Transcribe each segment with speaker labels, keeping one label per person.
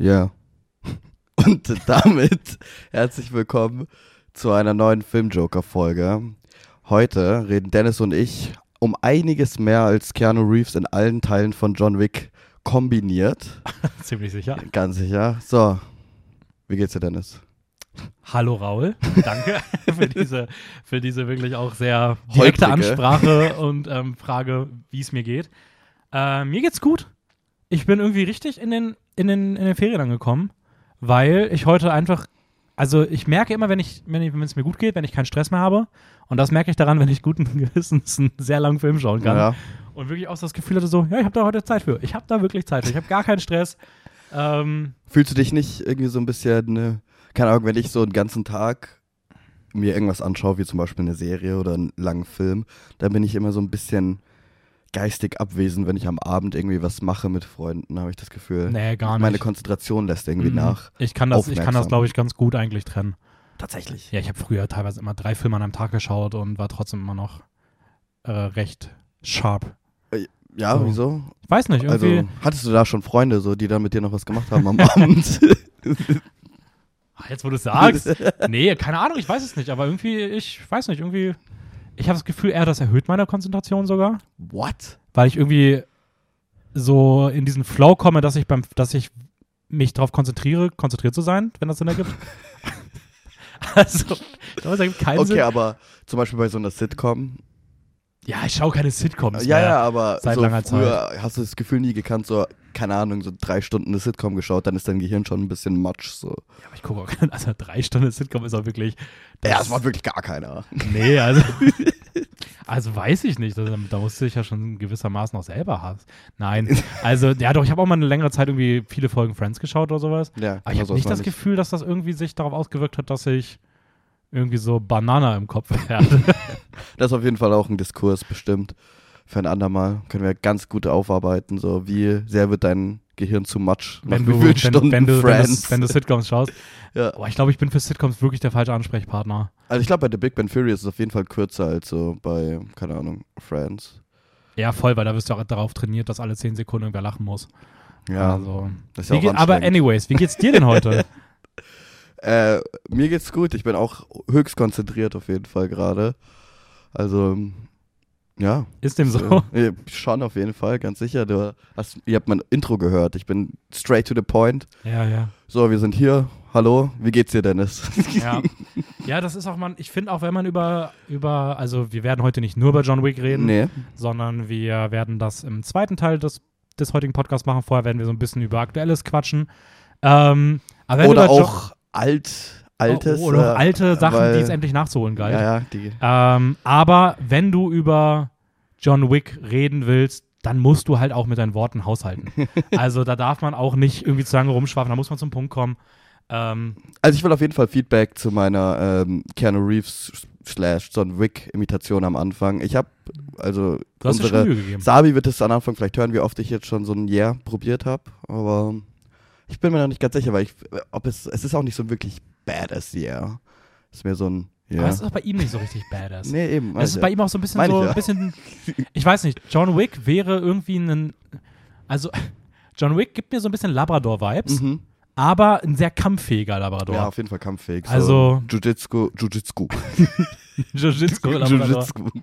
Speaker 1: Ja. Und damit herzlich willkommen zu einer neuen Filmjoker-Folge. Heute reden Dennis und ich um einiges mehr als Keanu Reeves in allen Teilen von John Wick kombiniert.
Speaker 2: Ziemlich sicher.
Speaker 1: Ganz sicher. So, wie geht's dir, Dennis?
Speaker 2: Hallo Raul, danke für diese, für diese wirklich auch sehr direkte
Speaker 1: Holprige.
Speaker 2: Ansprache und ähm, Frage, wie es mir geht. Äh, mir geht's gut. Ich bin irgendwie richtig in den, in, den, in den Ferien angekommen, weil ich heute einfach, also ich merke immer, wenn ich, wenn es mir gut geht, wenn ich keinen Stress mehr habe. Und das merke ich daran, wenn ich guten Gewissens einen sehr langen Film schauen kann.
Speaker 1: Ja.
Speaker 2: Und wirklich auch so das Gefühl hatte, so, ja, ich habe da heute Zeit für. Ich habe da wirklich Zeit für. Ich habe gar keinen Stress. Ähm,
Speaker 1: Fühlst du dich nicht irgendwie so ein bisschen, ne, keine Ahnung, wenn ich so einen ganzen Tag mir irgendwas anschaue, wie zum Beispiel eine Serie oder einen langen Film, dann bin ich immer so ein bisschen geistig abwesend, wenn ich am Abend irgendwie was mache mit Freunden, habe ich das Gefühl.
Speaker 2: nee, gar nicht.
Speaker 1: Meine Konzentration lässt irgendwie
Speaker 2: Mhm.
Speaker 1: nach.
Speaker 2: Ich kann das, ich kann das, glaube ich, ganz gut eigentlich trennen.
Speaker 1: Tatsächlich.
Speaker 2: Ja, ich habe früher teilweise immer drei Filme an einem Tag geschaut und war trotzdem immer noch äh, recht sharp.
Speaker 1: Ja,
Speaker 2: So.
Speaker 1: wieso?
Speaker 2: Ich weiß nicht, irgendwie.
Speaker 1: Also, hattest du da schon Freunde, so, die dann mit dir noch was gemacht haben am Abend?
Speaker 2: Ah, jetzt, wo du es sagst. nee, keine Ahnung, ich weiß es nicht, aber irgendwie, ich weiß nicht, irgendwie. Ich habe das Gefühl, eher das erhöht meine Konzentration sogar,
Speaker 1: What?
Speaker 2: weil ich irgendwie so in diesen Flow komme, dass ich beim, dass ich mich darauf konzentriere, konzentriert zu sein, wenn das Sinn ergibt. also, es ergibt keinen
Speaker 1: Okay,
Speaker 2: Sinn.
Speaker 1: aber zum Beispiel bei so einer Sitcom.
Speaker 2: Ja, ich schaue keine Sitcoms
Speaker 1: Ja,
Speaker 2: mehr.
Speaker 1: ja, aber
Speaker 2: seit
Speaker 1: so
Speaker 2: langer
Speaker 1: früher hast du das Gefühl nie gekannt, so, keine Ahnung, so drei Stunden eine Sitcom geschaut, dann ist dein Gehirn schon ein bisschen matsch, so.
Speaker 2: Ja, aber ich gucke auch, keine- also drei Stunden Sitcom ist auch wirklich.
Speaker 1: Ja, das macht wirklich gar keiner.
Speaker 2: Nee, also. also weiß ich nicht. Also, da musste ich ja schon gewissermaßen auch selber hassen. Nein. Also, ja, doch, ich habe auch mal eine längere Zeit irgendwie viele Folgen Friends geschaut oder sowas.
Speaker 1: Ja,
Speaker 2: Aber ich habe nicht
Speaker 1: war
Speaker 2: das Gefühl, dass das irgendwie sich darauf ausgewirkt hat, dass ich irgendwie so Banana im Kopf werde.
Speaker 1: Das ist auf jeden Fall auch ein Diskurs bestimmt. Für ein andermal können wir ganz gut aufarbeiten, so wie sehr wird dein Gehirn zu matsch nach
Speaker 2: wenn, du, wenn,
Speaker 1: Stunden
Speaker 2: wenn, du, wenn, du, wenn du Sitcoms schaust.
Speaker 1: ja.
Speaker 2: Aber ich glaube, ich bin für Sitcoms wirklich der falsche Ansprechpartner.
Speaker 1: Also ich glaube, bei The Big Bang Theory ist es auf jeden Fall kürzer als so bei, keine Ahnung, Friends.
Speaker 2: Ja, voll, weil da wirst du auch darauf trainiert, dass alle zehn Sekunden irgendwer lachen muss.
Speaker 1: Ja,
Speaker 2: Also,
Speaker 1: das ist ja
Speaker 2: geht, aber anyways, wie geht's dir denn heute?
Speaker 1: Äh, mir geht's gut. Ich bin auch höchst konzentriert auf jeden Fall gerade. Also, ja.
Speaker 2: Ist dem so?
Speaker 1: Äh, schon auf jeden Fall, ganz sicher. Du hast, ihr habt mein Intro gehört. Ich bin straight to the point.
Speaker 2: Ja, ja.
Speaker 1: So, wir sind hier. Hallo, wie geht's dir, Dennis?
Speaker 2: Ja. ja, das ist auch man, ich finde auch, wenn man über, über, also wir werden heute nicht nur über John Wick reden,
Speaker 1: nee.
Speaker 2: sondern wir werden das im zweiten Teil des, des heutigen Podcasts machen. Vorher werden wir so ein bisschen über Aktuelles quatschen. Ähm, aber wenn
Speaker 1: Oder auch alt, altes.
Speaker 2: Jo- oder auch
Speaker 1: äh,
Speaker 2: alte Sachen,
Speaker 1: weil-
Speaker 2: die es endlich nachzuholen galt.
Speaker 1: Ja, ja, die.
Speaker 2: Ähm, aber wenn du über John Wick reden willst, dann musst du halt auch mit deinen Worten haushalten. also da darf man auch nicht irgendwie zu lange rumschwafen, da muss man zum Punkt kommen. Ähm,
Speaker 1: Also ich will auf jeden Fall Feedback zu meiner ähm, Keanu Reeves slash John Wick Imitation am Anfang. Ich habe also unsere. Sabi wird es am Anfang vielleicht hören, wie oft ich jetzt schon so ein Yeah probiert habe, aber ich bin mir noch nicht ganz sicher, weil ich ob es es ist auch nicht so wirklich badass Yeah. Ist mir so ein
Speaker 2: Aber
Speaker 1: Yeah.
Speaker 2: es ist auch bei ihm nicht so richtig badass.
Speaker 1: Nee, eben.
Speaker 2: Es ist
Speaker 1: ja.
Speaker 2: bei ihm auch so ein bisschen
Speaker 1: Meine ich
Speaker 2: so
Speaker 1: ja.
Speaker 2: ein bisschen. Ich weiß nicht, John Wick wäre irgendwie ein. Also, John Wick gibt mir so ein bisschen Labrador-Vibes,
Speaker 1: mhm.
Speaker 2: aber ein sehr kampffähiger Labrador.
Speaker 1: Ja, auf jeden Fall kampffähig. So
Speaker 2: Also-
Speaker 1: Jiu-Jitsu, Jiu-Jitsu.
Speaker 2: Jiu-Jitsu-Labrador.
Speaker 1: Jiu-Jitsu.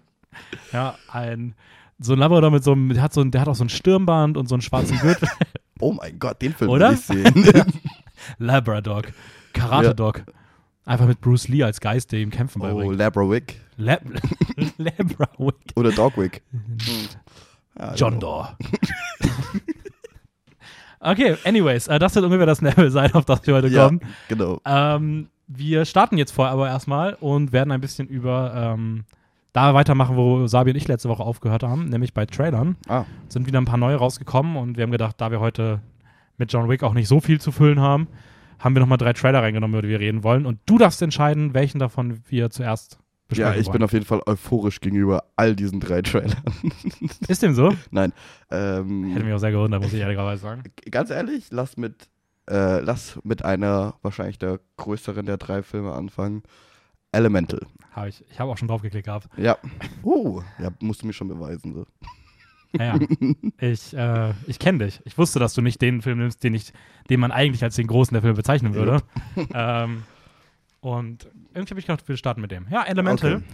Speaker 2: ja, ein. So ein Labrador mit so einem, der hat, so ein, der hat auch so ein Stirnband und so einen schwarzen Gürtel.
Speaker 1: Oh mein Gott, den Film
Speaker 2: Oder?
Speaker 1: will ich sehen.
Speaker 2: Labrador. Karate-Dog. Einfach mit Bruce Lee als Geist, der ihm kämpfen
Speaker 1: oh,
Speaker 2: beibringt.
Speaker 1: Labrawick.
Speaker 2: Lab Labrador.
Speaker 1: Oder Dogwick.
Speaker 2: John
Speaker 1: genau.
Speaker 2: Doe. okay, anyways, äh, das wird ungefähr das Level sein, auf das wir heute
Speaker 1: Ja,
Speaker 2: kommen.
Speaker 1: genau.
Speaker 2: Ähm, wir starten jetzt vorher aber erstmal und werden ein bisschen über ähm, da weitermachen, wo Sabi und ich letzte Woche aufgehört haben, nämlich bei Trailern.
Speaker 1: Ah,
Speaker 2: Sind wieder ein paar neue rausgekommen und wir haben gedacht, da wir heute mit John Wick auch nicht so viel zu füllen haben, haben wir nochmal drei Trailer reingenommen, über die wir reden wollen. Und du darfst entscheiden, welchen davon wir zuerst besprechen
Speaker 1: ja, ich
Speaker 2: wollen.
Speaker 1: bin auf jeden Fall euphorisch gegenüber all diesen drei Trailern.
Speaker 2: Ist dem so?
Speaker 1: Nein. Ähm,
Speaker 2: Hätte mich auch sehr gewundert, muss ich ehrlicherweise sagen.
Speaker 1: ganz ehrlich, lass mit, äh, lass mit einer wahrscheinlich der größeren der drei Filme anfangen. Elemental.
Speaker 2: Habe ich. Ich habe auch schon draufgeklickt gehabt.
Speaker 1: Ja. Oh, ja, musst du mir schon beweisen. So.
Speaker 2: Ja, ja. Ich, äh, ich kenne dich. Ich wusste, dass du nicht den Film nimmst, den, ich, den man eigentlich als den großen der Filme bezeichnen würde. ähm, und irgendwie habe ich gedacht, wir starten mit dem. Ja, Elemental.
Speaker 1: Okay.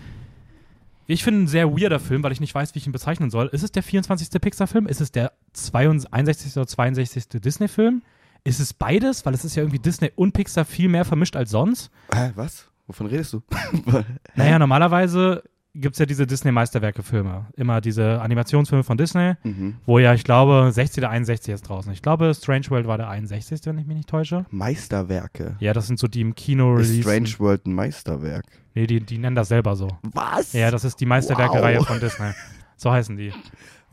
Speaker 2: Ich finde ein sehr weirder Film, weil ich nicht weiß, wie ich ihn bezeichnen soll. Ist es der 24. Pixar-Film? Ist es der 62. oder 62. Disney-Film? Ist es beides? Weil es ist ja irgendwie Disney und Pixar viel mehr vermischt als sonst.
Speaker 1: Hä, was? Wovon redest du?
Speaker 2: Naja, normalerweise gibt es ja diese Disney-Meisterwerke-Filme. Immer diese Animationsfilme von Disney,
Speaker 1: mhm.
Speaker 2: wo ja, ich glaube, 60 oder 61 ist draußen. Ich glaube, Strange World war der 61. wenn ich mich nicht täusche.
Speaker 1: Meisterwerke.
Speaker 2: Ja, das sind so die im Kino
Speaker 1: Ist
Speaker 2: release.
Speaker 1: Strange World ein Meisterwerk?
Speaker 2: Nee, die, die nennen das selber so.
Speaker 1: Was?
Speaker 2: Ja, das ist die Meisterwerke-Reihe
Speaker 1: Wow.
Speaker 2: von Disney. So heißen die.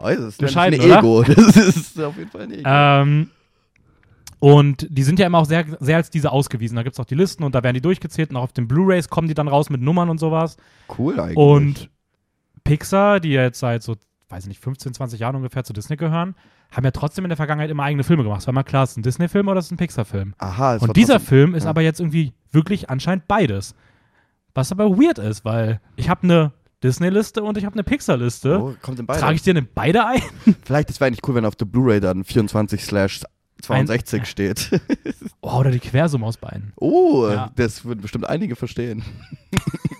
Speaker 1: Oh, das ist
Speaker 2: Bescheiden,
Speaker 1: ein Ego. Das ist auf jeden Fall ein Ego.
Speaker 2: Ähm, und die sind ja immer auch sehr, sehr als diese ausgewiesen. Da gibt es auch die Listen und da werden die durchgezählt und auch auf den Blu-Rays kommen die dann raus mit Nummern und sowas.
Speaker 1: cool eigentlich.
Speaker 2: Und Pixar, die ja jetzt seit so, weiß ich nicht, 15, 20 Jahren ungefähr zu Disney gehören, haben ja trotzdem in der Vergangenheit immer eigene Filme gemacht. Es war mal klar, ist es ein Disney-Film oder ist es ein Pixar-Film.
Speaker 1: Aha, es
Speaker 2: Und dieser
Speaker 1: trotzdem-
Speaker 2: Film ist
Speaker 1: ja.
Speaker 2: aber jetzt irgendwie wirklich anscheinend beides. Was aber weird ist, weil ich habe eine Disney-Liste und ich habe eine Pixar-Liste.
Speaker 1: Oh, kommt in beide.
Speaker 2: Trage ich dir denn beide ein?
Speaker 1: Vielleicht, das wäre eigentlich cool, wenn auf der Blu-ray dann 24 slash 62 steht.
Speaker 2: Oh, oder die Quersumme aus beiden.
Speaker 1: Oh,
Speaker 2: Ja.
Speaker 1: das würden bestimmt einige verstehen.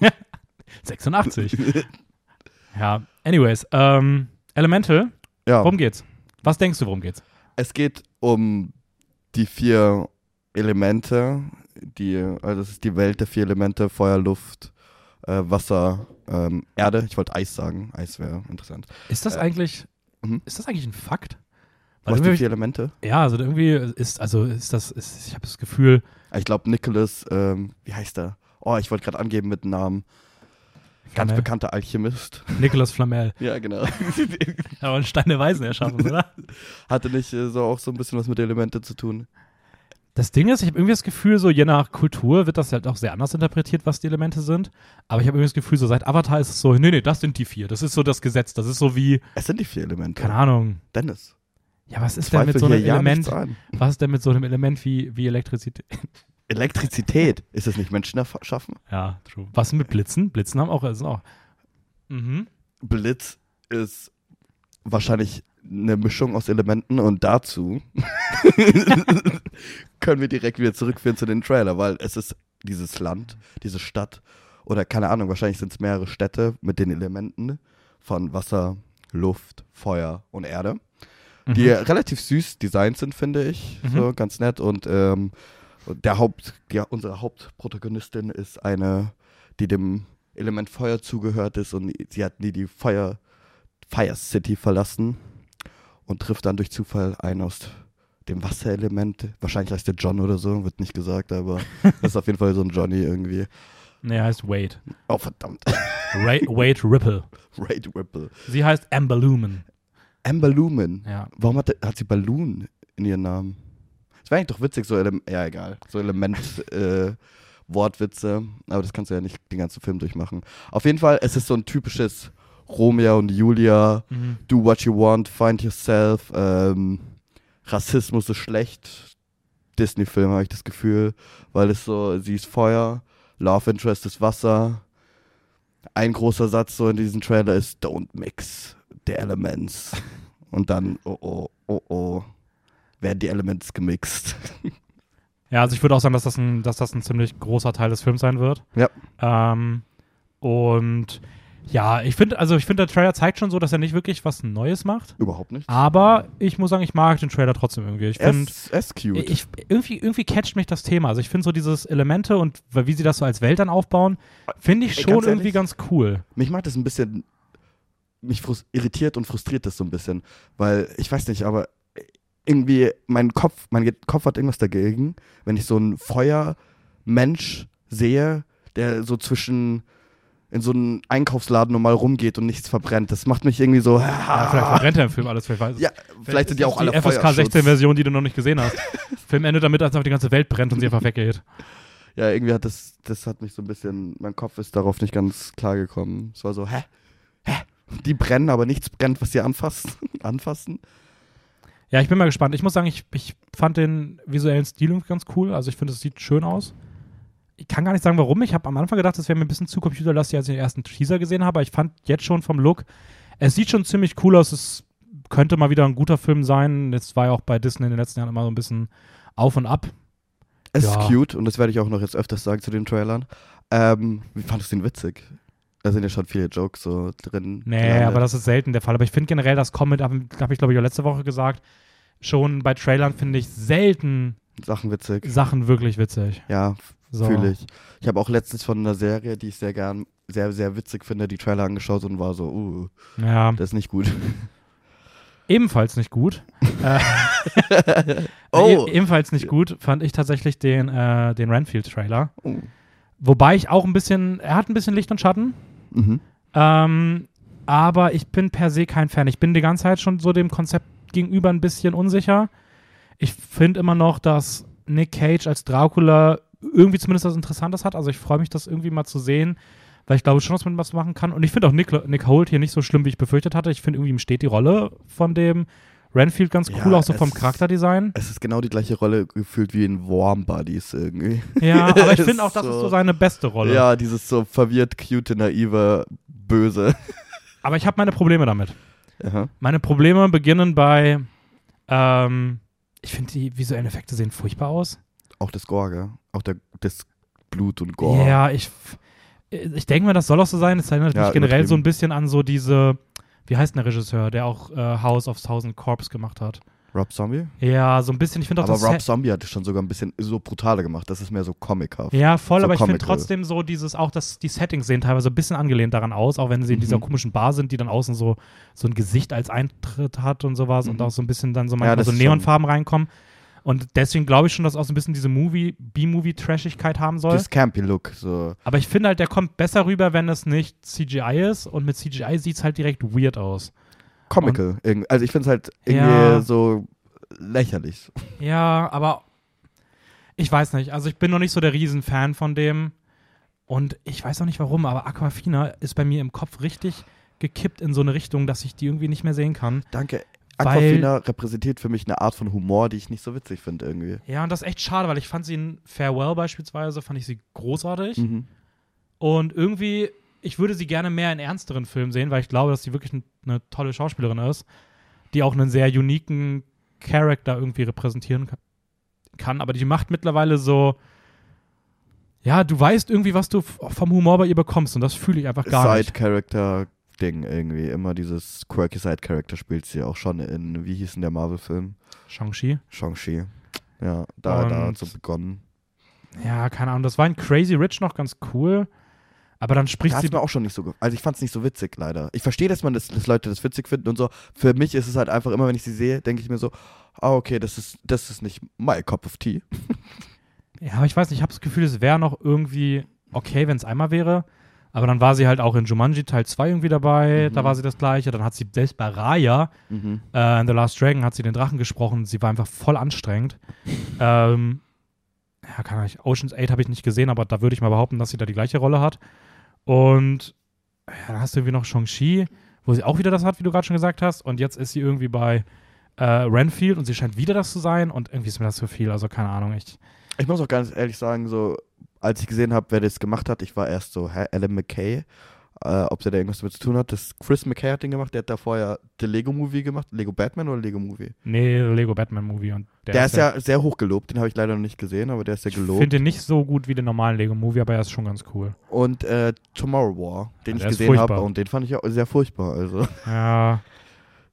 Speaker 2: 86. ja, anyways. Ähm, Elemental,
Speaker 1: Ja,
Speaker 2: worum geht's? Was denkst du, worum geht's?
Speaker 1: es geht um die vier Elemente, die, also das ist die Welt der vier Elemente, Feuer, Luft, äh, Wasser, ähm, Erde. Ich wollte Eis sagen, Eis wäre interessant.
Speaker 2: Ist das
Speaker 1: Äh,
Speaker 2: eigentlich,
Speaker 1: mhm.
Speaker 2: ist das eigentlich ein Fakt?
Speaker 1: Was die vier Elemente?
Speaker 2: ja, also irgendwie ist, also ist das, ist, ich habe das Gefühl,
Speaker 1: Ich glaube, Nicholas, ähm, wie heißt er? Oh, ich wollte gerade angeben mit Namen. Ganz
Speaker 2: Flamel.
Speaker 1: bekannter Alchemist.
Speaker 2: Nicolas Flamel.
Speaker 1: Ja, genau.
Speaker 2: Aber einen Stein der Weisen erschaffen, oder?
Speaker 1: Hatte nicht äh, so auch so ein bisschen was mit Elemente zu tun.
Speaker 2: Das Ding ist, ich habe irgendwie das Gefühl, so je nach Kultur wird das halt auch sehr anders interpretiert, was die Elemente sind. Aber ich habe irgendwie das Gefühl, so seit Avatar ist es so, nee, nee, das sind die vier. Das ist so das Gesetz. Das ist so wie,
Speaker 1: Es sind die vier Elemente.
Speaker 2: keine Ahnung.
Speaker 1: Dennis.
Speaker 2: Ja, was ist denn mit so einem Element, was ist denn mit so einem Element wie, wie Elektrizität?
Speaker 1: Elektrizität. Ist es nicht Menschen erschaffen?
Speaker 2: Ja, true. Was mit Blitzen? Blitzen haben auch, sind auch. Mhm.
Speaker 1: Blitz ist wahrscheinlich eine Mischung aus Elementen und dazu können wir direkt wieder zurückführen zu den Trailer, weil es ist dieses Land, diese Stadt oder keine Ahnung, wahrscheinlich sind es mehrere Städte mit den Elementen von Wasser, Luft, Feuer und Erde, die
Speaker 2: Mhm.
Speaker 1: relativ süß designt sind, finde ich,
Speaker 2: Mhm.
Speaker 1: so ganz nett und ähm, der Haupt, ja, unsere Hauptprotagonistin ist eine, die dem Element Feuer zugehört ist und sie hat nie die Fire, Fire City verlassen und trifft dann durch Zufall einen aus dem Wasserelement. Wahrscheinlich heißt der John oder so, wird nicht gesagt, aber das ist auf jeden Fall so ein Johnny irgendwie.
Speaker 2: Nee, er heißt Wade.
Speaker 1: Oh, verdammt.
Speaker 2: Ray, Wade Ripple.
Speaker 1: Raid Ripple.
Speaker 2: Sie heißt Amber Lumen.
Speaker 1: Amber Lumen.
Speaker 2: Ja.
Speaker 1: Warum hat, hat sie Balloon in ihren Namen? Das wäre eigentlich doch witzig, so Ele ja egal, so Element äh, Wortwitze, aber das kannst du ja nicht den ganzen Film durchmachen. Auf jeden Fall, es ist so ein typisches Romeo und Julia,
Speaker 2: Mhm.
Speaker 1: do what you want, find yourself, ähm, Rassismus ist schlecht, Disney-Film habe ich das Gefühl, weil es so, sie ist Feuer, Love Interest ist Wasser. Ein großer Satz so in diesem Trailer ist Don't mix the elements. Und dann, oh oh, oh oh, werden die Elements gemixt.
Speaker 2: Ja, also ich würde auch sagen, dass das, ein, dass das ein ziemlich großer Teil des Films sein wird.
Speaker 1: Ja.
Speaker 2: Ähm, und ja, ich finde, also ich finde, der Trailer zeigt schon so, dass er nicht wirklich was Neues macht.
Speaker 1: Überhaupt nicht.
Speaker 2: Aber ich muss sagen, ich mag den Trailer trotzdem irgendwie. Ich finde,
Speaker 1: ist, ist cute.
Speaker 2: ich, irgendwie, irgendwie catcht mich das Thema. Also ich finde so dieses Elemente und wie sie das so als Welt dann aufbauen, finde ich
Speaker 1: Ey,
Speaker 2: schon
Speaker 1: ganz
Speaker 2: irgendwie
Speaker 1: ehrlich?
Speaker 2: ganz cool.
Speaker 1: mich macht das ein bisschen, mich irritiert und frustriert das so ein bisschen, weil ich weiß nicht, aber irgendwie mein Kopf, mein Kopf hat irgendwas dagegen, wenn ich so einen Feuermensch sehe, der so zwischen in so einen Einkaufsladen normal rumgeht und nichts verbrennt. Das macht mich irgendwie so.
Speaker 2: Ja, vielleicht verbrennt er im Film alles, vielleicht weiß.
Speaker 1: Ja, vielleicht sind die auch alle
Speaker 2: die FSK
Speaker 1: Feuerschutz.
Speaker 2: 16-Version, die du noch nicht gesehen hast. Film endet damit, als auf die ganze Welt brennt und sie einfach weggeht.
Speaker 1: Ja, irgendwie hat das, das hat mich so ein bisschen, mein Kopf ist darauf nicht ganz klar gekommen. Es war so, hä? Die brennen, aber nichts brennt, was sie anfassen. anfassen.
Speaker 2: Ja, ich bin mal gespannt. Ich muss sagen, ich, ich fand den visuellen Stil ganz cool. Also ich finde, es sieht schön aus. Ich kann gar nicht sagen, warum. Ich habe am Anfang gedacht, das wäre mir ein bisschen zu computerlastig, als ich den ersten Teaser gesehen habe. Aber ich fand jetzt schon vom Look, es sieht schon ziemlich cool aus. Es könnte mal wieder ein guter Film sein. Jetzt war ja auch bei Disney in den letzten Jahren immer so ein bisschen auf und ab.
Speaker 1: Es
Speaker 2: Ja.
Speaker 1: ist cute und das werde ich auch noch jetzt öfters sagen zu den Trailern. Ähm, wie fandest du den witzig? Da sind ja schon viele Jokes so drin.
Speaker 2: Nee,
Speaker 1: gelandet.
Speaker 2: aber das ist selten der Fall. Aber ich finde generell das Comment, habe hab ich glaube ich auch letzte Woche gesagt, schon bei Trailern finde ich selten
Speaker 1: Sachen witzig.
Speaker 2: Sachen wirklich witzig.
Speaker 1: Ja,
Speaker 2: So.
Speaker 1: fühle ich. Ich habe auch letztens von einer Serie, die ich sehr gern, sehr, sehr witzig finde, die Trailer angeschaut und war so, uh,
Speaker 2: Ja,
Speaker 1: das ist nicht gut.
Speaker 2: ebenfalls nicht gut. äh,
Speaker 1: Oh.
Speaker 2: e ebenfalls nicht gut fand ich tatsächlich den, äh, den Renfield-Trailer.
Speaker 1: Oh.
Speaker 2: Wobei ich auch ein bisschen, er hat ein bisschen Licht und Schatten.
Speaker 1: Mhm.
Speaker 2: Ähm, aber ich bin per se kein Fan. Ich bin die ganze Zeit schon so dem Konzept gegenüber ein bisschen unsicher. Ich finde immer noch, dass Nick Cage als Dracula irgendwie zumindest was Interessantes hat. Also ich freue mich, das irgendwie mal zu sehen, weil ich glaube schon, dass man was machen kann. Und ich finde auch Nick, Nick Holt hier nicht so schlimm, wie ich befürchtet hatte. Ich finde irgendwie ihm steht die Rolle von dem Renfield ganz cool,
Speaker 1: Ja,
Speaker 2: auch so vom
Speaker 1: es-
Speaker 2: Charakterdesign.
Speaker 1: Es ist genau die gleiche Rolle gefühlt wie in Warm Buddies irgendwie.
Speaker 2: Ja, aber ich finde auch, das ist
Speaker 1: so-
Speaker 2: so seine beste Rolle.
Speaker 1: Ja, dieses so verwirrt, cute, naive, böse.
Speaker 2: Aber ich habe meine Probleme damit.
Speaker 1: Aha.
Speaker 2: Meine Probleme beginnen bei, ähm, ich finde die visuellen Effekte sehen furchtbar aus.
Speaker 1: Auch das Gore, gell? Auch der, das Blut und Gore.
Speaker 2: Ja, ich, ich denke mir, das soll auch so sein. Es erinnert
Speaker 1: Ja,
Speaker 2: mich generell so ein bisschen an so diese, wie heißt denn der Regisseur, der auch äh, House of Thousand Corps gemacht hat.
Speaker 1: Rob Zombie?
Speaker 2: Ja, so ein bisschen, ich finde auch
Speaker 1: Aber
Speaker 2: das
Speaker 1: Rob Zombie hat es schon sogar ein bisschen so brutaler gemacht. Das ist mehr so comichaft.
Speaker 2: Ja, voll,
Speaker 1: so
Speaker 2: aber ich finde trotzdem so dieses, auch dass die Settings sehen teilweise ein bisschen angelehnt daran aus, auch wenn sie in dieser
Speaker 1: Mhm.
Speaker 2: komischen Bar sind, die dann außen so, so ein Gesicht als Eintritt hat und sowas und
Speaker 1: Mhm.
Speaker 2: auch so ein bisschen dann so
Speaker 1: Ja,
Speaker 2: manchmal
Speaker 1: das
Speaker 2: so Neonfarben reinkommen. Und deswegen glaube ich schon, dass auch so ein bisschen diese Movie, B-Movie-Trashigkeit haben soll.
Speaker 1: Das campy Look. So.
Speaker 2: aber ich finde halt, der kommt besser rüber, wenn es nicht CGI ist und mit CGI sieht es halt direkt weird aus.
Speaker 1: Comical. Irg- also ich finde es halt irgendwie
Speaker 2: Ja.
Speaker 1: so lächerlich.
Speaker 2: Ja, aber ich weiß nicht. Also ich bin noch nicht so der Riesenfan von dem. Und ich weiß auch nicht warum, aber Aquafina ist bei mir im Kopf richtig gekippt in so eine Richtung, dass ich die irgendwie nicht mehr sehen kann.
Speaker 1: Danke. Aquafina repräsentiert für mich eine Art von Humor, die ich nicht so witzig finde irgendwie.
Speaker 2: Ja, und das ist echt schade, weil ich fand sie in Farewell beispielsweise, fand ich sie großartig.
Speaker 1: Mhm.
Speaker 2: Und irgendwie, ich würde sie gerne mehr in ernsteren Filmen sehen, weil ich glaube, dass sie wirklich n- eine tolle Schauspielerin ist, die auch einen sehr uniken Charakter irgendwie repräsentieren ka- kann. Aber die macht mittlerweile so, ja, du weißt irgendwie, was du vom Humor bei ihr bekommst und das fühle ich einfach gar nicht.
Speaker 1: Side-Character-Ding irgendwie. Immer dieses quirky Side-Character spielt sie auch schon in, wie hieß denn der Marvel-Film?
Speaker 2: Shang-Chi.
Speaker 1: Shang-Chi. Ja, da, da hat so begonnen.
Speaker 2: Ja, keine Ahnung, das war in Crazy Rich noch ganz cool. Aber dann spricht
Speaker 1: Da
Speaker 2: sie
Speaker 1: mir auch schon nicht so Also ich fand es nicht so witzig, leider. Ich verstehe, dass man das, dass Leute das witzig finden und so. Für mich ist es halt einfach immer, wenn ich sie sehe, denke ich mir so, ah, okay, das ist, das ist nicht my cup of tea.
Speaker 2: Ja, aber ich weiß nicht, ich habe das Gefühl, es wäre noch irgendwie okay, wenn es einmal wäre. Aber dann war sie halt auch in Jumanji Teil 2 irgendwie dabei,
Speaker 1: Mhm.
Speaker 2: da war sie das gleiche. Dann hat sie selbst bei Raya,
Speaker 1: Mhm.
Speaker 2: äh, in The Last Dragon, hat sie den Drachen gesprochen. Sie war einfach voll anstrengend. ähm, ja, kann ich. Ocean's 8 habe ich nicht gesehen, aber da würde ich mal behaupten, dass sie da die gleiche Rolle hat. Und ja, dann hast du irgendwie noch Shang-Chi, wo sie auch wieder das hat, wie du gerade schon gesagt hast. Und jetzt ist sie irgendwie bei äh, Renfield und sie scheint wieder das zu sein. Und irgendwie ist mir das zu viel. Also keine Ahnung. Ich,
Speaker 1: Ich muss auch ganz ehrlich sagen, so, als ich gesehen habe, wer das gemacht hat, ich war erst so, hä, Alan McKay, äh, ob der da irgendwas damit zu tun hat. Das Chris McKay hat den gemacht, der hat da vorher den Lego-Movie gemacht. Lego Batman oder Lego-Movie?
Speaker 2: Nee, Lego Batman Movie. Und der,
Speaker 1: Der, ist ja sehr hoch gelobt, den habe ich leider noch nicht gesehen, aber der ist
Speaker 2: Ich
Speaker 1: gelobt.
Speaker 2: finde den nicht so gut wie den normalen Lego Movie, aber er ist schon ganz cool.
Speaker 1: Und äh, Tomorrow War, den
Speaker 2: Ja,
Speaker 1: ich gesehen habe, und den fand ich auch sehr furchtbar. Also.
Speaker 2: Ja.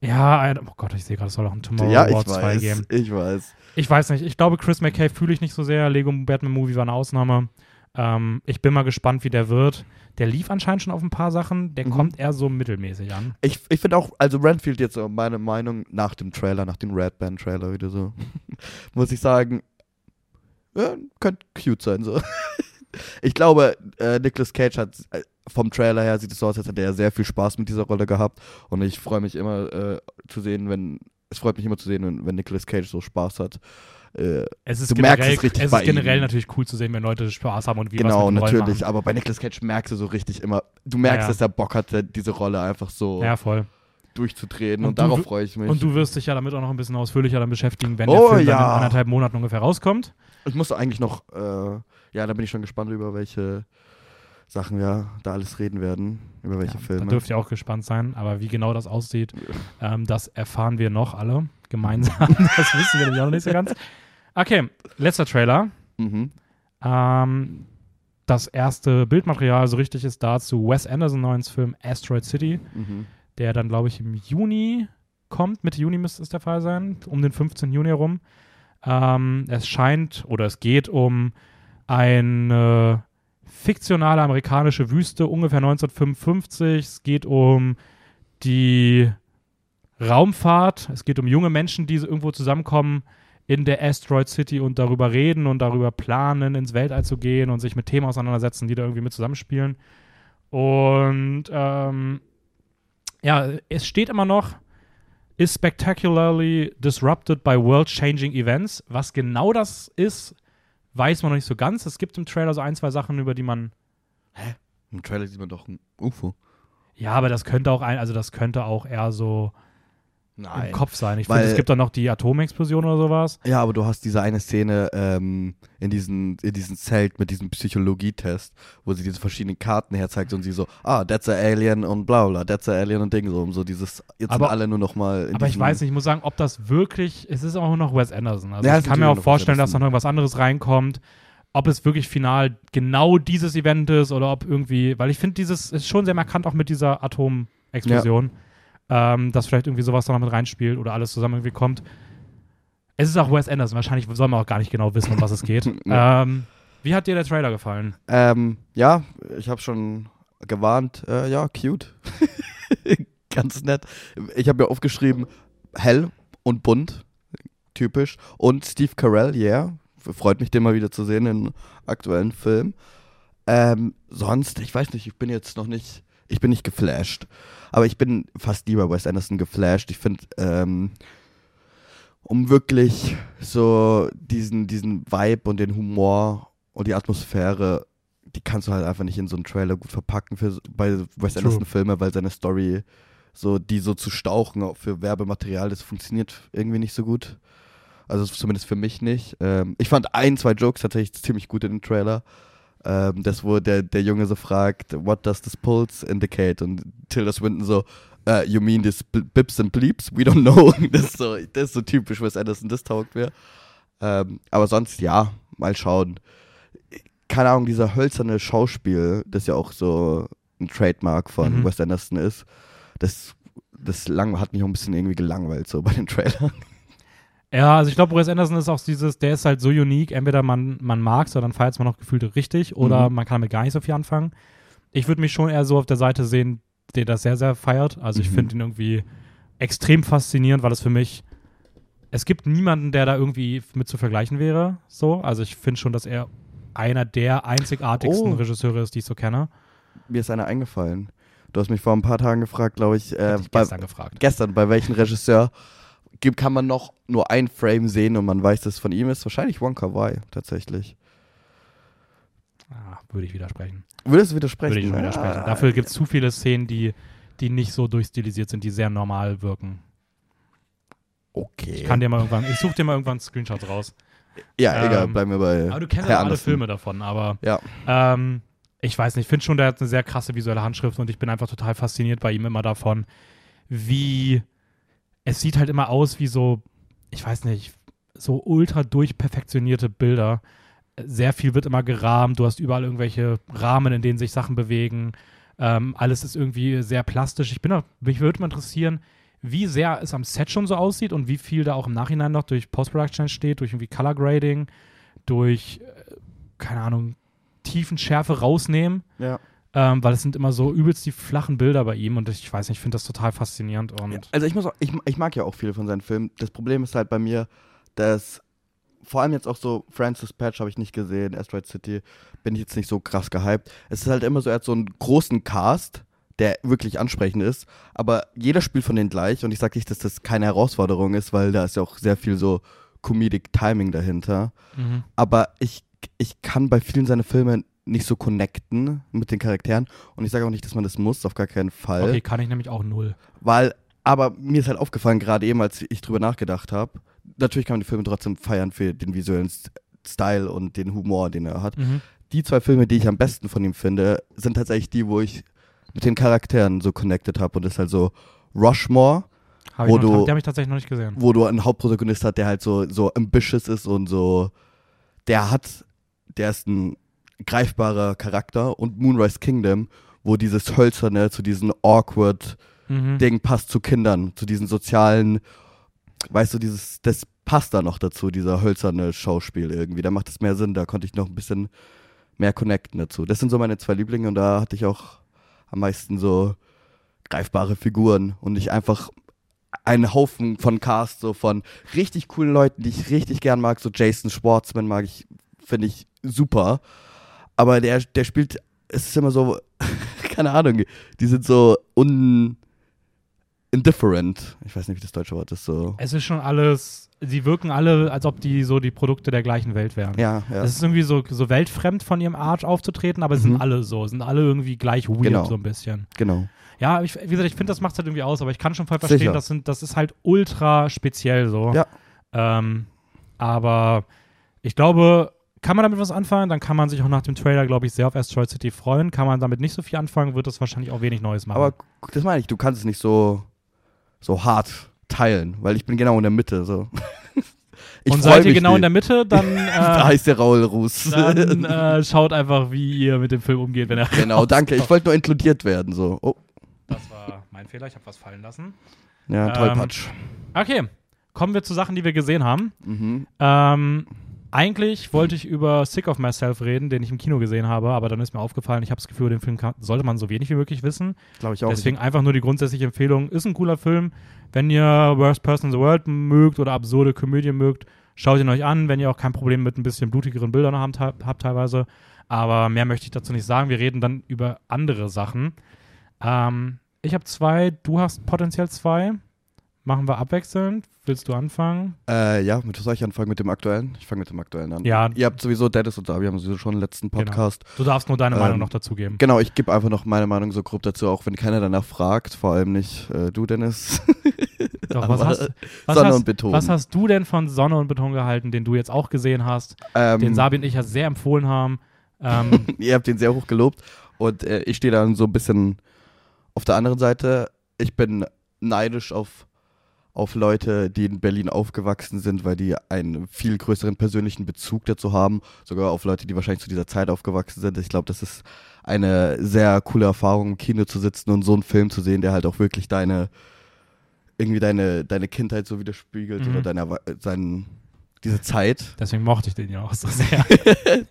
Speaker 2: Ja, oh Gott, ich sehe gerade, es soll auch ein Tomorrow
Speaker 1: ja,
Speaker 2: War
Speaker 1: ich
Speaker 2: 2
Speaker 1: weiß,
Speaker 2: geben.
Speaker 1: ich weiß.
Speaker 2: Ich weiß nicht, ich glaube, Chris McKay fühle ich nicht so sehr. Lego Batman Movie war eine Ausnahme. Ähm, ich bin mal gespannt, wie der wird. Der lief anscheinend schon auf ein paar Sachen. Der
Speaker 1: Mhm.
Speaker 2: kommt eher so mittelmäßig an.
Speaker 1: Ich, ich finde auch, also Renfield jetzt so meine Meinung nach dem Trailer, nach dem Red Band Trailer wieder so, muss ich sagen, ja, könnte cute sein so. ich glaube, äh, Nicolas Cage hat äh, vom Trailer her sieht es so aus, als hätte er sehr viel Spaß mit dieser Rolle gehabt und ich freue mich immer äh, zu sehen, wenn es freut mich immer zu sehen, wenn, wenn Nicolas Cage so Spaß hat. Äh,
Speaker 2: Es ist
Speaker 1: Du merkst
Speaker 2: generell,
Speaker 1: es richtig
Speaker 2: es ist generell
Speaker 1: ihm.
Speaker 2: natürlich cool zu sehen, wenn Leute Spaß haben und wie was
Speaker 1: genau, natürlich, aber bei Nicolas Cage merkst du so richtig immer, du merkst,
Speaker 2: Ja.
Speaker 1: dass er Bock hat, diese Rolle einfach so
Speaker 2: Ja, voll.
Speaker 1: durchzudrehen
Speaker 2: Und
Speaker 1: und, darauf freue ich mich.
Speaker 2: Und du wirst dich ja damit auch noch ein bisschen ausführlicher dann beschäftigen, wenn
Speaker 1: Oh,
Speaker 2: der Film dann
Speaker 1: ja.
Speaker 2: in anderthalb Monaten ungefähr rauskommt.
Speaker 1: Ich musste eigentlich noch, äh, ja, da bin ich schon gespannt über welche, Sachen wir da alles reden werden, über welche
Speaker 2: Ja,
Speaker 1: Filme.
Speaker 2: Da dürft ihr auch gespannt sein. Aber wie genau das aussieht, ähm, das erfahren wir noch alle gemeinsam. das wissen wir nämlich auch noch nicht so ganz. Okay, letzter Trailer.
Speaker 1: mhm.
Speaker 2: Ähm, das erste Bildmaterial, so richtig, ist dazu Wes Anderson neues Film Asteroid City,
Speaker 1: Mhm.
Speaker 2: der dann, glaube ich, im Juni kommt. Mitte Juni müsste es der Fall sein, um den 15. Juni herum. Ähm, es scheint oder es geht um eine fiktionale amerikanische Wüste, ungefähr 1955. Es geht um die Raumfahrt. Es geht um junge Menschen, die irgendwo zusammenkommen in der Asteroid City und darüber reden und darüber planen, ins Weltall zu gehen und sich mit Themen auseinandersetzen, die da irgendwie mit zusammenspielen. Und ähm, ja, es steht immer noch, is spectacularly disrupted by world-changing events. Was genau das ist, weiß man noch nicht so ganz. Es gibt im Trailer so ein, zwei Sachen, über die man.
Speaker 1: Im Trailer sieht man doch ein UFO.
Speaker 2: Ja, aber das könnte auch ein, also das könnte auch eher so
Speaker 1: Nein.
Speaker 2: im Kopf sein. Ich finde, es gibt dann noch die Atomexplosion oder sowas.
Speaker 1: Ja, aber du hast diese eine Szene ähm, in, diesen, in diesem Zelt mit diesem Psychologietest, wo sie diese verschiedenen Karten herzeigt und sie so, ah, that's a alien und bla bla, that's a alien und Ding so, um so dieses, jetzt
Speaker 2: Aber-
Speaker 1: sind alle nur noch mal in
Speaker 2: Aber ich weiß nicht, ich muss sagen, ob das wirklich, es ist auch noch Wes Anderson. Also
Speaker 1: Ja,
Speaker 2: ich kann mir auch vorstellen, dass da noch irgendwas anderes reinkommt. Ob es wirklich final genau dieses Event ist oder ob irgendwie, weil ich finde, dieses ist schon sehr markant auch mit dieser Atomexplosion, ähm, dass vielleicht irgendwie sowas da noch mit reinspielt oder alles zusammen irgendwie kommt. Es ist auch Wes Anderson, wahrscheinlich soll man auch gar nicht genau wissen, um was es geht.
Speaker 1: Ja.
Speaker 2: ähm, wie hat dir der Trailer gefallen?
Speaker 1: Ähm, ja, ich habe schon gewarnt, äh, ja, cute. Ganz nett. Ich habe mir aufgeschrieben, hell und bunt, typisch. Und Steve Carell, yeah. Freut mich, den mal wieder zu sehen in aktuellen Film. Ähm, sonst, ich weiß nicht, ich bin jetzt noch nicht, ich bin nicht geflasht. Aber ich bin fast lieber Wes Anderson geflasht. Ich finde, ähm, um wirklich so diesen, diesen Vibe und den Humor und die Atmosphäre, die kannst du halt einfach nicht in so einen Trailer gut verpacken für, bei Wes
Speaker 2: True.
Speaker 1: Anderson Filme, weil seine Story, so die so zu stauchen auch für Werbematerial, das funktioniert irgendwie nicht so gut. Also zumindest für mich nicht. Ähm, ich fand ein, zwei Jokes tatsächlich ziemlich gut in dem Trailer. Ähm, das, wo der, der Junge so fragt, what does this pulse indicate? Und Tilda Swinton so, uh, you mean this bips and bleeps? We don't know. das, ist so, das ist so typisch Wes Anderson, das taugt mir. Ähm, aber sonst, ja, mal schauen. Keine Ahnung, dieser hölzerne Schauspiel, das ja auch so ein Trademark von
Speaker 2: Mhm.
Speaker 1: Wes Anderson ist, das, das lang, hat mich auch ein bisschen irgendwie gelangweilt so bei den Trailern.
Speaker 2: Ja, also ich glaube, Wes Anderson ist auch dieses, der ist halt so unique, entweder man, man mag es oder dann feiert es man noch gefühlt richtig oder
Speaker 1: Mhm.
Speaker 2: man kann damit gar nicht so viel anfangen. Ich würde mich schon eher so auf der Seite sehen, der das sehr, sehr feiert. Also ich
Speaker 1: Mhm.
Speaker 2: finde ihn irgendwie extrem faszinierend, weil es für mich, es gibt niemanden, der da irgendwie mit zu vergleichen wäre. So, also ich finde schon, dass er einer der einzigartigsten
Speaker 1: Oh.
Speaker 2: Regisseure ist, die ich so kenne.
Speaker 1: Mir ist einer eingefallen. Du hast mich vor ein paar Tagen gefragt, glaube ich, äh,
Speaker 2: ich
Speaker 1: bei,
Speaker 2: gestern gefragt.
Speaker 1: gestern, bei welchem Regisseur kann man noch nur ein Frame sehen und man weiß, dass es von ihm ist. Wahrscheinlich Wonka Wai, tatsächlich.
Speaker 2: Ah, würde ich widersprechen.
Speaker 1: Würdest du widersprechen?
Speaker 2: Würde ich widersprechen.
Speaker 1: Ah,
Speaker 2: Dafür gibt es zu viele Szenen, die, die nicht so durchstilisiert sind, die sehr normal wirken.
Speaker 1: Okay.
Speaker 2: Ich kann dir mal irgendwann, ich suche dir mal irgendwann Screenshots raus.
Speaker 1: ja,
Speaker 2: ähm,
Speaker 1: egal, bleiben wir bei.
Speaker 2: Aber du kennst ja alle. Filme davon, aber
Speaker 1: Ja.
Speaker 2: ähm, ich weiß nicht, ich finde schon, der hat eine sehr krasse visuelle Handschrift und ich bin einfach total fasziniert bei ihm immer davon, wie es sieht halt immer aus wie so, ich weiß nicht, so ultra durchperfektionierte Bilder. Sehr viel wird immer gerahmt, du hast überall irgendwelche Rahmen, in denen sich Sachen bewegen. Ähm, alles ist irgendwie sehr plastisch. Ich bin auch, mich würde mal interessieren, wie sehr es am Set schon so aussieht und wie viel da auch im Nachhinein noch durch Post-Production entsteht, durch irgendwie Color Grading, durch, äh, keine Ahnung, Tiefenschärfe rausnehmen,
Speaker 1: Ja.
Speaker 2: Ähm, weil es sind immer so übelst die flachen Bilder bei ihm und ich weiß nicht, ich finde das total faszinierend und
Speaker 1: Ja, Also ich muss auch, ich, ich mag ja auch viele von seinen Filmen. Das Problem ist halt bei mir, dass vor allem jetzt auch so Francis Patch habe ich nicht gesehen, Asteroid City bin ich jetzt nicht so krass gehypt. Es ist halt immer so, er hat so einen großen Cast, der wirklich ansprechend ist, aber jeder spielt von denen gleich und ich sage nicht, dass das keine Herausforderung ist, weil da ist ja auch sehr viel so Comedic Timing dahinter.
Speaker 2: mhm.
Speaker 1: Aber ich, ich kann bei vielen seiner Filme nicht so connecten mit den Charakteren und ich sage auch nicht, dass man das muss, auf gar keinen Fall.
Speaker 2: okay, kann ich nämlich auch null.
Speaker 1: Weil, aber mir ist halt aufgefallen, gerade eben, als ich drüber nachgedacht habe, natürlich kann man die Filme trotzdem feiern für den visuellen Style und den Humor, den er hat.
Speaker 2: Mhm.
Speaker 1: die zwei Filme, die ich am besten von ihm finde, sind tatsächlich die, wo ich mit den Charakteren so connected habe. Und das ist halt so Rushmore,
Speaker 2: Hab
Speaker 1: Wo
Speaker 2: noch,
Speaker 1: du-
Speaker 2: habe ich tatsächlich noch nicht gesehen.
Speaker 1: wo du einen Hauptprotagonist hast, der halt so, so ambitious ist und so, der hat, der ist ein greifbarer Charakter und Moonrise Kingdom, wo dieses Hölzerne zu diesen awkward
Speaker 2: Mhm.
Speaker 1: Ding passt zu Kindern, zu diesen sozialen, weißt du, dieses, das passt da noch dazu, dieser hölzerne Schauspiel irgendwie. Da macht es mehr Sinn, da konnte ich noch ein bisschen mehr connecten dazu. Das sind so meine zwei Lieblinge und da hatte ich auch am meisten so greifbare Figuren und nicht einfach einen Haufen von Cast, so von richtig coolen Leuten, die ich richtig gern mag. So Jason Schwartzman mag ich, finde ich super. Aber der, der spielt, es ist immer so, keine Ahnung, die sind so un, indifferent. Ich weiß nicht, wie das deutsche Wort ist. So.
Speaker 2: Es ist schon alles, sie wirken alle, als ob die so die Produkte der gleichen Welt wären.
Speaker 1: Ja, ja.
Speaker 2: Es ist irgendwie so, so weltfremd von ihrem Arsch aufzutreten, aber es
Speaker 1: Mhm.
Speaker 2: sind alle so, sind alle irgendwie gleich weird
Speaker 1: Genau.
Speaker 2: so ein bisschen.
Speaker 1: genau.
Speaker 2: Ja, ich, wie gesagt, ich finde, das macht halt irgendwie aus, aber ich kann schon voll verstehen,
Speaker 1: Sicher.
Speaker 2: das, sind, das ist halt ultra speziell so.
Speaker 1: Ja.
Speaker 2: Ähm, aber ich glaube, kann man damit was anfangen, dann kann man sich auch nach dem Trailer, glaube ich, sehr auf Asteroid City freuen. Kann man damit nicht so viel anfangen, wird das wahrscheinlich auch wenig Neues machen.
Speaker 1: Aber das meine ich, du kannst es nicht so, so hart teilen, weil ich bin genau in der Mitte. So. Ich
Speaker 2: Und seid ihr genau in
Speaker 1: nicht.
Speaker 2: der Mitte, dann,
Speaker 1: Da
Speaker 2: äh,
Speaker 1: heißt der Raul Ruß.
Speaker 2: dann äh, schaut einfach, wie ihr mit dem Film umgeht, wenn er
Speaker 1: genau, danke. Ich wollte nur inkludiert werden. So. Oh,
Speaker 2: Das war mein Fehler, ich habe was fallen lassen.
Speaker 1: ja,
Speaker 2: Ähm,
Speaker 1: Tollpatsch.
Speaker 2: Okay, kommen wir zu Sachen, die wir gesehen haben.
Speaker 1: Mhm.
Speaker 2: Ähm, eigentlich wollte ich über Sick of Myself reden, den ich im Kino gesehen habe, aber dann ist mir aufgefallen, ich habe das Gefühl, den Film kann, sollte man so wenig wie möglich wissen.
Speaker 1: Glaube ich auch.
Speaker 2: Deswegen einfach nur die grundsätzliche Empfehlung, ist ein cooler Film. Wenn ihr Worst Person in the World mögt oder absurde Komödien mögt, schaut ihn euch an, wenn ihr auch kein Problem mit ein bisschen blutigeren Bildern habt, habt teilweise. Aber mehr möchte ich dazu nicht sagen. Wir reden dann über andere Sachen. Ähm, ich habe zwei, du hast potenziell zwei. Machen wir abwechselnd. Willst du anfangen?
Speaker 1: Äh, ja, mit was soll ich anfangen? Mit dem aktuellen? Ich fange mit dem aktuellen an.
Speaker 2: Ja,
Speaker 1: Ihr habt sowieso, Dennis und Davi haben sowieso schon im letzten
Speaker 2: Genau.
Speaker 1: Podcast.
Speaker 2: du darfst nur deine
Speaker 1: Ähm,
Speaker 2: Meinung noch dazugeben.
Speaker 1: Genau, ich gebe einfach noch meine Meinung so grob dazu, auch wenn keiner danach fragt, vor allem nicht äh, du, Dennis.
Speaker 2: Doch, was, hast, was,
Speaker 1: Sonne
Speaker 2: hast,
Speaker 1: und Beton.
Speaker 2: was hast du denn von Sonne und Beton gehalten, den du jetzt auch gesehen hast,
Speaker 1: ähm,
Speaker 2: den Sabi und ich ja sehr empfohlen haben? Ähm,
Speaker 1: ihr habt den sehr hoch gelobt und äh, ich stehe dann so ein bisschen auf der anderen Seite. Ich bin neidisch auf, auf Leute, die in Berlin aufgewachsen sind, weil die einen viel größeren persönlichen Bezug dazu haben. Sogar auf Leute, die wahrscheinlich zu dieser Zeit aufgewachsen sind. Ich glaube, das ist eine sehr coole Erfahrung, im Kino zu sitzen und so einen Film zu sehen, der halt auch wirklich deine irgendwie deine, deine Kindheit so widerspiegelt
Speaker 2: Mhm.
Speaker 1: oder deine, seinen, diese Zeit.
Speaker 2: deswegen mochte ich den ja auch so sehr.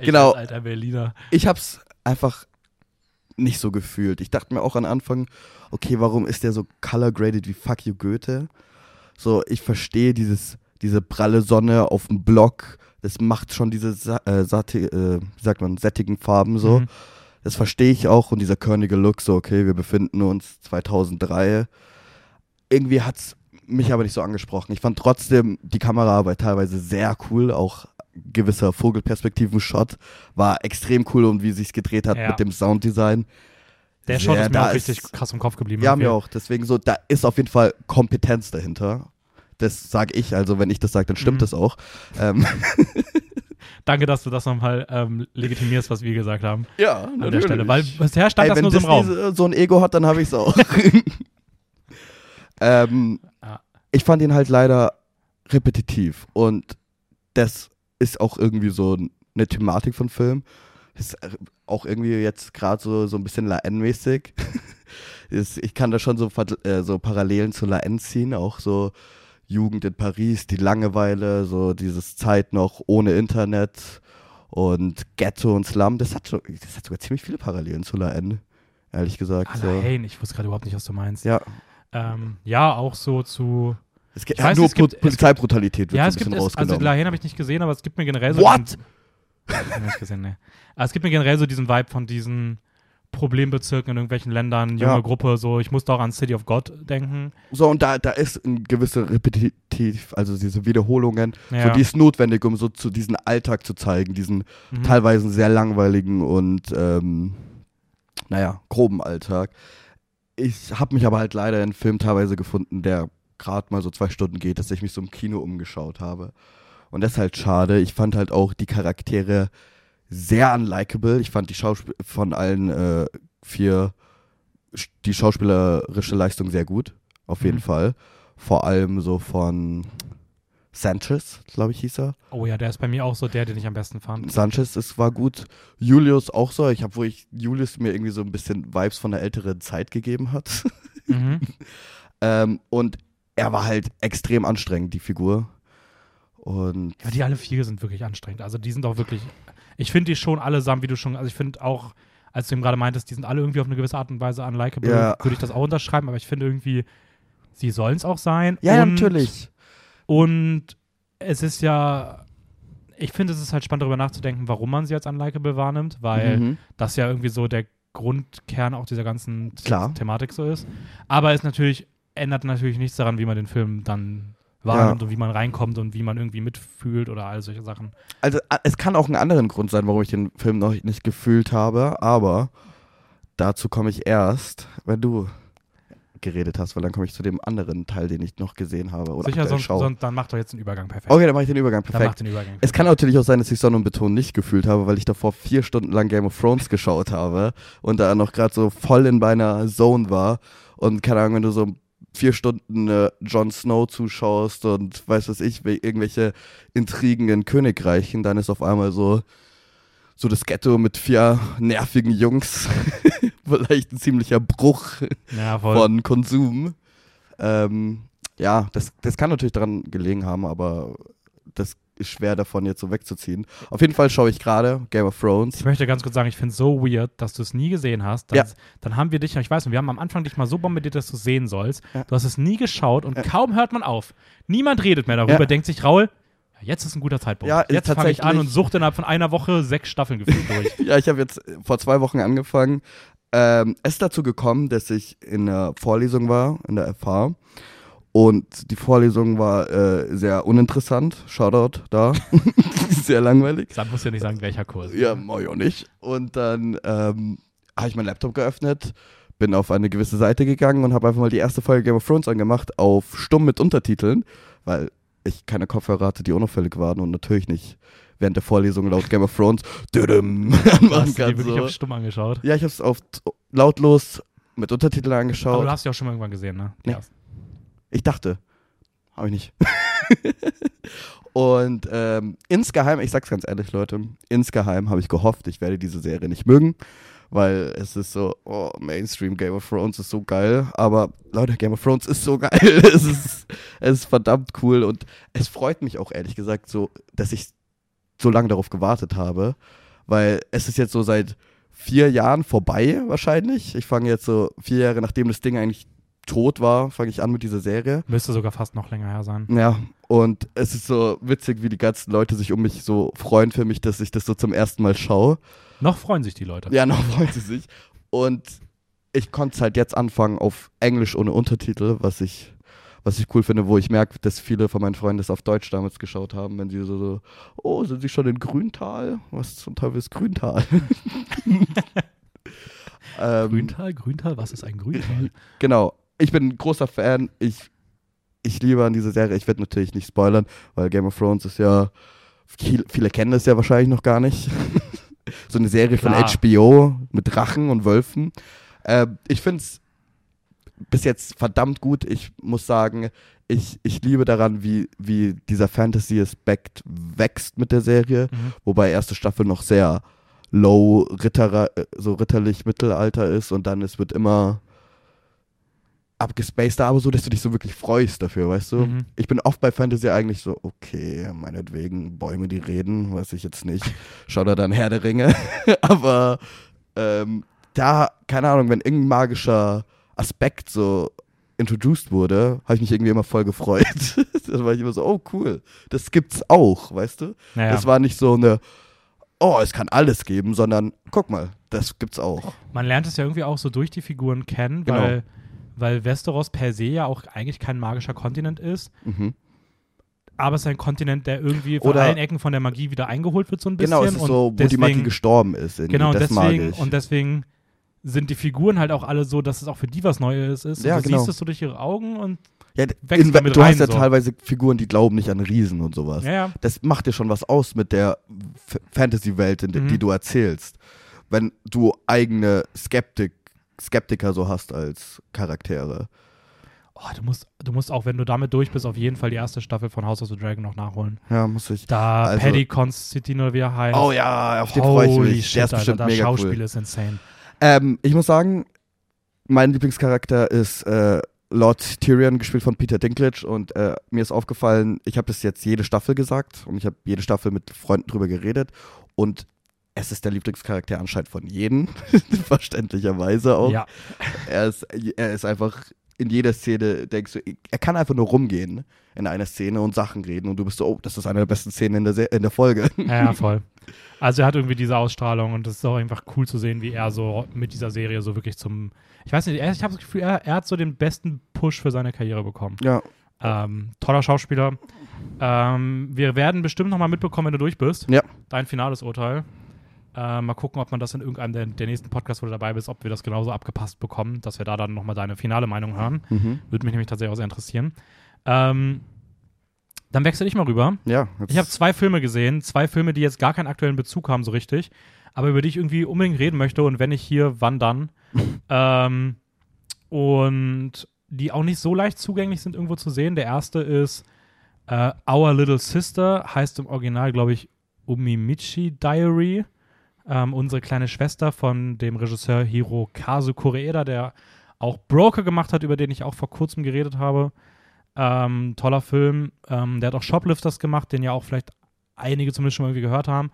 Speaker 1: Genau.
Speaker 2: als alter Berliner.
Speaker 1: ich hab's einfach nicht so gefühlt. Ich dachte mir auch am Anfang, okay, warum ist der so color graded wie Fuck You Goethe? So, ich verstehe dieses, diese pralle Sonne auf dem Block, das macht schon diese äh, satte, äh, wie sagt man, sättigen Farben so.
Speaker 2: Mhm.
Speaker 1: Das verstehe ich auch und dieser körnige Look, so, okay, wir befinden uns 2003. Irgendwie hat's mich aber nicht so angesprochen. Ich fand trotzdem die Kameraarbeit teilweise sehr cool, auch gewisser Vogelperspektiven-Shot war extrem cool und wie sich's gedreht hat
Speaker 2: Ja.
Speaker 1: mit dem Sounddesign.
Speaker 2: Der Shot ist mir auch richtig
Speaker 1: ist-
Speaker 2: krass im Kopf geblieben.
Speaker 1: Ja, mir auch. Deswegen so, da ist auf jeden Fall Kompetenz dahinter. Das sage ich, also wenn ich das sage, dann stimmt
Speaker 2: Mhm.
Speaker 1: das auch. Ähm,
Speaker 2: Danke, dass du das nochmal ähm, legitimierst, was wir gesagt haben
Speaker 1: ja,
Speaker 2: an der Stelle. Weil bisher stand
Speaker 1: Ey,
Speaker 2: das
Speaker 1: wenn
Speaker 2: nur so im Raum.
Speaker 1: Disney so ein Ego hat, dann habe ich es auch. ähm,
Speaker 2: Ja.
Speaker 1: Ich fand ihn halt leider repetitiv und das ist auch irgendwie so eine Thematik von Film. Ist äh, auch irgendwie jetzt gerade so, so ein bisschen La N-mäßig. Ist- ich kann da schon so, äh, so Parallelen zu La N ziehen, auch so Jugend in Paris, die Langeweile, so dieses Zeit noch ohne Internet und Ghetto und Slum. Das hat, schon, das hat sogar ziemlich viele Parallelen zu La N, ehrlich gesagt. So.
Speaker 2: Allein, ich wusste gerade überhaupt nicht, was du meinst.
Speaker 1: Ja,
Speaker 2: Ähm, ja, auch so zu.
Speaker 1: Es gibt
Speaker 2: weiß,
Speaker 1: nur
Speaker 2: es gibt-
Speaker 1: Pol- Polizeibrutalität wird
Speaker 2: Ja,
Speaker 1: so
Speaker 2: es
Speaker 1: ein
Speaker 2: gibt
Speaker 1: bisschen
Speaker 2: es, also. Lahain habe ich nicht gesehen, aber es gibt mir generell so.
Speaker 1: What?
Speaker 2: Diesen, nicht gesehen, nee. Aber es gibt mir generell so diesen Vibe von diesen Problembezirken in irgendwelchen Ländern, junge
Speaker 1: Ja.
Speaker 2: Gruppe, so. Ich musste auch an City of God denken.
Speaker 1: So, und da, da ist ein gewisser Repetitiv, also diese Wiederholungen,
Speaker 2: Ja.
Speaker 1: so, die ist notwendig, um so zu diesen Alltag zu zeigen, diesen
Speaker 2: Mhm.
Speaker 1: teilweise sehr langweiligen und, ähm, naja, groben Alltag. Ich habe mich aber halt leider in Film teilweise gefunden, der gerade mal so zwei Stunden geht, dass ich mich so im Kino umgeschaut habe. Und das ist halt schade. Ich fand halt auch die Charaktere sehr unlikable. Ich fand die Schauspiel von allen äh, vier die schauspielerische Leistung sehr gut, auf jeden
Speaker 2: Mhm.
Speaker 1: Fall. Vor allem so von Sanchez, glaube ich, hieß er.
Speaker 2: Oh ja, der ist bei mir auch so der, den ich am besten fand.
Speaker 1: Sanchez, es war gut. Julius auch so. Ich habe, wo ich Julius mir irgendwie so ein bisschen Vibes von der älteren Zeit gegeben hat.
Speaker 2: Mhm.
Speaker 1: ähm, und er war halt extrem anstrengend, die Figur. Und
Speaker 2: Ja, die alle vier sind wirklich anstrengend. Also die sind auch wirklich. Ich finde die schon allesamt, wie du schon. Also ich finde auch, als du eben gerade meintest, die sind alle irgendwie auf eine gewisse Art und Weise unlikable,
Speaker 1: Ja.
Speaker 2: würde ich das auch unterschreiben, aber ich finde irgendwie, sie sollen es auch sein.
Speaker 1: ja, ja,
Speaker 2: und,
Speaker 1: natürlich.
Speaker 2: Und es ist ja. Ich finde, es ist halt spannend, darüber nachzudenken, warum man sie als unlikable wahrnimmt, weil
Speaker 1: Mhm.
Speaker 2: das ja irgendwie so der Grundkern auch dieser ganzen The-
Speaker 1: Klar.
Speaker 2: Thematik so ist. Aber es natürlich ändert natürlich nichts daran, wie man den Film dann wahrnimmt und wie man reinkommt und wie man irgendwie mitfühlt oder all solche Sachen.
Speaker 1: Also es kann auch einen anderen Grund sein, warum ich den Film noch nicht gefühlt habe, aber dazu komme ich erst, wenn du geredet hast, weil dann komme ich zu dem anderen Teil, den ich noch gesehen habe oder
Speaker 2: Sicher, sonst, sonst dann macht doch jetzt einen Übergang perfekt.
Speaker 1: Okay, dann mache ich den Übergang
Speaker 2: dann
Speaker 1: perfekt.
Speaker 2: macht den Übergang.
Speaker 1: Es kann natürlich auch sein, dass ich Sonne und Beton nicht gefühlt habe, weil ich davor vier Stunden lang Game of Thrones geschaut habe und da noch gerade so voll in meiner Zone war. Und keine Ahnung, wenn du so vier Stunden äh, Jon Snow zuschaust und weiß was ich, we- irgendwelche Intrigen in Königreichen, dann ist auf einmal so, so das Ghetto mit vier nervigen Jungs vielleicht ein ziemlicher Bruch
Speaker 2: ja,
Speaker 1: von Konsum. Ähm, ja, das, das kann natürlich daran gelegen haben, aber das schwer davon jetzt so wegzuziehen. Auf jeden Fall schaue ich gerade Game of Thrones.
Speaker 2: Ich möchte ganz kurz sagen, ich finde es so weird, dass du es nie gesehen hast. Dann,
Speaker 1: Ja.
Speaker 2: dann haben wir dich, ich weiß nicht, wir haben am Anfang dich mal so bombardiert, dass du es sehen sollst.
Speaker 1: Ja.
Speaker 2: Du hast es nie geschaut und kaum hört man auf. Niemand redet mehr darüber,
Speaker 1: Ja.
Speaker 2: denkt sich, Raul, ja, jetzt ist ein guter Zeitpunkt.
Speaker 1: Ja,
Speaker 2: jetzt fange ich an und sucht innerhalb von einer Woche sechs Staffeln gefühlt durch.
Speaker 1: Ja, ich habe jetzt vor zwei Wochen angefangen. Ähm, es ist dazu gekommen, dass ich in der Vorlesung war, in der FH. Und die Vorlesung war äh, sehr uninteressant. Shoutout da. sehr langweilig.
Speaker 2: Dann musst du ja nicht sagen, welcher Kurs.
Speaker 1: Ja, auch nicht. Und dann ähm, habe ich meinen Laptop geöffnet, bin auf eine gewisse Seite gegangen und habe einfach mal die erste Folge Game of Thrones angemacht auf stumm mit Untertiteln, weil ich keine Kopfhörer hatte, die unauffällig waren und natürlich nicht während der Vorlesung laut Game of Thrones
Speaker 2: Du
Speaker 1: anmachen
Speaker 2: hast dir
Speaker 1: kann.
Speaker 2: wirklich
Speaker 1: So.
Speaker 2: auf stumm angeschaut.
Speaker 1: Ja, ich habe es auf lautlos mit Untertiteln
Speaker 2: Aber
Speaker 1: angeschaut.
Speaker 2: du hast ja auch schon mal irgendwann gesehen, ne?
Speaker 1: Nee.
Speaker 2: Ja.
Speaker 1: Ich dachte. Habe ich nicht. und ähm, insgeheim, ich sag's ganz ehrlich, Leute, insgeheim habe ich gehofft, ich werde diese Serie nicht mögen, weil es ist so, oh, Mainstream Game of Thrones ist so geil. Aber Leute, Game of Thrones ist so geil. es, ist, es ist verdammt cool und es freut mich auch ehrlich gesagt so, dass ich so lange darauf gewartet habe, weil es ist jetzt so seit vier Jahren vorbei wahrscheinlich. Ich fange jetzt so vier Jahre, nachdem das Ding eigentlich tot war, fange ich an mit dieser Serie.
Speaker 2: Müsste sogar fast noch länger her sein.
Speaker 1: Ja, und es ist so witzig, wie die ganzen Leute sich um mich so freuen für mich, dass ich das so zum ersten Mal schaue.
Speaker 2: Noch freuen sich die Leute.
Speaker 1: Ja, noch freuen sie sich. Und ich konnte es halt jetzt anfangen auf Englisch ohne Untertitel, was ich, was ich cool finde, wo ich merke, dass viele von meinen Freunden das auf Deutsch damals geschaut haben, wenn sie so, so oh, sind sie schon in Grüntal? Was zum Teufel ist Grüntal? ähm,
Speaker 2: Grüntal, Grüntal, was ist ein Grüntal?
Speaker 1: Genau. Ich bin ein großer Fan. Ich, ich liebe an dieser Serie. Ich werde natürlich nicht spoilern, weil Game of Thrones ist ja. Viel, viele kennen das ja wahrscheinlich noch gar nicht. so eine Serie von
Speaker 2: Klar.
Speaker 1: HBO mit Drachen und Wölfen. Äh, ich finde es bis jetzt verdammt gut. Ich muss sagen, ich, ich liebe daran, wie, wie dieser Fantasy-Aspekt wächst mit der Serie.
Speaker 2: Mhm.
Speaker 1: Wobei erste Staffel noch sehr low Ritter, äh, so ritterlich Mittelalter ist und dann es wird immer abgespaceder, aber so, dass du dich so wirklich freust dafür, weißt du?
Speaker 2: Mhm.
Speaker 1: Ich bin oft bei Fantasy eigentlich so, okay, meinetwegen Bäume, die reden, weiß ich jetzt nicht. Schau da dann Herr der Ringe. aber ähm, da, keine Ahnung, wenn irgendein magischer Aspekt so introduced wurde, habe ich mich irgendwie immer voll gefreut. da war ich immer so, oh cool, das gibt's auch, weißt du?
Speaker 2: Naja.
Speaker 1: Das war nicht so eine, oh, es kann alles geben, sondern guck mal, das gibt's auch.
Speaker 2: Man lernt es ja irgendwie auch so durch die Figuren kennen,
Speaker 1: Genau.
Speaker 2: weil, weil Westeros per se ja auch eigentlich kein magischer Kontinent ist,
Speaker 1: Mhm.
Speaker 2: aber es ist ein Kontinent, der irgendwie von
Speaker 1: Oder-
Speaker 2: allen Ecken von der Magie wieder eingeholt wird, so ein bisschen.
Speaker 1: Genau, es ist
Speaker 2: und
Speaker 1: so, wo
Speaker 2: deswegen,
Speaker 1: die Magie gestorben ist.
Speaker 2: Genau, und deswegen, und deswegen sind die Figuren halt auch alle so, dass es auch für die was Neues ist.
Speaker 1: Ja,
Speaker 2: und du
Speaker 1: genau.
Speaker 2: siehst es so durch ihre Augen und
Speaker 1: ja, in,
Speaker 2: damit
Speaker 1: du
Speaker 2: rein,
Speaker 1: hast ja
Speaker 2: so.
Speaker 1: teilweise Figuren, die glauben nicht an Riesen und sowas.
Speaker 2: ja, ja.
Speaker 1: Das macht dir schon was aus mit der Fantasy-Welt,
Speaker 2: Mhm.
Speaker 1: die du erzählst. Wenn du eigene Skeptik, Skeptiker so hast als Charaktere.
Speaker 2: Oh, du musst, du musst auch, wenn du damit durch bist, auf jeden Fall die erste Staffel von House of the Dragon noch nachholen.
Speaker 1: Ja, muss ich.
Speaker 2: Da
Speaker 1: Also-
Speaker 2: Paddy Constantine oder wie er heißt.
Speaker 1: Oh ja, auf den freue ich
Speaker 2: Holy
Speaker 1: mich.
Speaker 2: shit,
Speaker 1: Der ist
Speaker 2: Alter,
Speaker 1: bestimmt
Speaker 2: das
Speaker 1: mega
Speaker 2: Schauspiel
Speaker 1: cool.
Speaker 2: ist insane.
Speaker 1: Ähm, ich muss sagen, mein Lieblingscharakter ist äh, Lord Tyrion, gespielt von Peter Dinklage. Und äh, mir ist aufgefallen, ich habe das jetzt jede Staffel gesagt und ich habe jede Staffel mit Freunden drüber geredet. Und es ist der Lieblingscharakter anscheinend von jedem, verständlicherweise auch.
Speaker 2: Ja,
Speaker 1: Er, ist, er ist einfach in jeder Szene, denkst du, er kann einfach nur rumgehen in einer Szene und Sachen reden und du bist so, oh, das ist eine der besten Szenen in der, Se in der Folge.
Speaker 2: ja, ja, voll. Also er hat irgendwie diese Ausstrahlung und es ist auch einfach cool zu sehen, wie er so mit dieser Serie so wirklich zum, ich weiß nicht, ich habe das Gefühl, er, er hat so den besten Push für seine Karriere bekommen.
Speaker 1: Ja,
Speaker 2: Ähm, toller Schauspieler. Ähm, wir werden bestimmt noch mal mitbekommen, wenn du durch bist.
Speaker 1: Ja.
Speaker 2: Dein finales Urteil. Äh, mal gucken, ob man das in irgendeinem der, der nächsten Podcasts, wo du dabei bist, ob wir das genauso abgepasst bekommen, dass wir da dann noch mal deine finale Meinung hören.
Speaker 1: mhm.
Speaker 2: Würde mich nämlich tatsächlich auch sehr interessieren. Ähm, dann wechsle ich mal rüber.
Speaker 1: ja.
Speaker 2: Ich habe zwei Filme gesehen, zwei Filme, die jetzt gar keinen aktuellen Bezug haben so richtig, aber über die ich irgendwie unbedingt reden möchte und wenn nicht hier, wann dann. ähm, und die auch nicht so leicht zugänglich sind irgendwo zu sehen. Der erste ist äh, Our Little Sister, heißt im Original, glaube ich, Umimichi Diary. Ähm, unsere kleine Schwester von dem Regisseur Hirokazu Koreeda, der auch Broker gemacht hat, über den ich auch vor kurzem geredet habe. Ähm, toller Film. Ähm, der hat auch Shoplifters gemacht, den ja auch vielleicht einige zumindest schon irgendwie gehört haben.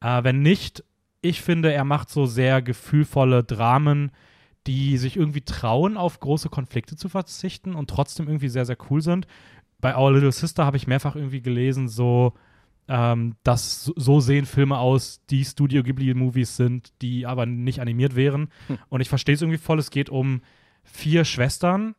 Speaker 2: Äh, wenn nicht, ich finde, er macht so sehr gefühlvolle Dramen, die sich irgendwie trauen, auf große Konflikte zu verzichten und trotzdem irgendwie sehr, sehr cool sind. Bei Our Little Sister habe ich mehrfach irgendwie gelesen, so, ähm, dass so- so sehen Filme aus, die Studio Ghibli-Movies sind, die aber nicht animiert wären.
Speaker 1: Hm.
Speaker 2: Und ich verstehe es irgendwie voll. Es geht um vier Schwestern.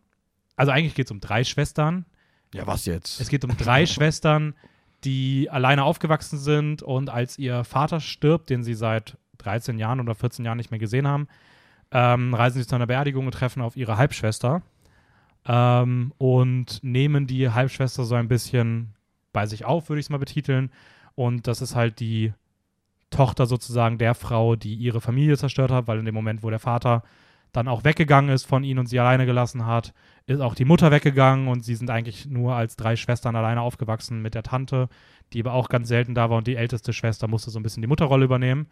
Speaker 2: Also eigentlich geht es um drei Schwestern.
Speaker 1: ja, was jetzt?
Speaker 2: Es geht um drei Schwestern, die alleine aufgewachsen sind und als ihr Vater stirbt, den sie seit 13 Jahren oder 14 Jahren nicht mehr gesehen haben, ähm, reisen sie zu einer Beerdigung und treffen auf ihre Halbschwester ähm, und nehmen die Halbschwester so ein bisschen bei sich auf, würde ich es mal betiteln. Und das ist halt die Tochter sozusagen der Frau, die ihre Familie zerstört hat, weil in dem Moment, wo der Vater dann auch weggegangen ist von ihnen und sie alleine gelassen hat, ist auch die Mutter weggegangen und sie sind eigentlich nur als drei Schwestern alleine aufgewachsen mit der Tante, die aber auch ganz selten da war und die älteste Schwester musste so ein bisschen die Mutterrolle übernehmen.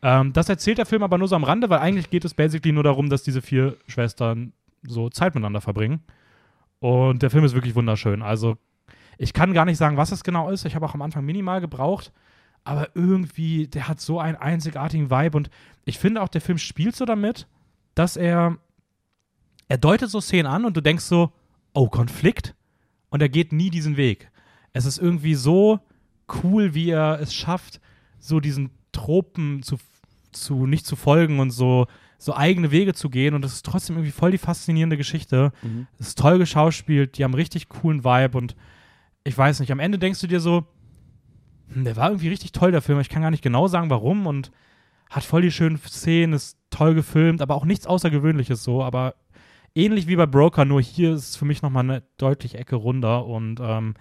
Speaker 2: Ähm, das erzählt der Film aber nur so am Rande, weil eigentlich geht es basically nur darum, dass diese vier Schwestern so Zeit miteinander verbringen. Und der Film ist wirklich wunderschön. Also ich kann gar nicht sagen, was es genau ist. Ich habe auch am Anfang minimal gebraucht. Aber irgendwie, der hat so einen einzigartigen Vibe. Und ich finde auch, der Film spielt so damit, dass er, er deutet so Szenen an und du denkst so, oh, Konflikt. Und er geht nie diesen Weg. Es ist irgendwie so cool, wie er es schafft, so diesen Tropen zu, zu nicht zu folgen und so, so eigene Wege zu gehen. Und es ist trotzdem irgendwie voll die faszinierende Geschichte.
Speaker 1: Mhm.
Speaker 2: Es ist toll geschauspielt, die haben richtig coolen Vibe und ich weiß nicht, am Ende denkst du dir so, hm, der war irgendwie richtig toll, der Film. Ich kann gar nicht genau sagen, warum und hat voll die schönen Szenen, ist toll gefilmt, aber auch nichts Außergewöhnliches so. Aber ähnlich wie bei Broker, nur hier ist es für mich nochmal eine deutlich Ecke runder und ähm,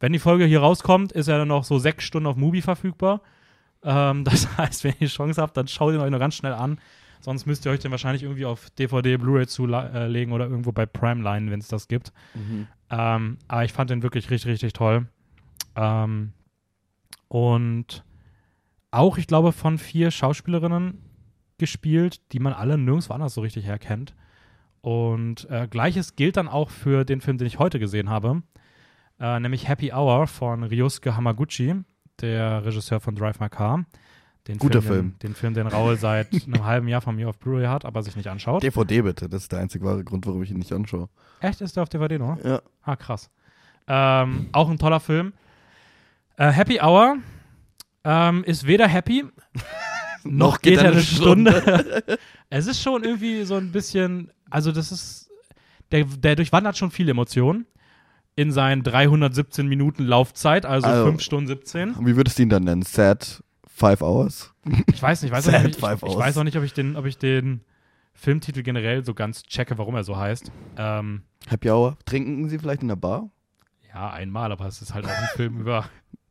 Speaker 2: wenn die Folge hier rauskommt, ist er dann noch so sechs Stunden auf Mubi verfügbar. Ähm, das heißt, wenn ihr die Chance habt, dann schaut ihn euch noch ganz schnell an. Sonst müsst ihr euch den wahrscheinlich irgendwie auf DVD, Blu-ray zulegen oder irgendwo bei Prime Line, wenn es das gibt.
Speaker 1: Mhm.
Speaker 2: Ähm, aber ich fand den wirklich richtig, richtig toll. Ähm, und auch, ich glaube, von vier Schauspielerinnen gespielt, die man alle nirgendwo anders so richtig herkennt. Und äh, gleiches gilt dann auch für den Film, den ich heute gesehen habe, äh, nämlich Happy Hour von Ryosuke Hamaguchi, der Regisseur von Drive My Car. Den
Speaker 1: Guter
Speaker 2: Film,
Speaker 1: Film.
Speaker 2: Den, den Film, den Raul seit einem halben Jahr von mir auf Blu-ray hat, aber sich nicht anschaut.
Speaker 1: DVD bitte, das ist der einzig wahre Grund, warum ich ihn nicht anschaue.
Speaker 2: Echt, ist der auf DVD noch?
Speaker 1: Ja.
Speaker 2: Ah, krass. Ähm, auch ein toller Film. Äh, Happy Hour ähm, ist weder happy, noch geht, er eine Stunde. es ist schon irgendwie so ein bisschen, also das ist, der, der durchwandert schon viele Emotionen in seinen 317 Minuten Laufzeit, also
Speaker 1: Also-
Speaker 2: 5 Stunden 17.
Speaker 1: Und wie würdest du ihn dann nennen? Sad Five Hours?
Speaker 2: Ich weiß nicht, ich weiß, auch nicht, ich, ich weiß auch nicht, ob ich den, ob ich den Filmtitel generell so ganz checke, warum er so heißt. Ähm,
Speaker 1: Happy Hour? Trinken Sie vielleicht in der Bar?
Speaker 2: ja, einmal, aber es ist halt auch ein Film über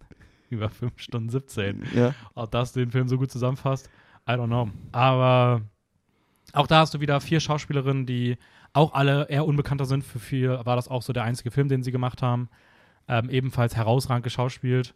Speaker 2: über 5 Stunden 17.
Speaker 1: Ja.
Speaker 2: Ob das den Film so gut zusammenfasst, I don't know. Aber auch da hast du wieder vier Schauspielerinnen, die auch alle eher unbekannter sind. Für vier war das auch so der einzige Film, den sie gemacht haben. Ähm, ebenfalls herausragend geschauspielt.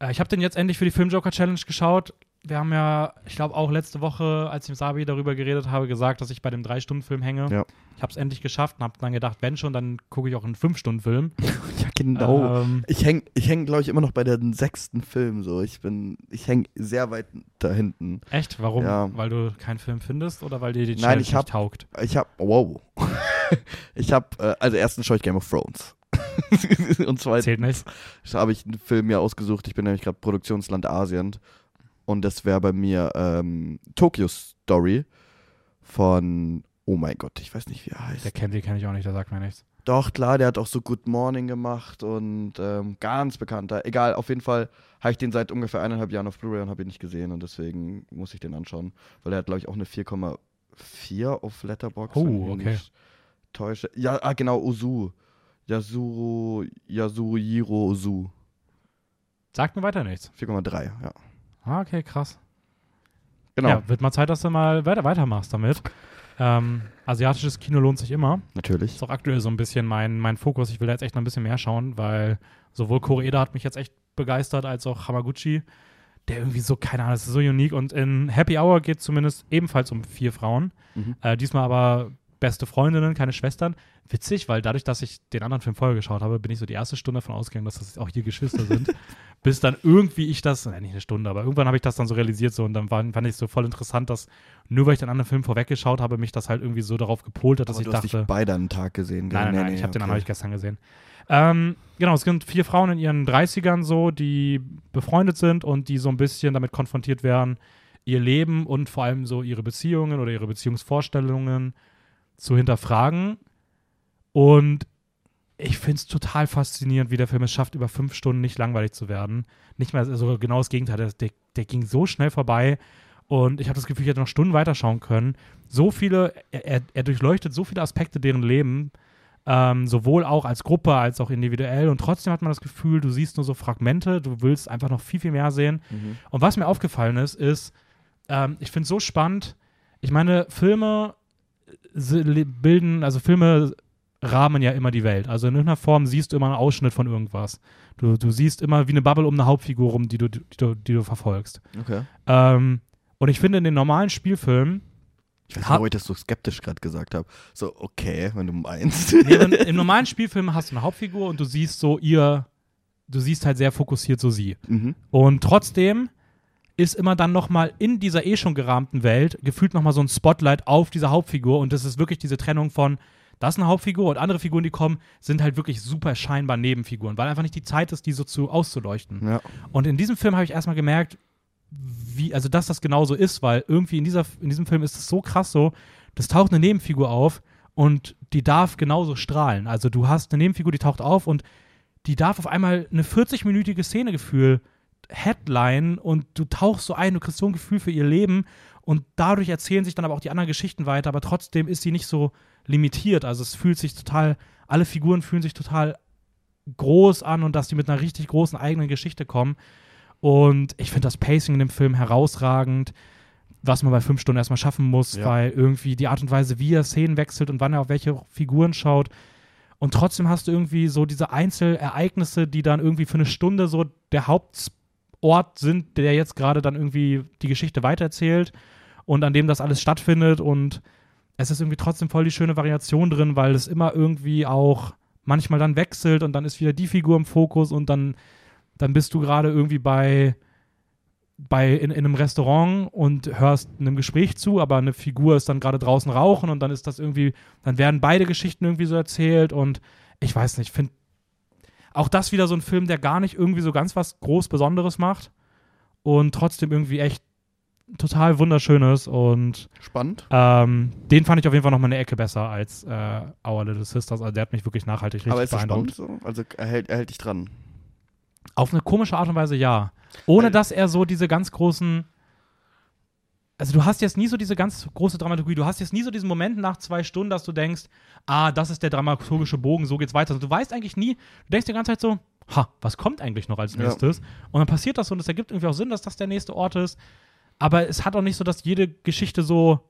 Speaker 2: Äh, ich habe den jetzt endlich für die Filmjoker Challenge geschaut. Wir haben ja, ich glaube auch letzte Woche, als ich mit Sabi darüber geredet habe, gesagt, dass ich bei dem Drei-Stunden-Film hänge.
Speaker 1: Ja.
Speaker 2: Ich habe es endlich geschafft und habe dann gedacht, wenn schon, dann gucke ich auch einen Fünf-Stunden-Film.
Speaker 1: ja, genau.
Speaker 2: Ähm,
Speaker 1: Ich hänge, ich häng, glaube ich, immer noch bei dem sechsten Film so. Ich bin, ich hänge sehr weit da hinten.
Speaker 2: echt? Warum?
Speaker 1: Ja.
Speaker 2: Weil du keinen Film findest oder weil dir die
Speaker 1: Nein,
Speaker 2: Challenge
Speaker 1: ich hab-
Speaker 2: nicht taugt?
Speaker 1: Ich habe, wow. ich habe, äh, also erstens schaue ich Game of Thrones. Und zweitens habe ich einen Film mir ausgesucht. Ich bin nämlich gerade Produktionsland Asien. Und das wäre bei mir ähm, Tokyo Story von, oh mein Gott, ich weiß nicht, wie er heißt.
Speaker 2: Der kennt die kenne ich auch nicht, der sagt mir nichts.
Speaker 1: Doch, klar, der hat auch so Good Morning gemacht und ähm, ganz bekannter. Egal, auf jeden Fall habe ich den seit ungefähr eineinhalb Jahren auf Blu-ray und habe ihn nicht gesehen und deswegen muss ich den anschauen. Weil er hat, glaube ich, auch eine 4,4 auf Letterboxd.
Speaker 2: Oh, okay.
Speaker 1: nicht Täusche. Ja, ah, genau, Ozu. Yasuro, Yasuhiro Ozu.
Speaker 2: Sagt mir weiter nichts.
Speaker 1: 4,3, ja.
Speaker 2: Ah, okay, krass.
Speaker 1: Genau,
Speaker 2: Ja, wird mal Zeit, dass du mal weiter weitermachst damit. Ähm, asiatisches Kino lohnt sich immer.
Speaker 1: natürlich.
Speaker 2: Ist auch aktuell so ein bisschen mein, mein Fokus. Ich will da jetzt echt noch ein bisschen mehr schauen, weil sowohl Koreeda hat mich jetzt echt begeistert, als auch Hamaguchi, der irgendwie so, keine Ahnung, das ist so unique. Und in Happy Hour geht es zumindest ebenfalls um vier Frauen.
Speaker 1: Mhm.
Speaker 2: Äh, diesmal aber beste Freundinnen, keine Schwestern. Witzig, weil dadurch, dass ich den anderen Film vorher geschaut habe, bin ich so die erste Stunde davon ausgegangen, dass das auch hier Geschwister sind. Bis dann irgendwie ich das, nein, nicht eine Stunde, aber irgendwann habe ich das dann so realisiert so und dann war, fand ich es so voll interessant, dass nur weil ich den anderen Film vorweggeschaut habe, mich das halt irgendwie so darauf gepolt hat, dass
Speaker 1: Aber
Speaker 2: ich
Speaker 1: du hast
Speaker 2: dachte.
Speaker 1: dich beide den Tag gesehen. gell?
Speaker 2: Nein, nein,
Speaker 1: Nee,
Speaker 2: nein,
Speaker 1: nee,
Speaker 2: ich habe den
Speaker 1: okay.
Speaker 2: anderen hab ich gestern gesehen. Ähm, genau, es sind vier Frauen in ihren 30ern so, die befreundet sind und die so ein bisschen damit konfrontiert werden, ihr Leben und vor allem so ihre Beziehungen oder ihre Beziehungsvorstellungen zu hinterfragen. Und ich finde es total faszinierend, wie der Film es schafft, über fünf Stunden nicht langweilig zu werden. Nicht mehr, also genau das Gegenteil, der, der, der ging so schnell vorbei und ich habe das Gefühl, ich hätte noch Stunden weiterschauen können. So viele, er, er, durchleuchtet so viele Aspekte deren Leben, ähm, sowohl auch als Gruppe als auch individuell und trotzdem hat man das Gefühl, du siehst nur so Fragmente, du willst einfach noch viel, viel mehr sehen.
Speaker 1: Mhm.
Speaker 2: Und was mir aufgefallen ist, ist, ähm, ich finde es so spannend. Ich meine, Filme bilden, also Filme rahmen ja immer die Welt. Also in irgendeiner Form siehst du immer einen Ausschnitt von irgendwas. Du, du siehst immer wie eine Bubble um eine Hauptfigur rum, die du, die du, die du verfolgst.
Speaker 1: Okay.
Speaker 2: Ähm, und ich finde, in den normalen Spielfilmen,
Speaker 1: Ich weiß nicht, warum ich das so skeptisch gerade gesagt habe. So, okay, wenn du meinst.
Speaker 2: nee, im, im normalen Spielfilm hast du eine Hauptfigur und du siehst so ihr, du siehst halt sehr fokussiert so sie.
Speaker 1: mhm.
Speaker 2: Und trotzdem ist immer dann nochmal in dieser eh schon gerahmten Welt gefühlt nochmal so ein Spotlight auf diese Hauptfigur und das ist wirklich diese Trennung von, das ist eine Hauptfigur und andere Figuren, die kommen, sind halt wirklich super scheinbar Nebenfiguren, weil einfach nicht die Zeit ist, die so zu auszuleuchten.
Speaker 1: Ja.
Speaker 2: Und in diesem Film habe ich erstmal gemerkt, wie, also dass das genauso ist, weil irgendwie in, dieser, in diesem Film ist es so krass so, das taucht eine Nebenfigur auf und die darf genauso strahlen. Also du hast eine Nebenfigur, die taucht auf und die darf auf einmal eine 40-minütige Szenegefühl Headline und du tauchst so ein, du kriegst so ein Gefühl für ihr Leben und dadurch erzählen sich dann aber auch die anderen Geschichten weiter, aber trotzdem ist sie nicht so limitiert. Also es fühlt sich total, alle Figuren fühlen sich total groß an und dass die mit einer richtig großen eigenen Geschichte kommen. Und ich finde das Pacing in dem Film herausragend, was man bei fünf Stunden erstmal schaffen muss,
Speaker 1: Ja.
Speaker 2: weil irgendwie die Art und Weise, wie er Szenen wechselt und wann er auf welche Figuren schaut. Und trotzdem hast du irgendwie so diese Einzelereignisse, die dann irgendwie für eine Stunde so der Hauptort sind, der jetzt gerade dann irgendwie die Geschichte weitererzählt und an dem das alles stattfindet. Und es ist irgendwie trotzdem voll die schöne Variation drin, weil es immer irgendwie auch manchmal dann wechselt und dann ist wieder die Figur im Fokus und dann, dann bist du gerade irgendwie bei, bei in, in einem Restaurant und hörst einem Gespräch zu, aber eine Figur ist dann gerade draußen rauchen und dann ist das irgendwie, dann werden beide Geschichten irgendwie so erzählt und ich weiß nicht, ich finde auch das wieder so ein Film, der gar nicht irgendwie so ganz was groß Besonderes macht und trotzdem irgendwie echt total wunderschön ist und
Speaker 1: Spannend.
Speaker 2: ähm, den fand ich auf jeden Fall noch mal eine Ecke besser als äh, Our Little Sisters. Also der hat mich wirklich nachhaltig richtig
Speaker 1: Aber ist
Speaker 2: beeindruckt.
Speaker 1: spannend so? Also er hält, er hält dich dran.
Speaker 2: Auf eine komische Art und Weise ja. Ohne
Speaker 1: Weil-
Speaker 2: dass er so diese ganz großen. Also du hast jetzt nie so diese ganz große Dramaturgie. Du hast jetzt nie so diesen Moment nach zwei Stunden, dass du denkst, ah, das ist der dramaturgische Bogen, so geht's weiter. Also du weißt eigentlich nie, du denkst die ganze Zeit so, ha, was kommt eigentlich noch als
Speaker 1: Ja.
Speaker 2: nächstes? Und dann passiert das und es ergibt irgendwie auch Sinn, dass das der nächste Ort ist. Aber es hat auch nicht so, dass jede Geschichte so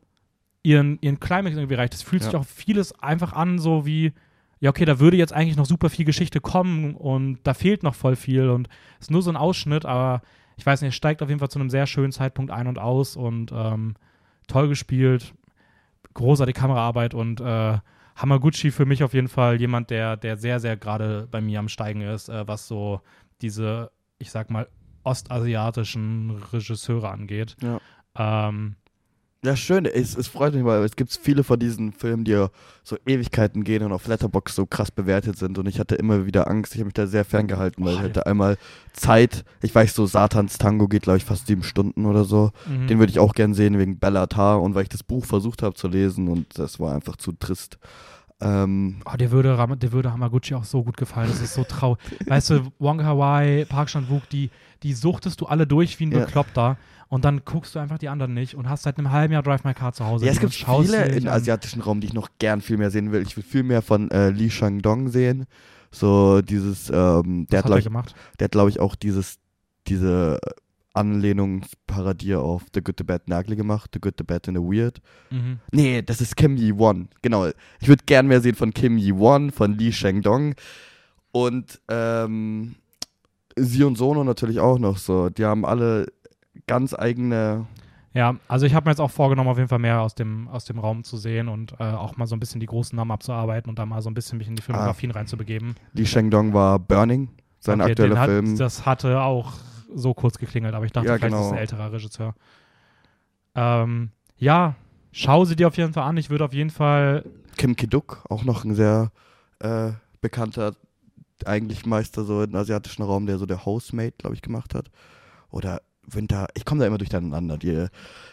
Speaker 2: ihren, ihren Climax irgendwie reicht. Es fühlt sich
Speaker 1: Ja.
Speaker 2: auch vieles einfach an, so wie, ja, okay, da würde jetzt eigentlich noch super viel Geschichte kommen und da fehlt noch voll viel und es ist nur so ein Ausschnitt, aber ich weiß nicht, steigt auf jeden Fall zu einem sehr schönen Zeitpunkt ein und aus und ähm, toll gespielt, großartige Kameraarbeit und äh, Hamaguchi für mich auf jeden Fall jemand, der, der sehr, sehr gerade bei mir am Steigen ist, äh, was so diese, ich sag mal, ostasiatischen Regisseure angeht.
Speaker 1: Ja.
Speaker 2: Ähm,
Speaker 1: Ja, schön. Es, es freut mich, weil es gibt viele von diesen Filmen, die so Ewigkeiten gehen und auf Letterbox so krass bewertet sind. Und ich hatte immer wieder Angst. Ich habe mich da sehr ferngehalten, weil
Speaker 2: Oh,
Speaker 1: ich hatte einmal Zeit. Ich weiß, so Satans Tango geht, glaube ich, fast sieben Stunden oder so.
Speaker 2: mhm.
Speaker 1: Den würde ich auch gern sehen wegen Bellatar und weil ich das Buch versucht habe zu lesen und das war einfach zu trist. Ähm,
Speaker 2: Oh, der würde, Ram- der würde Hamaguchi auch so gut gefallen. Das ist so traurig. weißt du, Wong Hawaii, Park Chan-wook, die, die suchtest du alle durch wie ein
Speaker 1: Ja.
Speaker 2: Bekloppter. Und dann guckst du einfach die anderen nicht und hast seit einem halben Jahr Drive My Car zu Hause.
Speaker 1: ja, es gibt viele im asiatischen Raum, die ich noch gern viel mehr sehen will. Ich will viel mehr von äh, Li Shangdong sehen. So dieses, ähm, der hat,
Speaker 2: hat
Speaker 1: glaube ich,
Speaker 2: gemacht?
Speaker 1: der hat, glaube ich, auch dieses, diese Anlehnungsparodie auf The Good, The Bad, and the Ugly gemacht. The Good, The Bad and the Weird.
Speaker 2: Mhm.
Speaker 1: Nee, das ist Kim Yi-won. Genau. Ich würde gern mehr sehen von Kim Yi-won, von Lee Shangdong und ähm, sie und Sono natürlich auch noch so. Die haben alle ganz eigene.
Speaker 2: Ja, also ich habe mir jetzt auch vorgenommen, auf jeden Fall mehr aus dem, aus dem Raum zu sehen und äh, auch mal so ein bisschen die großen Namen abzuarbeiten und da mal so ein bisschen mich in die Filmografien reinzubegeben.
Speaker 1: Lee Shangdong war Burning, sein
Speaker 2: Okay,
Speaker 1: aktueller
Speaker 2: hat,
Speaker 1: Film.
Speaker 2: Das hatte auch so kurz geklingelt, aber ich dachte,
Speaker 1: Ja,
Speaker 2: vielleicht ist es
Speaker 1: genau.
Speaker 2: ein älterer Regisseur. Ähm, ja, schau sie dir auf jeden Fall an. Ich würde auf jeden Fall
Speaker 1: Kim Ki-duk, auch noch ein sehr äh, bekannter eigentlich Meister so im asiatischen Raum, der so der Housemate, glaube ich, gemacht hat. Oder Winter, ich komme da immer durcheinander die,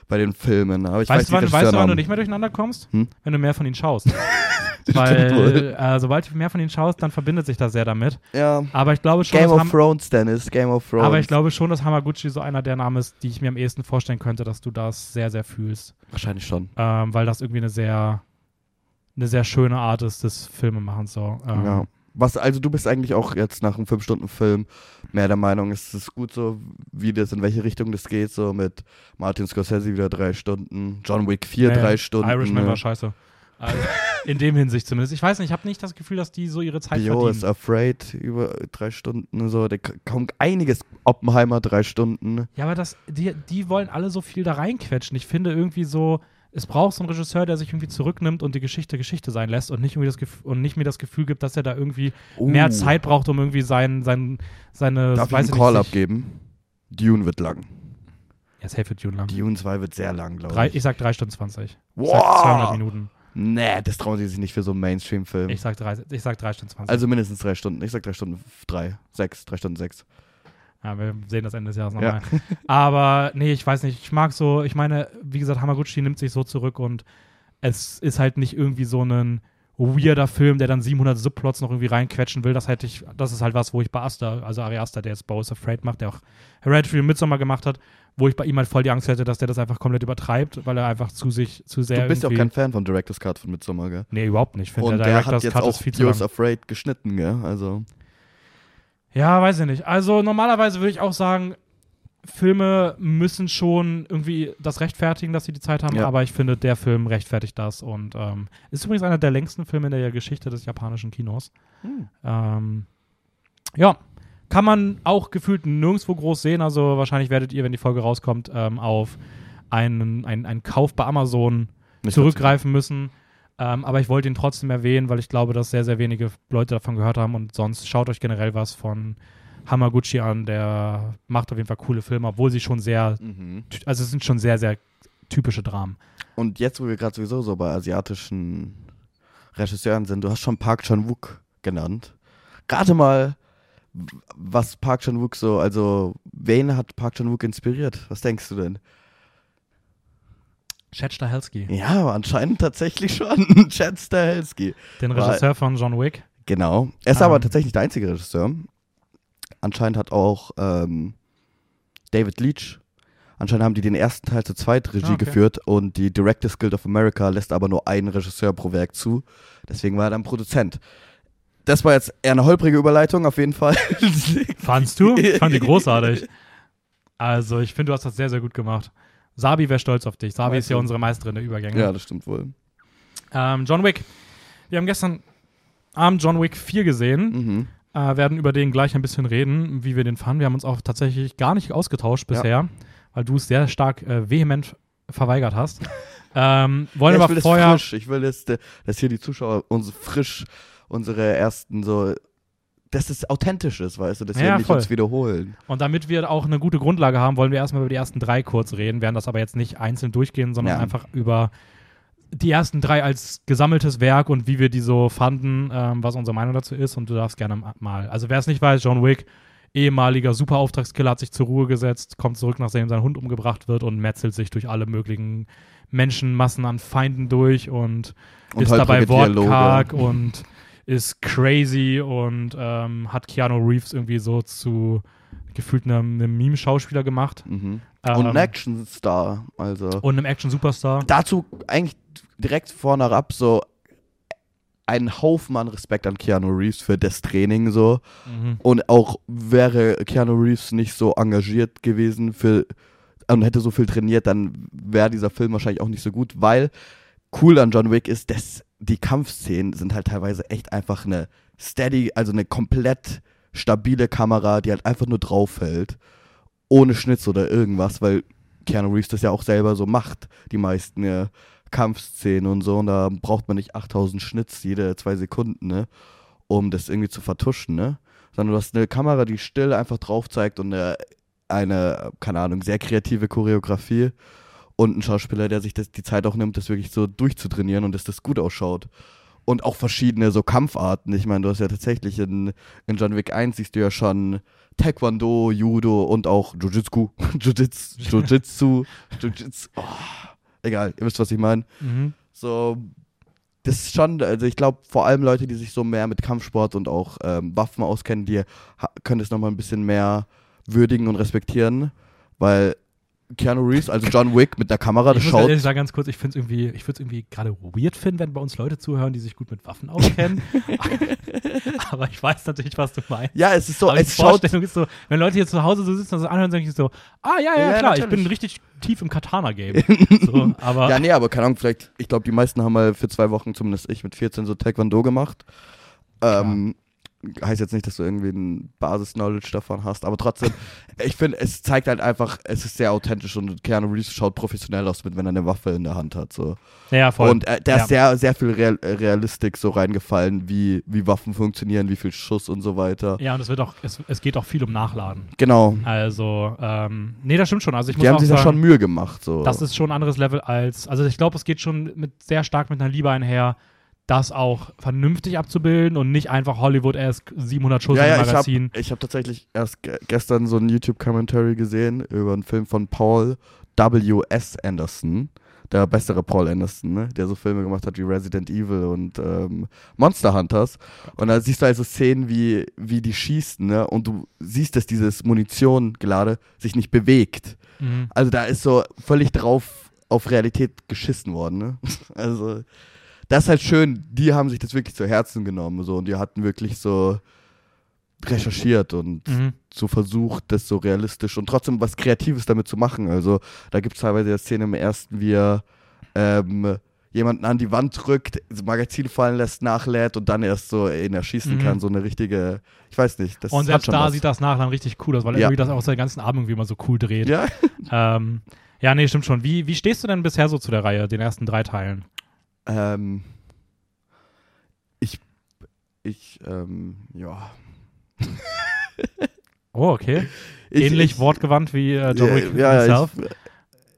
Speaker 1: bei den Filmen. Aber ich weiß,
Speaker 2: weißt, du,
Speaker 1: die
Speaker 2: wann, weißt du, wann du nicht mehr durcheinander kommst?
Speaker 1: Hm?
Speaker 2: Wenn du mehr von ihnen schaust. Weil, äh, sobald du mehr von ihnen schaust, dann verbindet sich das sehr damit.
Speaker 1: Ja.
Speaker 2: Aber ich glaube schon,
Speaker 1: Game of
Speaker 2: Ham-
Speaker 1: Thrones, Dennis, Game of Thrones.
Speaker 2: aber ich glaube schon, dass Hamaguchi so einer der Namen ist, die ich mir am ehesten vorstellen könnte, dass du das sehr, sehr fühlst.
Speaker 1: Wahrscheinlich schon.
Speaker 2: Ähm, weil das irgendwie eine sehr, eine sehr schöne Art ist des Filmemachens. So. Ähm,
Speaker 1: Ja. Was, also du bist eigentlich auch jetzt nach einem 5-Stunden-Film mehr der Meinung, ist es gut so, wie das, in welche Richtung das geht, so mit Martin Scorsese wieder drei Stunden, John Wick 4
Speaker 2: Ja, ja.
Speaker 1: drei Stunden.
Speaker 2: Irishman
Speaker 1: ne?
Speaker 2: war scheiße. Also, in dem Hinsicht zumindest. Ich weiß nicht, ich habe nicht das Gefühl, dass die so ihre Zeit
Speaker 1: Bio is
Speaker 2: verdienen.
Speaker 1: Afraid über drei Stunden, so, der kommt einiges, Oppenheimer drei Stunden.
Speaker 2: Ja, aber das, die, die wollen alle so viel da reinquetschen. Ich finde irgendwie so, es braucht so einen Regisseur, der sich irgendwie zurücknimmt und die Geschichte Geschichte sein lässt und nicht, irgendwie das Gef und nicht mir das Gefühl gibt, dass er da irgendwie
Speaker 1: Uh,
Speaker 2: mehr Zeit braucht, um irgendwie sein, sein, seine,
Speaker 1: Darf ich einen Call
Speaker 2: nicht,
Speaker 1: abgeben? Dune wird lang.
Speaker 2: Ja, safe wird Dune lang.
Speaker 1: Dune 2 wird sehr lang, glaube ich.
Speaker 2: ich sag 3 Stunden 20. Ich sag
Speaker 1: Wow.
Speaker 2: 200 Minuten.
Speaker 1: Nee, das trauen sie sich nicht für so einen Mainstream-Film.
Speaker 2: Ich sag 3, ich sag 3 Stunden 20.
Speaker 1: Also mindestens drei Stunden. Ich sag drei Stunden drei, sechs, drei Stunden sechs.
Speaker 2: Ja, wir sehen das Ende des Jahres
Speaker 1: Ja.
Speaker 2: nochmal. Aber nee, ich weiß nicht. Ich mag so, ich meine, wie gesagt, Hamaguchi nimmt sich so zurück und es ist halt nicht irgendwie so ein weirder Film, der dann 700 Subplots noch irgendwie reinquetschen will. Das hätte ich, das ist halt was, wo ich bei Asta, also Ari Aster, der jetzt Bows Afraid macht, der auch Hereditary und Midsommar gemacht hat, wo ich bei ihm halt voll die Angst hätte, dass der das einfach komplett übertreibt, weil er einfach zu sich, zu sehr
Speaker 1: Du bist ja auch kein Fan von Director's Cut von Midsommar, gell?
Speaker 2: Nee, überhaupt nicht. Ich finde,
Speaker 1: Und
Speaker 2: der
Speaker 1: der hat jetzt
Speaker 2: Cut
Speaker 1: auch
Speaker 2: ist viel lang.
Speaker 1: Afraid geschnitten, gell? Also,
Speaker 2: Ja, weiß ich nicht. Also normalerweise würde ich auch sagen, Filme müssen schon irgendwie das rechtfertigen, dass sie die Zeit haben,
Speaker 1: Ja.
Speaker 2: aber ich finde, der Film rechtfertigt das und ähm, ist übrigens einer der längsten Filme in der Geschichte des japanischen Kinos.
Speaker 1: hm.
Speaker 2: Ähm, ja, kann man auch gefühlt nirgendwo groß sehen, also wahrscheinlich werdet ihr, wenn die Folge rauskommt, ähm, auf einen, einen, einen Kauf bei Amazon
Speaker 1: Nicht
Speaker 2: zurückgreifen müssen. Ähm, aber ich wollte ihn trotzdem erwähnen, weil ich glaube, dass sehr, sehr wenige Leute davon gehört haben. Und sonst schaut euch generell was von Hamaguchi an. Der macht auf jeden Fall coole Filme, obwohl sie schon sehr,
Speaker 1: Mhm.
Speaker 2: also es sind schon sehr, sehr typische Dramen.
Speaker 1: Und jetzt, wo wir gerade sowieso so bei asiatischen Regisseuren sind, du hast schon Park Chan-wook genannt. Rate mal, was Park Chan-wook so, also wen hat Park Chan-wook inspiriert? Was denkst du denn?
Speaker 2: Chad Stahelski,
Speaker 1: Ja, anscheinend tatsächlich schon Chad Stahelski.
Speaker 2: den Regisseur von John Wick.
Speaker 1: Genau. Er ist
Speaker 2: Ähm.
Speaker 1: aber tatsächlich der einzige Regisseur. Anscheinend hat auch ähm, David Leach, anscheinend haben die den ersten Teil zu zweit Regie
Speaker 2: Ah, okay.
Speaker 1: geführt und die Directors Guild of America lässt aber nur einen Regisseur pro Werk zu. Deswegen war er dann Produzent. das war jetzt eher eine holprige Überleitung, auf jeden Fall.
Speaker 2: Fandst du? Ich fand die großartig. Also, ich finde, du hast das sehr, sehr gut gemacht. Sabi wäre stolz auf dich. Sabi ist ja unsere Meisterin der Übergänge.
Speaker 1: ja, das stimmt wohl.
Speaker 2: Ähm, John Wick. Wir haben gestern Abend John Wick 4 gesehen.
Speaker 1: Mhm.
Speaker 2: Äh, werden über den gleich ein bisschen reden, wie wir den fanden. Wir haben uns auch tatsächlich gar nicht ausgetauscht bisher, weil du es sehr stark äh, vehement verweigert hast. ähm, wollen
Speaker 1: ja, ich
Speaker 2: aber vorher.
Speaker 1: frisch. Ich will, dass, der- dass hier die Zuschauer uns frisch unsere ersten so, dass es authentisch ist, weißt du, dass wir
Speaker 2: Ja,
Speaker 1: nicht
Speaker 2: voll.
Speaker 1: uns wiederholen.
Speaker 2: Und damit wir auch eine gute Grundlage haben, wollen wir erstmal über die ersten drei kurz reden, werden das aber jetzt nicht einzeln durchgehen, sondern
Speaker 1: Ja.
Speaker 2: einfach über die ersten drei als gesammeltes Werk und wie wir die so fanden, ähm, was unsere Meinung dazu ist. Und du darfst gerne mal. Also wer es nicht weiß, John Wick, ehemaliger Superauftragskiller, hat sich zur Ruhe gesetzt, kommt zurück, nachdem sein Hund umgebracht wird und metzelt sich durch alle möglichen Menschenmassen an Feinden durch und,
Speaker 1: Und
Speaker 2: ist dabei
Speaker 1: holprige Dialoge.
Speaker 2: wortkarg und ist crazy und ähm, hat Keanu Reeves irgendwie so zu gefühlt einem, einem Meme-Schauspieler gemacht.
Speaker 1: Mhm.
Speaker 2: Ähm,
Speaker 1: Und ein Actionstar, also.
Speaker 2: und einem Action-Superstar.
Speaker 1: dazu eigentlich direkt vorne ab so ein Haufen an Respekt an Keanu Reeves für das Training so.
Speaker 2: Mhm.
Speaker 1: Und auch wäre Keanu Reeves nicht so engagiert gewesen für und hätte so viel trainiert, dann wäre dieser Film wahrscheinlich auch nicht so gut, weil cool an John Wick ist, dass die Kampfszenen sind halt teilweise echt einfach eine steady, also eine komplett stabile Kamera, die halt einfach nur draufhält, ohne Schnitz oder irgendwas, weil Keanu Reeves das ja auch selber so macht, die meisten äh, Kampfszenen und so, und da braucht man nicht 8000 Schnitz jede zwei Sekunden, ne, um das irgendwie zu vertuschen, ne, sondern du hast eine Kamera, die still einfach drauf zeigt und eine, eine keine Ahnung, sehr kreative Choreografie und ein Schauspieler, der sich das, die Zeit auch nimmt, das wirklich so durchzutrainieren und dass das gut ausschaut. Und auch verschiedene so Kampfarten. Ich meine, du hast ja tatsächlich in, in John Wick 1 siehst du ja schon Taekwondo, Judo und auch Jiu-Jitsu. Jiu-Jitsu, Jiu-Jitsu, Jiu-Jitsu. Oh, egal, ihr wisst, was ich meine.
Speaker 2: Mhm.
Speaker 1: So, das ist schon, also ich glaube, vor allem Leute, die sich so mehr mit Kampfsport und auch ähm, Waffen auskennen, die können das nochmal ein bisschen mehr würdigen und respektieren, weil Keanu Reeves, also John Wick mit der Kamera, das
Speaker 2: Ich
Speaker 1: schaut.
Speaker 2: ehrlich sagen, ganz kurz, ich finde es irgendwie, ich würde es irgendwie gerade weird finden, wenn bei uns Leute zuhören, die sich gut mit Waffen auskennen. aber ich weiß natürlich, was du meinst.
Speaker 1: Ja, es ist so,
Speaker 2: aber die
Speaker 1: es schaut.
Speaker 2: Vorstellung ist so, wenn Leute hier zu Hause so sitzen und so anhören, denke ich so, ah ja, ja,
Speaker 1: Ja,
Speaker 2: klar, ich
Speaker 1: natürlich.
Speaker 2: bin richtig tief im Katana-Game. so, aber
Speaker 1: Ja, nee, aber keine Ahnung, vielleicht, ich glaube, die meisten haben mal für zwei Wochen, zumindest ich, mit 14 so Taekwondo gemacht. Ähm, heißt jetzt nicht, dass du irgendwie ein Basis-Knowledge davon hast, aber trotzdem, ich finde, es zeigt halt einfach, es ist sehr authentisch und Keanu Reeves schaut professionell aus, mit, wenn er eine Waffe in der Hand hat. So.
Speaker 2: ja, voll.
Speaker 1: Und äh, da
Speaker 2: Ja.
Speaker 1: ist sehr, sehr viel Real Realistik so reingefallen, wie, wie Waffen funktionieren, wie viel Schuss und so weiter.
Speaker 2: ja, und es wird auch, es, es geht auch viel um Nachladen.
Speaker 1: Genau.
Speaker 2: Also, ähm, nee, das stimmt schon. Also ich muss
Speaker 1: Die haben
Speaker 2: auch
Speaker 1: sich
Speaker 2: sagen,
Speaker 1: da schon Mühe gemacht. So.
Speaker 2: Das ist schon ein anderes Level als, also ich glaube, es geht schon mit sehr stark mit einer Liebe einher, das auch vernünftig abzubilden und nicht einfach Hollywood-esque 700 Schuss
Speaker 1: ja,
Speaker 2: im
Speaker 1: ja, ich
Speaker 2: Magazin.
Speaker 1: habe ich hab tatsächlich erst ge gestern so ein YouTube-Commentary gesehen über einen Film von Paul W.S. Anderson, der bessere Paul Anderson, ne? der so Filme gemacht hat wie Resident Evil und ähm, Monster Hunters. Und da siehst du also Szenen, wie, wie die schießen, ne? und du siehst, dass dieses Munitiongelade sich nicht bewegt.
Speaker 2: Mhm.
Speaker 1: Also da ist so völlig drauf auf Realität geschissen worden, ne? Also das ist halt schön, die haben sich das wirklich zu Herzen genommen so und die hatten wirklich so recherchiert und
Speaker 2: Mhm.
Speaker 1: so versucht, das so realistisch und trotzdem was Kreatives damit zu machen. Also da gibt es teilweise ja Szene im ersten, wie er ähm, jemanden an die Wand drückt, das Magazin fallen lässt, nachlädt und dann erst so ihn erschießen
Speaker 2: Mhm.
Speaker 1: kann. So eine richtige, ich weiß nicht. Das
Speaker 2: Und selbst da
Speaker 1: was.
Speaker 2: sieht das nachher dann richtig cool aus, weil er
Speaker 1: Ja.
Speaker 2: irgendwie das auch seinen ganzen Abend irgendwie immer so cool dreht.
Speaker 1: Ja,
Speaker 2: Ähm, ja, nee, stimmt schon. Wie, wie stehst du denn bisher so zu der Reihe, den ersten drei Teilen?
Speaker 1: Ähm, ich, ich, ähm, ja.
Speaker 2: Oh, okay.
Speaker 1: Ich,
Speaker 2: Ähnlich
Speaker 1: ich,
Speaker 2: wortgewandt wie äh, John Wick
Speaker 1: ja, ja, ich,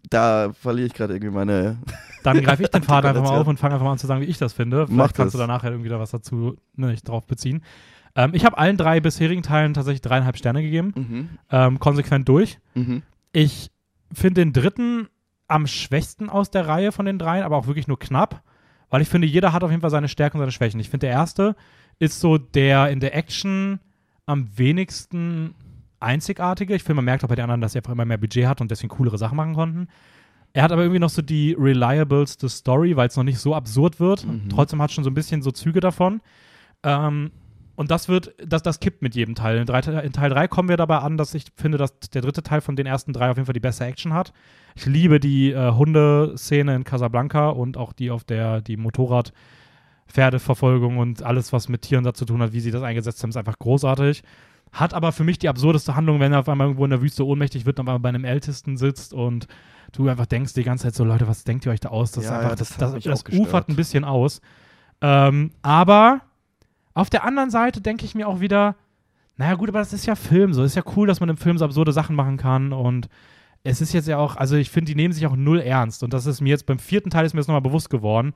Speaker 1: da verliere ich gerade irgendwie meine.
Speaker 2: Dann greife ich den Faden einfach mal auf und fange einfach mal an zu sagen, wie ich das finde. Vielleicht
Speaker 1: Mach
Speaker 2: kannst
Speaker 1: das.
Speaker 2: du danach ja irgendwie da was dazu ne, nicht drauf beziehen. Ähm, ich habe allen drei bisherigen Teilen tatsächlich dreieinhalb Sterne gegeben.
Speaker 1: Mhm,
Speaker 2: Ähm, konsequent durch.
Speaker 1: mhm,
Speaker 2: Ich finde den dritten am schwächsten aus der Reihe von den dreien, aber auch wirklich nur knapp, weil ich finde, jeder hat auf jeden Fall seine Stärken und seine Schwächen. Ich finde, der erste ist so der in der Action am wenigsten einzigartige. Ich finde, man merkt auch bei den anderen, dass sie einfach immer mehr Budget hat und deswegen coolere Sachen machen konnten. Er hat aber irgendwie noch so die reliableste Story, weil es noch nicht so absurd wird.
Speaker 1: Mhm.
Speaker 2: Trotzdem hat schon so ein bisschen so Züge davon. Ähm, Und das wird, das, das kippt mit jedem Teil. In, drei, in Teil 3 kommen wir dabei an, dass ich finde, dass der dritte Teil von den ersten drei auf jeden Fall die beste Action hat. Ich liebe die äh, Hundeszene in Casablanca und auch die auf der, die Motorrad- Pferdeverfolgung und alles, was mit Tieren dazu tun hat, wie sie das eingesetzt haben, ist einfach großartig. Hat aber für mich die absurdeste Handlung, wenn er auf einmal irgendwo in der Wüste ohnmächtig wird und auf einmal bei einem Ältesten sitzt und du einfach denkst die ganze Zeit so, Leute, was denkt ihr euch da aus? Das,
Speaker 1: Ja,
Speaker 2: ist einfach,
Speaker 1: ja,
Speaker 2: das,
Speaker 1: das
Speaker 2: das, ufert ein bisschen aus. Ähm, aber auf der anderen Seite denke ich mir auch wieder, naja gut, aber das ist ja Film so. Ist ja cool, dass man im Film so absurde Sachen machen kann und es ist jetzt ja auch, also ich finde, die nehmen sich auch null ernst und das ist mir jetzt beim vierten Teil ist mir das nochmal bewusst geworden,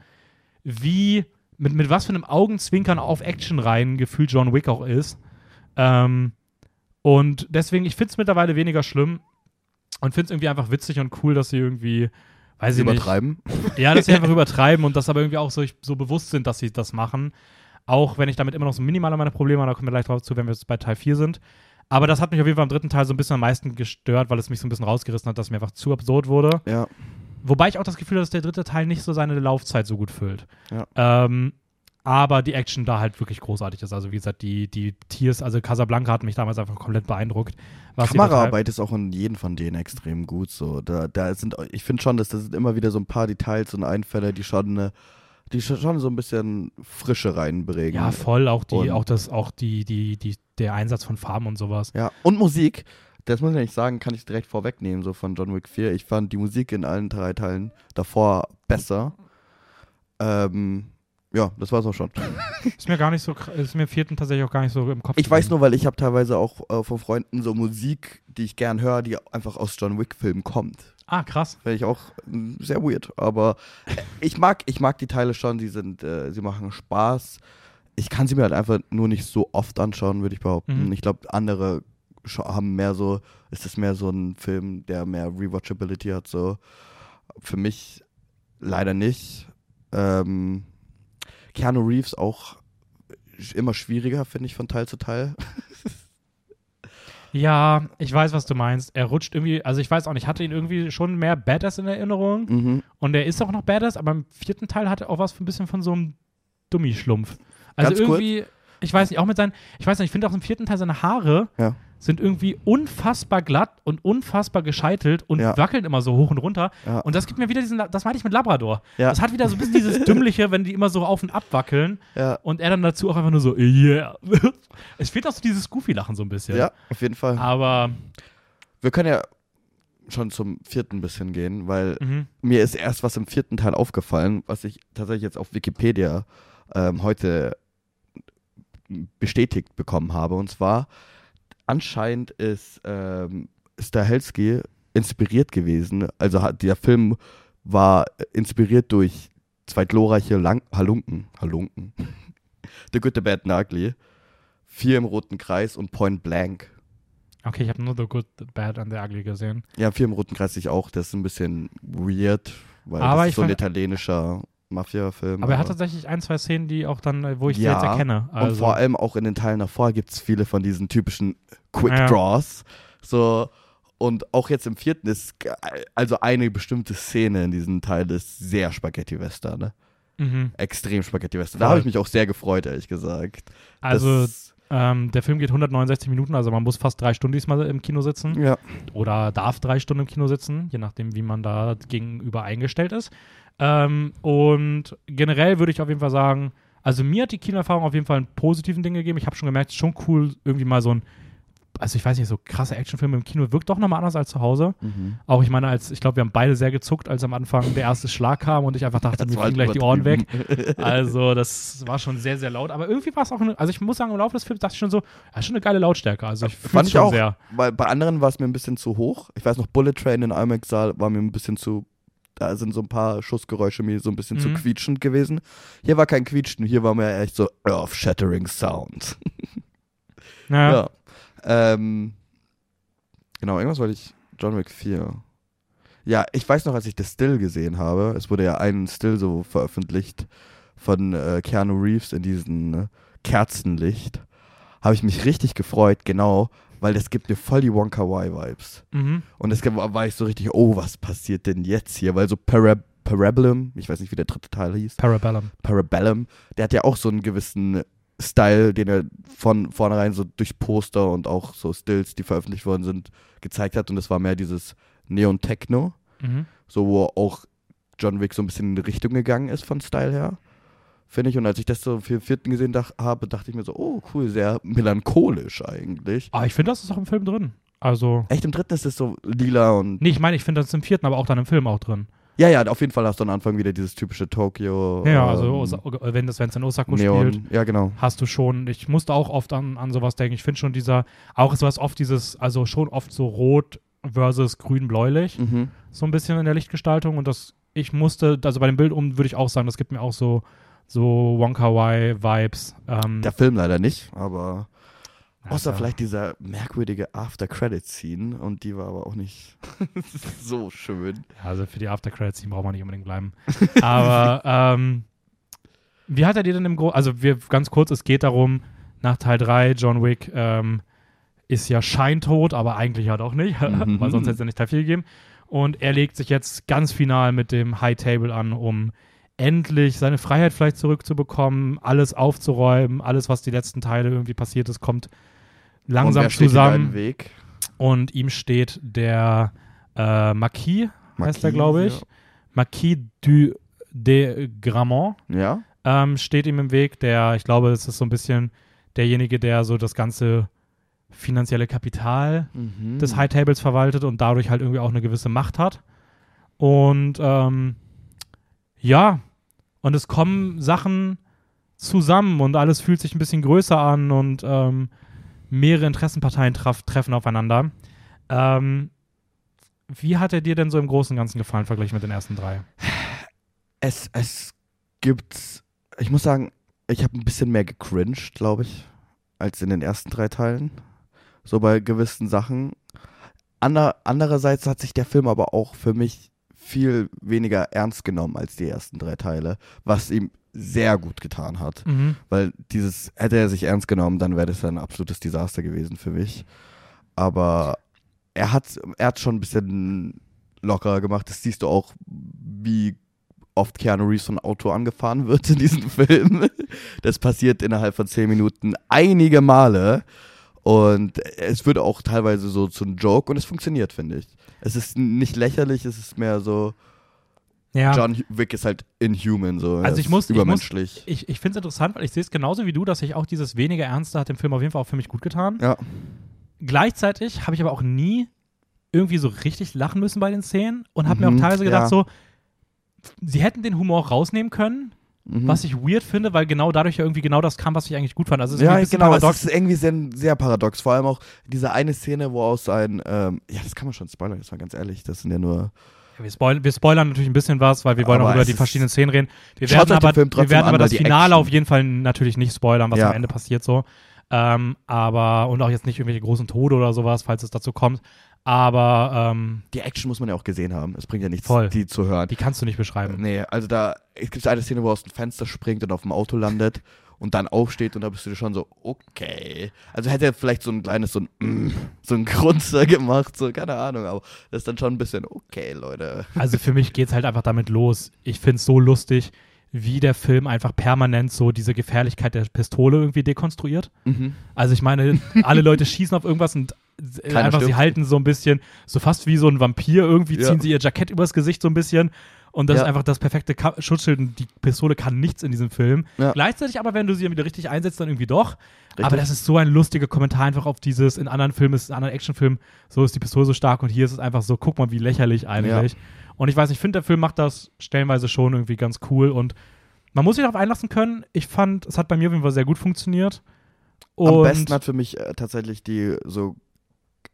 Speaker 2: wie, mit, mit was für einem Augenzwinkern auf Action rein gefühlt John Wick auch ist. Ähm, und deswegen, ich finde es mittlerweile weniger schlimm und finde es irgendwie einfach witzig und cool, dass sie irgendwie, weiß ich nicht,
Speaker 1: Übertreiben.
Speaker 2: ja, dass sie einfach übertreiben und das aber irgendwie auch so, so bewusst sind, dass sie das machen. Auch wenn ich damit immer noch so minimal meine Probleme habe, da kommen wir gleich drauf zu, wenn wir jetzt bei Teil 4 sind. Aber das hat mich auf jeden Fall im dritten Teil so ein bisschen am meisten gestört, weil es mich so ein bisschen rausgerissen hat, dass es mir einfach zu absurd wurde.
Speaker 1: Ja.
Speaker 2: Wobei ich auch das Gefühl habe, dass der dritte Teil nicht so seine Laufzeit so gut füllt.
Speaker 1: Ja.
Speaker 2: Ähm, aber die Action da halt wirklich großartig ist. Also wie gesagt, die, die Tiers, also Casablanca hat mich damals einfach komplett beeindruckt.
Speaker 1: Kameraarbeit ist auch in jedem von denen extrem gut. So, da, da sind, ich finde schon, dass das sind immer wieder so ein paar Details und Einfälle, die schon, eine, die schon- so ein bisschen Frische reinbringen.
Speaker 2: Ja, voll. Auch die,
Speaker 1: Und-
Speaker 2: auch das, auch die, die, die, der Einsatz von Farben und sowas.
Speaker 1: Ja, und Musik, das muss ich nicht sagen, kann ich direkt vorwegnehmen, so von John Wick 4. Ich fand die Musik in allen drei Teilen davor besser. Ähm, ja, das war's auch schon.
Speaker 2: Ist mir gar nicht so, ist mir vierten tatsächlich auch gar nicht so im Kopf.
Speaker 1: Ich weiß nur, weil ich habe teilweise auch äh, von Freunden so Musik, die ich gern höre, die einfach aus John Wick-Filmen kommt.
Speaker 2: Ah, krass.
Speaker 1: Finde ich auch mm, sehr weird. Aber ich mag, ich mag die Teile schon, die sind, äh, sie machen Spaß. Ich kann sie mir halt einfach nur nicht so oft anschauen, würde ich behaupten.
Speaker 2: Mhm.
Speaker 1: Ich glaube, andere haben mehr so, ist es mehr so ein Film, der mehr Rewatchability hat. So. Für mich leider nicht. Ähm, Keanu Reeves auch immer schwieriger, finde ich, von Teil zu Teil.
Speaker 2: Ja, ich weiß, was du meinst. Er rutscht irgendwie, also ich weiß auch nicht, ich hatte ihn irgendwie schon mehr Badass in Erinnerung.
Speaker 1: Mhm.
Speaker 2: Und er ist auch noch Badass, aber im vierten Teil hat er auch was ein bisschen von so einem Dummi-Schlumpf. Also
Speaker 1: Ganz kurz.
Speaker 2: irgendwie, ich weiß nicht, auch mit seinen, ich weiß nicht, ich finde auch im vierten Teil seine Haare
Speaker 1: Ja.
Speaker 2: Sind irgendwie unfassbar glatt und unfassbar gescheitelt und
Speaker 1: Ja.
Speaker 2: wackeln immer so hoch und runter.
Speaker 1: Ja.
Speaker 2: Und das gibt mir wieder diesen, das meinte ich mit Labrador.
Speaker 1: Ja.
Speaker 2: Das hat wieder so ein bisschen dieses Dümmliche, wenn die immer so auf und ab wackeln und er dann dazu auch einfach nur so, yeah. es fehlt auch so dieses Goofy-Lachen so ein bisschen.
Speaker 1: ja, auf jeden Fall.
Speaker 2: Aber,
Speaker 1: Wir können ja schon zum vierten bisschen gehen, weil
Speaker 2: mhm.
Speaker 1: mir ist erst was im vierten Teil aufgefallen, was ich tatsächlich jetzt auf Wikipedia ähm, heute bestätigt bekommen habe. Und zwar, anscheinend ist ähm, Stahelski inspiriert gewesen. Also hat, der Film war inspiriert durch zwei glorreiche Lang Halunken. Halunken. The Good, The Bad and the Ugly. Vier im Roten Kreis und Point Blank.
Speaker 2: okay, ich habe nur The Good, The Bad and The Ugly gesehen.
Speaker 1: Ja, Vier im Roten Kreis ich auch. Das ist ein bisschen weird, weil
Speaker 2: Aber
Speaker 1: das
Speaker 2: ich
Speaker 1: ist so ein italienischer Mafia-Film.
Speaker 2: Aber er hat tatsächlich ein, zwei Szenen, die auch dann, äh, wo ich sie
Speaker 1: Ja,
Speaker 2: jetzt erkenne. Also,
Speaker 1: Und vor allem auch in den Teilen davor gibt es viele von diesen typischen Quick
Speaker 2: Ja.
Speaker 1: Draws. So, und auch jetzt im vierten ist also eine bestimmte Szene in diesem Teil ist sehr Spaghetti-Western, ne?
Speaker 2: mhm.
Speaker 1: Extrem Spaghetti-Western. Da habe ich mich auch sehr gefreut, ehrlich gesagt.
Speaker 2: also ähm, der Film geht 169 Minuten, also man muss fast drei Stunden diesmal im Kino sitzen.
Speaker 1: ja.
Speaker 2: oder darf drei Stunden im Kino sitzen, je nachdem, wie man da gegenüber eingestellt ist. Ähm, und generell würde ich auf jeden Fall sagen, also mir hat die Kinoerfahrung auf jeden Fall einen positiven Ding gegeben. Ich habe schon gemerkt, es ist schon cool, irgendwie mal so ein, also ich weiß nicht, so krasse Actionfilme im Kino wirkt doch nochmal anders als zu Hause.
Speaker 1: Mhm.
Speaker 2: Auch ich meine, als ich glaube, wir haben beide sehr gezuckt, als am Anfang der erste Schlag kam und ich einfach dachte, mir fliegen gleich die Ohren weg. Also, das war schon sehr, sehr laut. Aber irgendwie war es auch, eine, also ich muss sagen, im Laufe des Films dachte ich schon so, ja, schon eine geile Lautstärke. Also ich
Speaker 1: Fand ich
Speaker 2: schon
Speaker 1: auch.
Speaker 2: sehr.
Speaker 1: Weil bei anderen war es mir ein bisschen zu hoch. Ich weiß noch, Bullet Train in IMAX-Saal war mir ein bisschen zu. Da sind so ein paar Schussgeräusche mir so ein bisschen zu
Speaker 2: Mhm.
Speaker 1: quietschend gewesen. Hier war kein Quietschen, hier war mir echt so earth-shattering Sound.
Speaker 2: Naja.
Speaker 1: Ja. Ähm, genau, irgendwas wollte ich. John Wick 4. Ja, ich weiß noch, als ich das Still gesehen habe, es wurde ja ein Still so veröffentlicht von äh, Keanu Reeves in diesem äh, Kerzenlicht, habe ich mich richtig gefreut, genau, weil das gibt mir voll die Wonka Y-Vibes.
Speaker 2: Mhm.
Speaker 1: Und es war ich so richtig, oh, was passiert denn jetzt hier? Weil so Parab Parabellum, ich weiß nicht, wie der dritte Teil hieß,
Speaker 2: Parabellum.
Speaker 1: Parabellum, der hat ja auch so einen gewissen Style, den er von vornherein so durch Poster und auch so Stills, die veröffentlicht worden sind, gezeigt hat. Und das war mehr dieses Neon-Techno,
Speaker 2: Mhm.
Speaker 1: so wo auch John Wick so ein bisschen in die Richtung gegangen ist von Style her. Finde ich. Und als ich das so für den vierten gesehen dach, habe, dachte ich mir so, oh cool, sehr melancholisch eigentlich.
Speaker 2: Aber ich finde, das ist auch im Film drin. Also,
Speaker 1: Echt, im dritten ist es so lila und.
Speaker 2: nee, ich meine, ich finde das im vierten, aber auch dann im Film auch drin.
Speaker 1: Ja, ja, auf jeden Fall hast du am Anfang wieder dieses typische Tokio.
Speaker 2: Ja, also
Speaker 1: ähm,
Speaker 2: Osa wenn das, wenn es in Osaka
Speaker 1: Neon.
Speaker 2: spielt,
Speaker 1: Ja, genau.
Speaker 2: hast du schon, ich musste auch oft an, an sowas denken. Ich finde schon dieser, auch ist was oft dieses, also schon oft so rot versus grün-bläulich,
Speaker 1: Mhm.
Speaker 2: so ein bisschen in der Lichtgestaltung und das, ich musste, also bei dem Bild um würde ich auch sagen, das gibt mir auch so, so Wonka-Wai-Vibes. Ähm,
Speaker 1: Der Film leider nicht, aber. Außer vielleicht dieser merkwürdige After-Credit-Scene und die war aber auch nicht so schön.
Speaker 2: Also für die After-Credits-Scene braucht man nicht unbedingt bleiben. Aber ähm, wie hat er dir denn im Großen, also wir ganz kurz, es geht darum, nach Teil 3, John Wick ähm, ist ja scheintot, aber eigentlich ja doch nicht,
Speaker 1: Mhm.
Speaker 2: weil sonst hätte es ja nicht Teil 4 gegeben. Und er legt sich jetzt ganz final mit dem High Table an, um endlich seine Freiheit vielleicht zurückzubekommen, alles aufzuräumen, alles, was die letzten Teile irgendwie passiert ist, kommt
Speaker 1: und
Speaker 2: langsam
Speaker 1: da
Speaker 2: zusammen. Und ihm steht der äh, Marquis, heißt er,
Speaker 1: Marquis,
Speaker 2: glaube ich. Marquis du de Gramont
Speaker 1: Ja.
Speaker 2: ähm, steht ihm im Weg. Der, ich glaube, es ist so ein bisschen derjenige, der so das ganze finanzielle Kapital
Speaker 1: Mhm.
Speaker 2: des High Tables verwaltet und dadurch halt irgendwie auch eine gewisse Macht hat. Und ähm, ja, und es kommen Sachen zusammen und alles fühlt sich ein bisschen größer an und ähm, mehrere Interessenparteien traf, treffen aufeinander. Ähm, wie hat er dir denn so im Großen und Ganzen gefallen, verglichen mit den ersten drei?
Speaker 1: Es, es gibt, ich muss sagen, ich habe ein bisschen mehr gecringed, glaube ich, als in den ersten drei Teilen. So bei gewissen Sachen. Ander, andererseits hat sich der Film aber auch für mich viel weniger ernst genommen als die ersten drei Teile, was ihm sehr gut getan hat.
Speaker 2: Mhm.
Speaker 1: Weil dieses, hätte er sich ernst genommen, dann wäre das ein absolutes Desaster gewesen für mich. Aber er hat er hat schon ein bisschen lockerer gemacht. Das siehst du auch, wie oft Keanu Reeves von Auto angefahren wird in diesem Film. Das passiert innerhalb von zehn Minuten einige Male. Und es wird auch teilweise so zu einem Joke und es funktioniert, finde ich. Es ist nicht lächerlich, es ist mehr so,
Speaker 2: Ja.
Speaker 1: John Wick ist halt inhuman, so.
Speaker 2: Also ich muss- ich muss-
Speaker 1: übermenschlich.
Speaker 2: Ich, ich finde es interessant, weil ich sehe es genauso wie du, dass sich auch dieses weniger Ernste hat dem Film auf jeden Fall auch für mich gut getan.
Speaker 1: ja.
Speaker 2: Gleichzeitig habe ich aber auch nie irgendwie so richtig lachen müssen bei den Szenen und habe mir
Speaker 1: Mhm,
Speaker 2: auch teilweise gedacht,
Speaker 1: ja.
Speaker 2: so, sie hätten den Humor rausnehmen können,
Speaker 1: Mhm.
Speaker 2: was ich weird finde, weil genau dadurch ja irgendwie genau das kam, was ich eigentlich gut fand. Also es ist
Speaker 1: Ja,
Speaker 2: ein
Speaker 1: genau,
Speaker 2: paradox.
Speaker 1: es ist irgendwie sehr, sehr paradox. Vor allem auch diese eine Szene, wo aus ein, ähm, ja, das kann man schon spoilern, jetzt mal ganz ehrlich, das sind ja nur,
Speaker 2: Wir, spoil wir spoilern natürlich ein bisschen was, weil wir wollen
Speaker 1: Aber
Speaker 2: auch über die verschiedenen Szenen reden. Wir werden aber, wir werden
Speaker 1: an,
Speaker 2: aber
Speaker 1: weil
Speaker 2: das Finale
Speaker 1: Action-
Speaker 2: auf jeden Fall natürlich nicht spoilern, was
Speaker 1: Ja.
Speaker 2: am Ende passiert so. Ähm, aber, und auch jetzt nicht irgendwelche großen Tode oder sowas, falls es dazu kommt. Aber ähm,
Speaker 1: die Action muss man ja auch gesehen haben. Es bringt ja nichts,
Speaker 2: Voll.
Speaker 1: die zu hören.
Speaker 2: die kannst du nicht beschreiben.
Speaker 1: Nee, also da, es gibt eine Szene, wo er aus dem Fenster springt und auf dem Auto landet und dann aufsteht und da bist du schon so, okay. Also hätte er vielleicht so ein kleines, so ein, mm, so ein Grunzer gemacht, so, keine Ahnung, aber das ist dann schon ein bisschen, okay, Leute.
Speaker 2: Also für mich geht es halt einfach damit los. Ich finde es so lustig, wie der Film einfach permanent so diese Gefährlichkeit der Pistole irgendwie dekonstruiert.
Speaker 1: Mhm.
Speaker 2: Also ich meine, alle Leute schießen auf irgendwas und äh,
Speaker 1: Keiner
Speaker 2: einfach, sie
Speaker 1: stirbt.
Speaker 2: halten so ein bisschen, so fast wie so ein Vampir, irgendwie
Speaker 1: Ja.
Speaker 2: ziehen sie ihr Jackett übers Gesicht so ein bisschen. Und das
Speaker 1: Ja.
Speaker 2: ist einfach das perfekte Ka Schutzschild und die Pistole kann nichts in diesem Film.
Speaker 1: Ja.
Speaker 2: Gleichzeitig aber, wenn du sie wieder richtig einsetzt, dann irgendwie doch.
Speaker 1: Richtig.
Speaker 2: Aber das ist so ein lustiger Kommentar einfach auf dieses, in anderen Filmen, ist in anderen Actionfilmen, so ist die Pistole so stark und hier ist es einfach so, guck mal, wie lächerlich eigentlich. Und ich weiß, ich finde, der Film macht das stellenweise schon irgendwie ganz cool und man muss sich darauf einlassen können. Ich fand, es hat bei mir auf jeden Fall sehr gut funktioniert. Und
Speaker 1: Am besten hat für mich äh, tatsächlich die so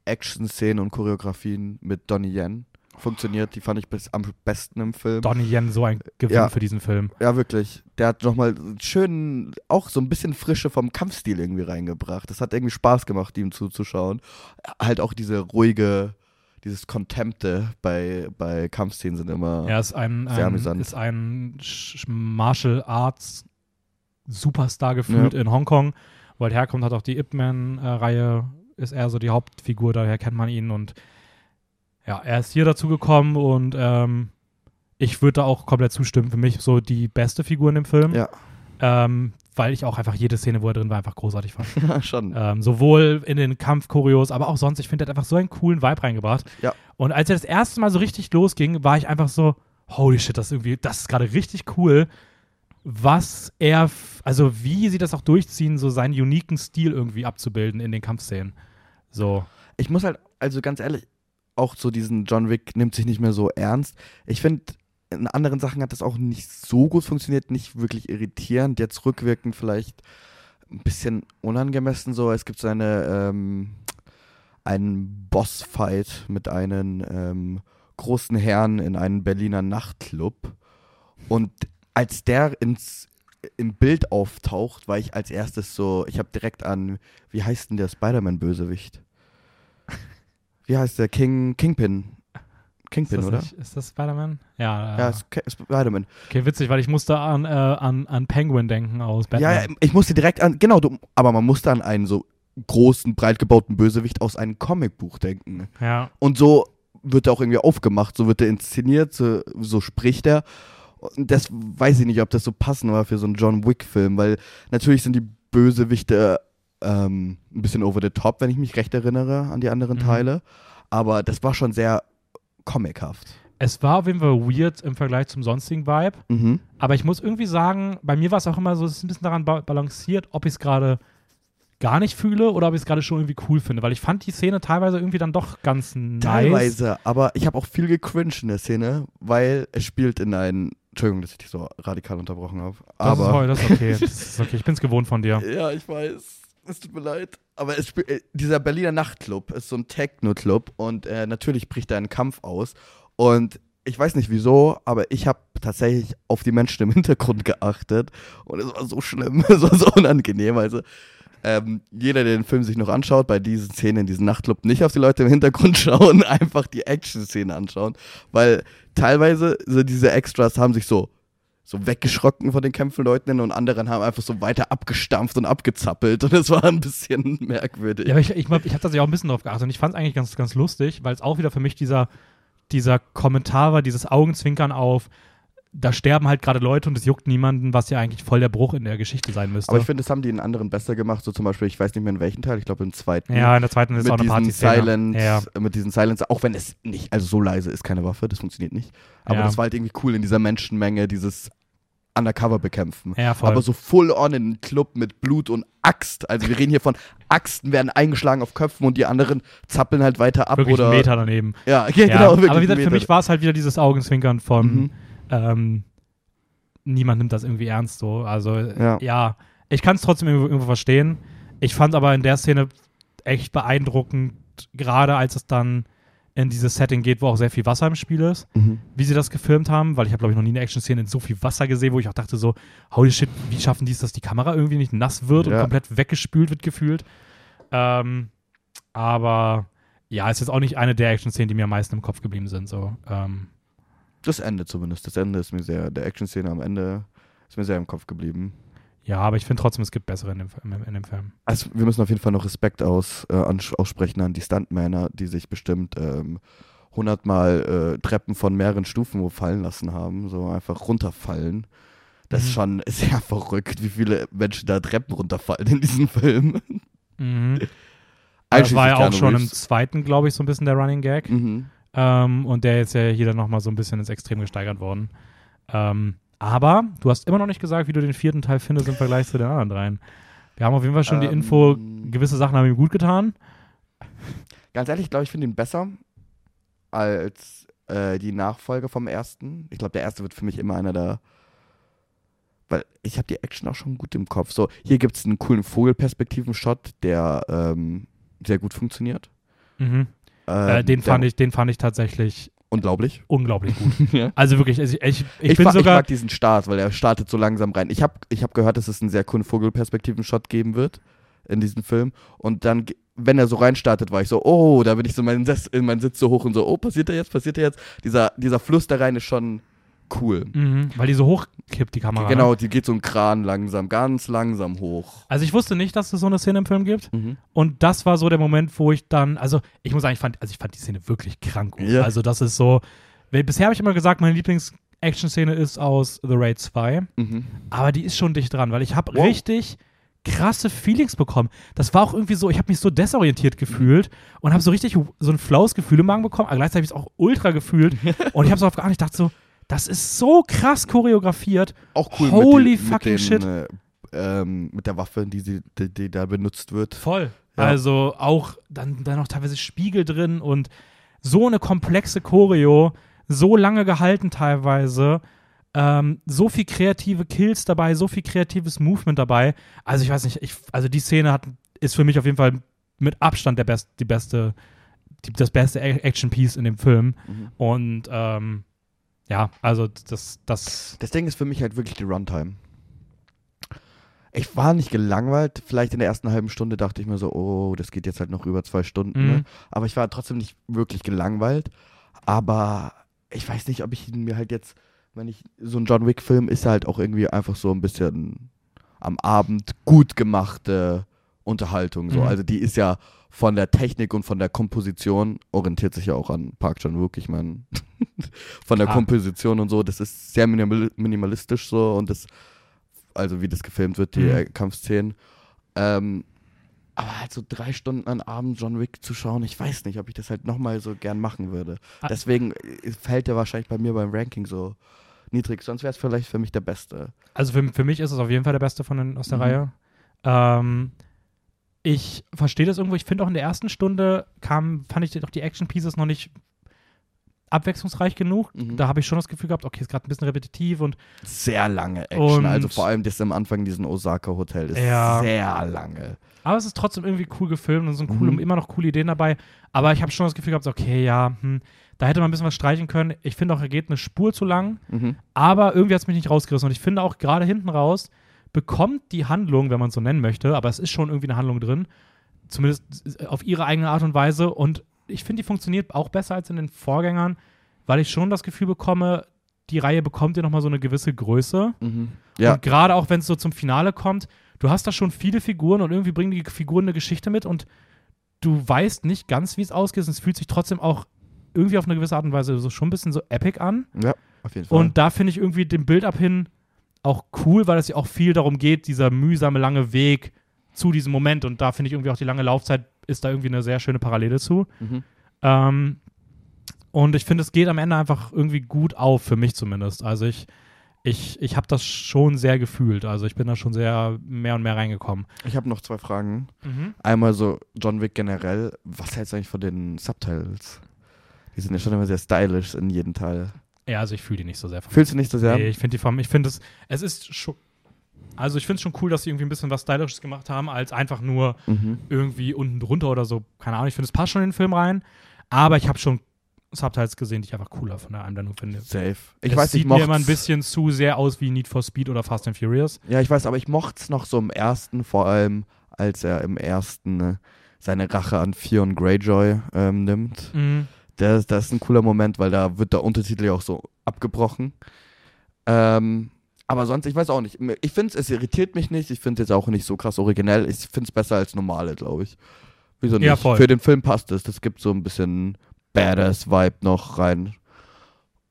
Speaker 1: Action-Szenen und Choreografien mit Donnie Yen funktioniert. Die fand ich bis am besten im Film.
Speaker 2: Donnie Yen so ein Gewinn
Speaker 1: Ja.
Speaker 2: für diesen Film.
Speaker 1: Ja, wirklich. Der hat nochmal schön, auch so ein bisschen Frische vom Kampfstil irgendwie reingebracht. Das hat irgendwie Spaß gemacht, ihm zuzuschauen. Halt auch diese ruhige, dieses Contempte bei, bei Kampfszenen sind immer.
Speaker 2: Er ist ein,
Speaker 1: Sehr
Speaker 2: ein,
Speaker 1: amüsant.
Speaker 2: ist ein Martial Arts Superstar gefühlt in Hongkong, wo er herkommt, hat auch die Ip Man-Reihe, ist er so die Hauptfigur, daher kennt man ihn und ja, er ist hier dazu gekommen und ähm, ich würde da auch komplett zustimmen. Für mich so die beste Figur in dem Film.
Speaker 1: Ja.
Speaker 2: Ähm, weil ich auch einfach jede Szene, wo er drin war, einfach großartig fand.
Speaker 1: Ja, schon.
Speaker 2: ähm, sowohl in den Kampfchoreos, aber auch sonst. Ich finde, er hat einfach so einen coolen Vibe reingebracht.
Speaker 1: Ja.
Speaker 2: Und als er das erste Mal so richtig losging, war ich einfach so, holy shit, das ist irgendwie, das ist gerade richtig cool, was er, also wie sie das auch durchziehen, so seinen uniken Stil irgendwie abzubilden in den Kampfszenen. So.
Speaker 1: Ich muss halt, also ganz ehrlich, auch so diesen John Wick nimmt sich nicht mehr so ernst. Ich finde, in anderen Sachen hat das auch nicht so gut funktioniert, nicht wirklich irritierend. Jetzt rückwirkend vielleicht ein bisschen unangemessen so. Es gibt so eine, ähm, einen Bossfight mit einem ähm, großen Herrn in einem Berliner Nachtclub. Und als der ins, im Bild auftaucht, war ich als erstes so, ich habe direkt an, wie heißt denn der Spider-Man-Bösewicht? Wie heißt der? King, Kingpin. Kingpin,
Speaker 2: ist das
Speaker 1: oder?
Speaker 2: Nicht, ist das Spider-Man? Ja.
Speaker 1: Ja,
Speaker 2: Ja.
Speaker 1: Spider-Man.
Speaker 2: Okay, witzig, weil ich musste an, äh, an, an Penguin denken aus Batman.
Speaker 1: Ja, ja, ich musste direkt an, genau, du, aber man musste an einen so großen, breit gebauten Bösewicht aus einem Comicbuch denken.
Speaker 2: ja.
Speaker 1: Und so wird er auch irgendwie aufgemacht, so wird er inszeniert, so, so spricht er. Und das weiß ich nicht, ob das so passend war für so einen John Wick-Film, weil natürlich sind die Bösewichte ähm, ein bisschen over the top, wenn ich mich recht erinnere an die anderen
Speaker 2: Mhm.
Speaker 1: Teile. Aber das war schon sehr comichaft.
Speaker 2: Es war auf jeden Fall weird im Vergleich zum sonstigen Vibe.
Speaker 1: Mhm.
Speaker 2: Aber ich muss irgendwie sagen, bei mir war es auch immer so, es ist ein bisschen daran ba balanciert, ob ich es gerade gar nicht fühle oder ob ich es gerade schon irgendwie cool finde. Weil ich fand die Szene teilweise irgendwie dann doch ganz nice.
Speaker 1: Teilweise, aber ich habe auch viel gecringed in der Szene, weil es spielt in einem. Entschuldigung, dass ich dich so radikal unterbrochen habe.
Speaker 2: Das
Speaker 1: Aber.
Speaker 2: ist, voll- das ist okay. Das ist okay. Ich bin es gewohnt von dir.
Speaker 1: Ja, ich weiß. Es tut mir leid. Aber es äh, dieser Berliner Nachtclub ist so ein Techno-Club und äh, natürlich bricht da ein Kampf aus. Und ich weiß nicht wieso, aber ich habe tatsächlich auf die Menschen im Hintergrund geachtet und es war so schlimm, es war so unangenehm. Also ähm, jeder, der den Film sich noch anschaut, bei diesen Szenen in diesem Nachtclub nicht auf die Leute im Hintergrund schauen, einfach die Action-Szene anschauen, weil teilweise so diese Extras haben sich so so weggeschrocken von den Kämpfenleuten und anderen haben einfach so weiter abgestampft und abgezappelt und es war ein bisschen merkwürdig.
Speaker 2: Ja, aber ich, ich, ich habe tatsächlich auch ein bisschen drauf geachtet und ich fand es eigentlich ganz, ganz lustig, weil es auch wieder für mich dieser, dieser Kommentar war, dieses Augenzwinkern auf, da sterben halt gerade Leute und es juckt niemanden, was ja eigentlich voll der Bruch in der Geschichte sein müsste.
Speaker 1: Aber ich finde, das haben die in anderen besser gemacht. So zum Beispiel, ich weiß nicht mehr in welchem Teil, ich glaube im zweiten.
Speaker 2: ja, in der zweiten ist
Speaker 1: mit
Speaker 2: auch eine
Speaker 1: diesen
Speaker 2: Party-Szene.
Speaker 1: Silence,
Speaker 2: Ja.
Speaker 1: mit diesen Silence, auch wenn es nicht, also so leise ist keine Waffe, das funktioniert nicht. Aber
Speaker 2: Ja.
Speaker 1: das war halt irgendwie cool in dieser Menschenmenge, dieses Undercover bekämpfen.
Speaker 2: Ja, voll.
Speaker 1: Aber so full on in einen Club mit Blut und Axt. Also wir reden hier von Axten werden eingeschlagen auf Köpfen und die anderen zappeln halt weiter ab
Speaker 2: wirklich
Speaker 1: oder.
Speaker 2: einen Meter daneben.
Speaker 1: Ja,
Speaker 2: Ja,
Speaker 1: genau, wirklich.
Speaker 2: aber wie gesagt, für mich war es halt wieder dieses Augenzwinkern von
Speaker 1: Mhm.
Speaker 2: Ähm, niemand nimmt das irgendwie ernst so. Also
Speaker 1: Ja.
Speaker 2: ja, ich kann es trotzdem irgendwo, irgendwo verstehen. Ich fand aber in der Szene echt beeindruckend, gerade als es dann in dieses Setting geht, wo auch sehr viel Wasser im Spiel ist,
Speaker 1: Mhm.
Speaker 2: wie sie das gefilmt haben, weil ich habe, glaube ich, noch nie eine Action-Szene in so viel Wasser gesehen, wo ich auch dachte so, holy shit, wie schaffen die es, dass die Kamera irgendwie nicht nass wird und
Speaker 1: Ja.
Speaker 2: komplett weggespült wird gefühlt. Ähm, aber ja, es ist auch nicht eine der Action-Szenen, die mir am meisten im Kopf geblieben sind. So. Ähm,
Speaker 1: Das Ende zumindest. Das Ende ist mir sehr, der Action-Szene am Ende ist mir sehr im Kopf geblieben.
Speaker 2: ja, aber ich finde trotzdem, es gibt bessere in dem, in, dem Film.
Speaker 1: Also wir müssen auf jeden Fall noch Respekt aus, äh, aussprechen an die Stuntmänner, die sich bestimmt ähm, hundertmal äh, Treppen von mehreren Stufen fallen lassen haben, so einfach runterfallen. Das ist
Speaker 2: Mhm.
Speaker 1: schon sehr verrückt, wie viele Menschen da Treppen runterfallen in diesem Film.
Speaker 2: Mhm. Das war ja auch schon im zweiten, glaube ich, so ein bisschen der Running Gag.
Speaker 1: Mhm.
Speaker 2: Ähm, und der ist ja hier dann nochmal so ein bisschen ins Extrem gesteigert worden. Ähm, aber du hast immer noch nicht gesagt, wie du den vierten Teil findest im Vergleich zu den anderen dreien. Wir haben auf jeden Fall schon die
Speaker 1: Ähm,
Speaker 2: Info, gewisse Sachen haben ihm gut getan.
Speaker 1: Ganz ehrlich, ich glaube, ich finde ihn besser als äh, die Nachfolge vom ersten. Ich glaube, der erste wird für mich immer einer der. Weil ich habe die Action auch schon gut im Kopf. So, hier gibt es einen coolen Vogelperspektiven-Shot, der ähm, sehr gut funktioniert.
Speaker 2: Mhm.
Speaker 1: Ähm,
Speaker 2: Äh, den, fand ich, den fand ich tatsächlich
Speaker 1: Unglaublich.
Speaker 2: unglaublich gut.
Speaker 1: ja.
Speaker 2: Also wirklich, also ich, ich, ich,
Speaker 1: Ich,
Speaker 2: bin
Speaker 1: mag, ich
Speaker 2: sogar.
Speaker 1: mag diesen Start, weil er startet so langsam rein. Ich habe ich hab gehört, dass es einen sehr coolen Vogelperspektiven-Shot geben wird in diesem Film. Und dann, wenn er so reinstartet, war ich so, oh, da bin ich so meinen Sitz, in meinen Sitz so hoch und so, oh, passiert da jetzt, passiert da jetzt. Dieser, dieser Fluss da rein ist schon cool.
Speaker 2: mhm, weil die so hochkippt, die Kamera.
Speaker 1: Genau,
Speaker 2: Ne?
Speaker 1: die geht so ein Kran langsam, ganz langsam hoch.
Speaker 2: Also ich wusste nicht, dass es so eine Szene im Film gibt.
Speaker 1: Mhm.
Speaker 2: Und das war so der Moment, wo ich dann, also ich muss sagen, ich fand, also ich fand die Szene wirklich krank.
Speaker 1: Ja.
Speaker 2: Also das ist so, weil bisher habe ich immer gesagt, meine Lieblings Action-Szene ist aus The Raid 2,
Speaker 1: Mhm.
Speaker 2: aber die ist schon dicht dran, weil ich habe
Speaker 1: Wow.
Speaker 2: richtig krasse Feelings bekommen. Das war auch irgendwie so, ich habe mich so desorientiert gefühlt und habe so richtig so ein flaues Gefühl im Magen bekommen, aber gleichzeitig habe ich es auch ultra gefühlt und ich habe so auf gar nicht gedacht so, das ist so krass choreografiert.
Speaker 1: Auch cool
Speaker 2: Holy
Speaker 1: mit, die,
Speaker 2: fucking
Speaker 1: mit den,
Speaker 2: shit.
Speaker 1: Äh, ähm, mit der Waffe, die, sie, die, die da benutzt wird.
Speaker 2: Voll.
Speaker 1: Ja.
Speaker 2: Also auch dann, dann noch teilweise Spiegel drin und so eine komplexe Choreo, so lange gehalten teilweise, ähm, so viel kreative Kills dabei, so viel kreatives Movement dabei. Also ich weiß nicht, ich, also die Szene hat, ist für mich auf jeden Fall mit Abstand der best, die beste, die, das beste Action-Piece in dem Film.
Speaker 1: Mhm.
Speaker 2: Und ähm, ja, also das, das
Speaker 1: Das Ding ist für mich halt wirklich die Runtime. Ich war nicht gelangweilt. Vielleicht in der ersten halben Stunde dachte ich mir so, oh, das geht jetzt halt noch über zwei Stunden.
Speaker 2: Mhm.
Speaker 1: Ne? Aber ich war trotzdem nicht wirklich gelangweilt. Aber ich weiß nicht, ob ich ihn mir halt jetzt, wenn ich so ein John Wick-Film ist halt auch irgendwie einfach so ein bisschen am Abend gut gemachte Unterhaltung. So.
Speaker 2: Mhm.
Speaker 1: Also die ist ja von der Technik und von der Komposition orientiert sich ja auch an Park Chan-wook. Ich meine, von der
Speaker 2: Ah.
Speaker 1: Komposition und so, das ist sehr minimal minimalistisch so und das, also wie das gefilmt wird, die
Speaker 2: Mhm.
Speaker 1: äh, Kampfszenen. Ähm, aber halt so drei Stunden an Abend John Wick zu schauen, ich weiß nicht, ob ich das halt nochmal so gern machen würde.
Speaker 2: Ah.
Speaker 1: Deswegen äh, fällt der wahrscheinlich bei mir beim Ranking so niedrig. Sonst wäre es vielleicht für mich der Beste.
Speaker 2: Also für, für mich ist es auf jeden Fall der beste von den, aus der
Speaker 1: Mhm.
Speaker 2: Reihe. Ähm, ich verstehe das irgendwo. Ich finde auch in der ersten Stunde kam, fand ich doch die Action Pieces noch nicht abwechslungsreich genug.
Speaker 1: Mhm.
Speaker 2: Da habe ich schon das Gefühl gehabt, okay, ist gerade ein bisschen repetitiv und
Speaker 1: Sehr lange Action. Also vor allem das am Anfang diesen Osaka Hotel ist
Speaker 2: Ja.
Speaker 1: sehr lange.
Speaker 2: aber es ist trotzdem irgendwie cool gefilmt und sind coole,
Speaker 1: Mhm.
Speaker 2: immer noch coole Ideen dabei. Aber ich habe schon das Gefühl gehabt, okay, ja, hm, da hätte man ein bisschen was streichen können. Ich finde auch, er geht eine Spur zu lang.
Speaker 1: Mhm.
Speaker 2: Aber irgendwie hat es mich nicht rausgerissen. Und ich finde auch gerade hinten raus bekommt die Handlung, wenn man es so nennen möchte, aber es ist schon irgendwie eine Handlung drin, zumindest auf ihre eigene Art und Weise. Und ich finde, die funktioniert auch besser als in den Vorgängern, weil ich schon das Gefühl bekomme, die Reihe bekommt ja nochmal so eine gewisse Größe.
Speaker 1: Mhm. Ja,
Speaker 2: Und gerade auch, wenn es so zum Finale kommt, du hast da schon viele Figuren und irgendwie bringen die Figuren eine Geschichte mit und du weißt nicht ganz, wie es ausgeht. Und es fühlt sich trotzdem auch irgendwie auf eine gewisse Art und Weise so schon ein bisschen so epic an.
Speaker 1: ja, auf jeden Fall.
Speaker 2: Und da finde ich irgendwie den Build-up hin auch cool, weil es ja auch viel darum geht, dieser mühsame lange Weg zu diesem Moment. Und da finde ich irgendwie auch die lange Laufzeit ist da irgendwie eine sehr schöne Parallele zu.
Speaker 1: mhm.
Speaker 2: Ähm, und ich finde, es geht am Ende einfach irgendwie gut auf, für mich zumindest. Also ich, ich, ich habe das schon sehr gefühlt. Also ich bin da schon sehr mehr und mehr reingekommen.
Speaker 1: Ich habe noch zwei Fragen. Einmal so John Wick generell. Was hältst du eigentlich von den Subtitles? Die sind ja schon immer sehr stylisch in jedem Teil.
Speaker 2: Ja, also ich fühle die nicht so sehr. Vom
Speaker 1: Fühlst du nicht so sehr?
Speaker 2: Nee, ich finde die vom, ich finde es, es ist schon, also ich finde es schon cool, dass sie irgendwie ein bisschen was Stylisches gemacht haben, als einfach nur
Speaker 1: Mhm.
Speaker 2: irgendwie unten drunter oder so. Keine Ahnung, ich finde, es passt schon in den Film rein. Aber ich habe schon Subtitles gesehen, die ich einfach cooler von der Einblendung finde.
Speaker 1: Safe. Ich
Speaker 2: es
Speaker 1: weiß,
Speaker 2: sieht
Speaker 1: ich
Speaker 2: mir immer ein bisschen zu sehr aus wie Need for Speed oder Fast and Furious.
Speaker 1: Ja, ich weiß, aber ich mochte es noch so im ersten, vor allem als er im ersten äh, seine Rache an Theon Greyjoy ähm, nimmt.
Speaker 2: Mhm.
Speaker 1: Das, das ist ein cooler Moment, weil da wird der Untertitel ja auch so abgebrochen. Ähm, aber sonst, ich weiß auch nicht. Ich finde es, es irritiert mich nicht. Ich finde es jetzt auch nicht so krass originell. Ich finde es besser als normale, glaube ich. Wieso nicht?
Speaker 2: Ja, voll.
Speaker 1: Für den Film passt es. Das gibt so ein bisschen Badass-Vibe noch rein.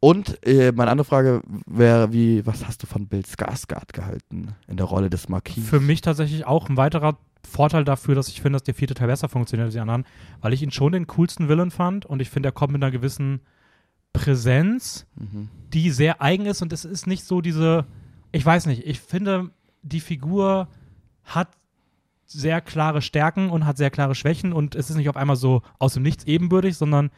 Speaker 1: Und äh, meine andere Frage wäre, wie, was hast du von Bill Skarsgård gehalten in der Rolle des Marquis?
Speaker 2: Für mich tatsächlich auch ein weiterer Vorteil dafür, dass ich finde, dass der vierte Teil besser funktioniert als die anderen, weil ich ihn schon den coolsten Villain fand und ich finde, er kommt mit einer gewissen Präsenz,
Speaker 1: Mhm.
Speaker 2: die sehr eigen ist und es ist nicht so diese, ich weiß nicht, ich finde, die Figur hat sehr klare Stärken und hat sehr klare Schwächen und es ist nicht auf einmal so aus dem Nichts ebenbürtig, sondern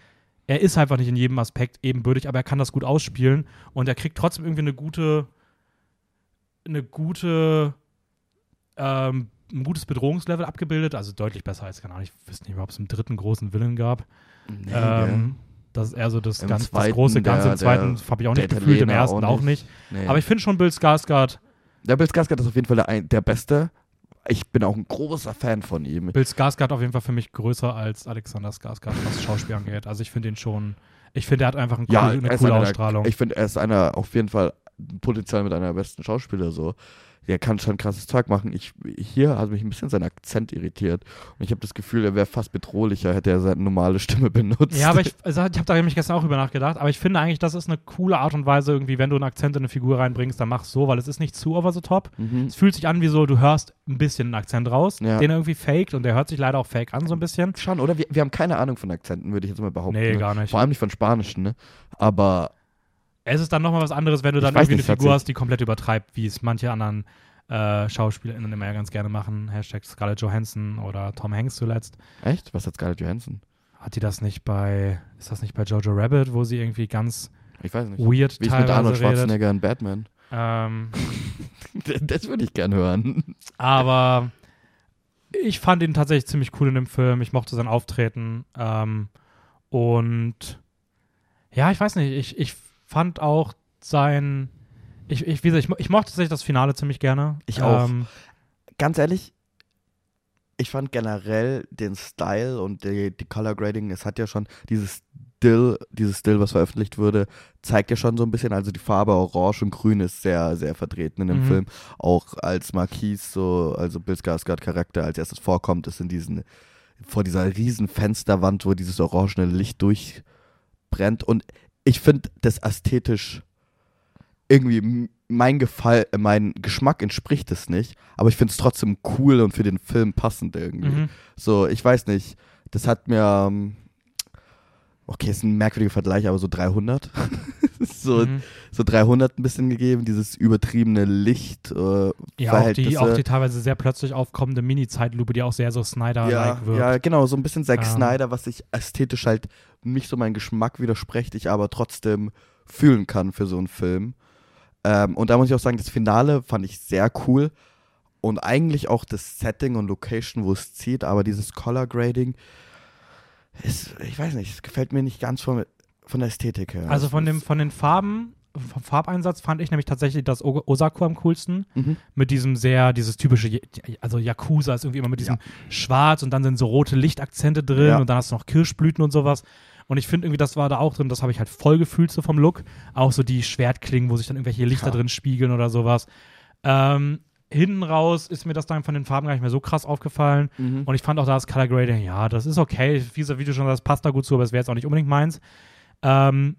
Speaker 2: er ist einfach nicht in jedem Aspekt ebenbürtig, aber er kann das gut ausspielen und er kriegt trotzdem irgendwie eine gute, eine gute, ähm, ein gutes Bedrohungslevel abgebildet, also deutlich besser als, keine Ahnung, ich weiß nicht mehr, ob es einen dritten großen Villain gab.
Speaker 1: Nee,
Speaker 2: ähm, das ist eher so das,
Speaker 1: Im
Speaker 2: ganz, das große Ganze. Im zweiten habe ich auch nicht gefühlt, im ersten
Speaker 1: auch
Speaker 2: auch nicht.
Speaker 1: nee.
Speaker 2: Aber ich finde schon Bill Skarsgård,
Speaker 1: der Bill Skarsgård ist auf jeden Fall der, der Beste. Ich bin auch ein großer Fan von ihm.
Speaker 2: Bill Skarsgård auf jeden Fall für mich größer als Alexander Skarsgård, was Schauspiel angeht. Also ich finde ihn schon, ich finde, er hat einfach ein
Speaker 1: Ja,
Speaker 2: cool, eine
Speaker 1: er ist
Speaker 2: coole
Speaker 1: einer
Speaker 2: Ausstrahlung.
Speaker 1: Ich finde, er ist einer auf jeden Fall potenziell mit einer der besten Schauspieler so. Der kann schon krasses Zeug machen. Ich, hier hat mich ein bisschen sein Akzent irritiert. Und ich habe das Gefühl, er wäre fast bedrohlicher, hätte er seine normale Stimme benutzt.
Speaker 2: Ja, aber ich, also ich habe da nämlich gestern auch über nachgedacht, aber ich finde eigentlich, das ist eine coole Art und Weise, irgendwie, wenn du einen Akzent in eine Figur reinbringst, dann mach so, weil es ist nicht zu over the top.
Speaker 1: Mhm.
Speaker 2: Es fühlt sich an wie so, du hörst ein bisschen einen Akzent raus,
Speaker 1: Ja.
Speaker 2: den er irgendwie faked und der hört sich leider auch fake an, so ein bisschen.
Speaker 1: Schon, oder? Wir, wir haben keine Ahnung von Akzenten, würde ich jetzt mal behaupten.
Speaker 2: Nee,
Speaker 1: ne?
Speaker 2: gar nicht.
Speaker 1: Vor allem nicht von Spanischen, ne? Aber
Speaker 2: Es ist dann nochmal was anderes, wenn du dann irgendwie
Speaker 1: nicht,
Speaker 2: eine Figur hast, die komplett übertreibt, wie es manche anderen äh, SchauspielerInnen immer ja ganz gerne machen. Hashtag Scarlett Johansson oder Tom Hanks zuletzt.
Speaker 1: echt? Was hat Scarlett Johansson?
Speaker 2: Hat die das nicht bei, ist das nicht bei Jojo Rabbit, wo sie irgendwie ganz
Speaker 1: Ich weiß nicht.
Speaker 2: weird
Speaker 1: Wie ist mit Arnold
Speaker 2: teilweise redet?
Speaker 1: Schwarzenegger in Batman?
Speaker 2: Ähm,
Speaker 1: Das würde ich gern hören.
Speaker 2: aber ich fand ihn tatsächlich ziemlich cool in dem Film. Ich mochte sein Auftreten. Ähm, und ja, ich weiß nicht, ich, ich fand auch sein. Ich, ich, wie gesagt, ich, ich mochte tatsächlich das Finale ziemlich gerne.
Speaker 1: Ich auch.
Speaker 2: Ähm,
Speaker 1: Ganz ehrlich, ich fand generell den Style und die, die Color Grading, es hat ja schon dieses Still, dieses Still, was veröffentlicht wurde, zeigt ja schon so ein bisschen, also die Farbe Orange und Grün ist sehr, sehr vertreten in dem
Speaker 2: Mhm.
Speaker 1: Film. Auch als Marquis, so, also Bill Skarsgård Charakter, als erstes vorkommt, ist in diesen, vor dieser riesen Fensterwand, wo dieses orangene Licht durchbrennt. Und ich finde das ästhetisch irgendwie mein Gefall, äh, mein Geschmack entspricht es nicht, aber ich finde es trotzdem cool und für den Film passend irgendwie.
Speaker 2: mhm.
Speaker 1: So, ich weiß nicht, das hat mir, ähm, okay, ist ein merkwürdiger Vergleich, aber so 300, so,
Speaker 2: Mhm.
Speaker 1: so 300 ein bisschen gegeben, dieses übertriebene Licht, äh,
Speaker 2: Ja, auch die, auch die teilweise sehr plötzlich aufkommende Mini-Zeitlupe, die auch sehr so Snyder-like
Speaker 1: ja,
Speaker 2: wirkt.
Speaker 1: ja, genau, so ein bisschen Zack
Speaker 2: Ähm.
Speaker 1: Snyder, was sich ästhetisch halt nicht so meinem Geschmack widerspricht, ich aber trotzdem fühlen kann für so einen Film. Ähm, und da muss ich auch sagen, das Finale fand ich sehr cool und eigentlich auch das Setting und Location, wo es zieht, aber dieses Color Grading ist, ich weiß nicht, es gefällt mir nicht ganz von, von der Ästhetik her.
Speaker 2: Also von, dem, von den Farben, vom Farbeinsatz fand ich nämlich tatsächlich das O- Osako am coolsten.
Speaker 1: Mhm.
Speaker 2: Mit diesem sehr, dieses typische, Ja- also Yakuza ist irgendwie immer mit diesem Schwarz und dann sind so rote Lichtakzente drin
Speaker 1: Ja.
Speaker 2: und dann hast du noch Kirschblüten und sowas. Und ich finde irgendwie, das war da auch drin, das habe ich halt voll gefühlt so vom Look. Auch so die Schwertklingen, wo sich dann irgendwelche Lichter
Speaker 1: Ja.
Speaker 2: drin spiegeln oder sowas. Ähm, hinten raus ist mir das dann von den Farben gar nicht mehr so krass aufgefallen.
Speaker 1: Mhm.
Speaker 2: Und ich fand auch da das Color Grading, ja, das ist okay. Wie, wie du schon sagst, passt da gut zu, aber es wäre jetzt auch nicht unbedingt meins. Ähm,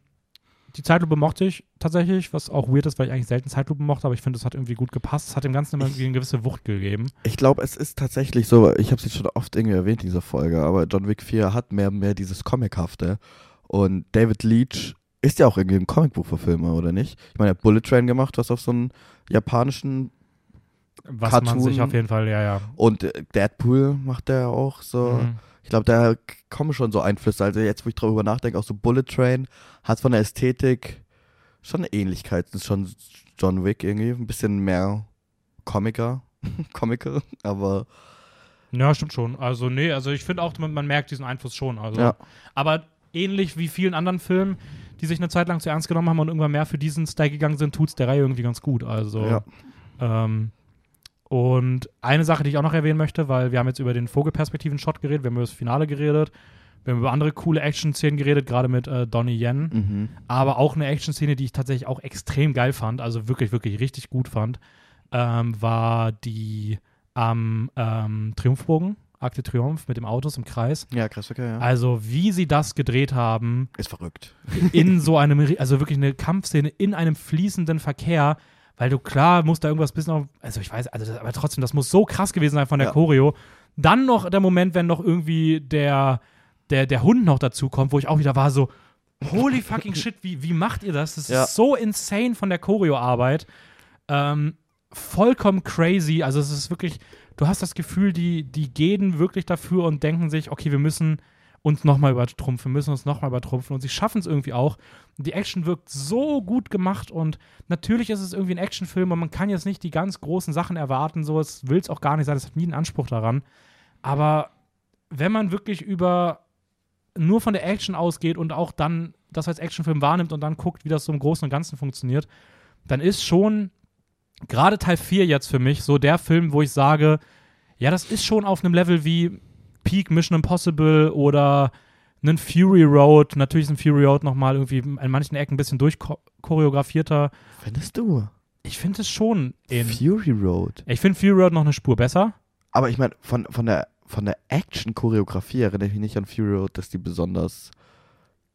Speaker 2: die Zeitlupe mochte ich tatsächlich, was auch weird ist, weil ich eigentlich selten Zeitlupe mochte, aber ich finde, es hat irgendwie gut gepasst. Es hat dem Ganzen immer irgendwie eine gewisse Wucht gegeben.
Speaker 1: Ich glaube, es ist tatsächlich so, ich habe es jetzt schon oft irgendwie erwähnt in dieser Folge, aber John Wick 4 hat mehr und mehr dieses Comichafte. Und David Leach ist ja auch irgendwie ein Comicbuchverfilmer, oder nicht? Ich meine, er hat Bullet Train gemacht, was auf so einen japanischen
Speaker 2: Was man
Speaker 1: Cartoon.
Speaker 2: sich auf jeden Fall, ja, ja.
Speaker 1: und äh, Deadpool macht er auch so.
Speaker 2: Mhm.
Speaker 1: Ich glaube, da kommen schon so Einflüsse. Also jetzt, wo ich darüber nachdenke, auch so Bullet Train hat von der Ästhetik schon eine Ähnlichkeit. Das ist schon John Wick irgendwie, ein bisschen mehr Comiker, Comical, aber
Speaker 2: Ja, stimmt schon. Also, nee, also ich finde auch, man, man merkt diesen Einfluss schon. Also.
Speaker 1: ja.
Speaker 2: Aber ähnlich wie vielen anderen Filmen, die sich eine Zeit lang zu ernst genommen haben und irgendwann mehr für diesen Style gegangen sind, tut es der Reihe irgendwie ganz gut. Also.
Speaker 1: Ja.
Speaker 2: Ähm, und eine Sache, die ich auch noch erwähnen möchte, weil wir haben jetzt über den Vogelperspektiven-Shot geredet, wir haben über das Finale geredet, wir haben über andere coole Action-Szenen geredet, gerade mit äh, Donnie Yen.
Speaker 1: Mhm.
Speaker 2: Aber auch eine Action-Szene, die ich tatsächlich auch extrem geil fand, also wirklich, wirklich richtig gut fand, ähm, war die am ähm, Triumphbogen, Arc de Triomphe mit dem Autos im Kreis.
Speaker 1: Ja, Kreisverkehr, ja.
Speaker 2: Also, wie sie das gedreht haben,
Speaker 1: Ist verrückt.
Speaker 2: in so einem, also wirklich eine Kampfszene in einem fließenden Verkehr, weil du klar musst da irgendwas bisschen auf, also ich weiß, also das, aber trotzdem, das muss so krass gewesen sein von der
Speaker 1: Ja.
Speaker 2: Choreo. Dann noch der Moment, wenn noch irgendwie der, der, der Hund noch dazu kommt, wo ich auch wieder war so, holy fucking shit, wie, wie macht ihr das? Das
Speaker 1: Ja.
Speaker 2: ist so insane von der Choreo-Arbeit. Ähm, vollkommen crazy. Also es ist wirklich, du hast das Gefühl, die, die gehen wirklich dafür und denken sich, okay, wir müssen uns nochmal übertrumpfen, müssen uns nochmal übertrumpfen und sie schaffen es irgendwie auch. Die Action wirkt so gut gemacht und natürlich ist es irgendwie ein Actionfilm und man kann jetzt nicht die ganz großen Sachen erwarten, so, es will es auch gar nicht sein, es hat nie einen Anspruch daran. Aber wenn man wirklich über nur von der Action ausgeht und auch dann das als Actionfilm wahrnimmt und dann guckt, wie das so im Großen und Ganzen funktioniert, dann ist schon gerade Teil 4 jetzt für mich so der Film, wo ich sage, ja, das ist schon auf einem Level wie Peak Mission Impossible oder einen Fury Road. Natürlich ist ein Fury Road nochmal irgendwie in manchen Ecken ein bisschen durchchoreografierter.
Speaker 1: Findest du?
Speaker 2: Ich finde es schon in.
Speaker 1: Fury Road.
Speaker 2: Ich finde Fury Road noch eine Spur besser.
Speaker 1: Aber ich meine, von, von der, von der Action-Choreografie erinnere ich mich nicht an Fury Road, dass die besonders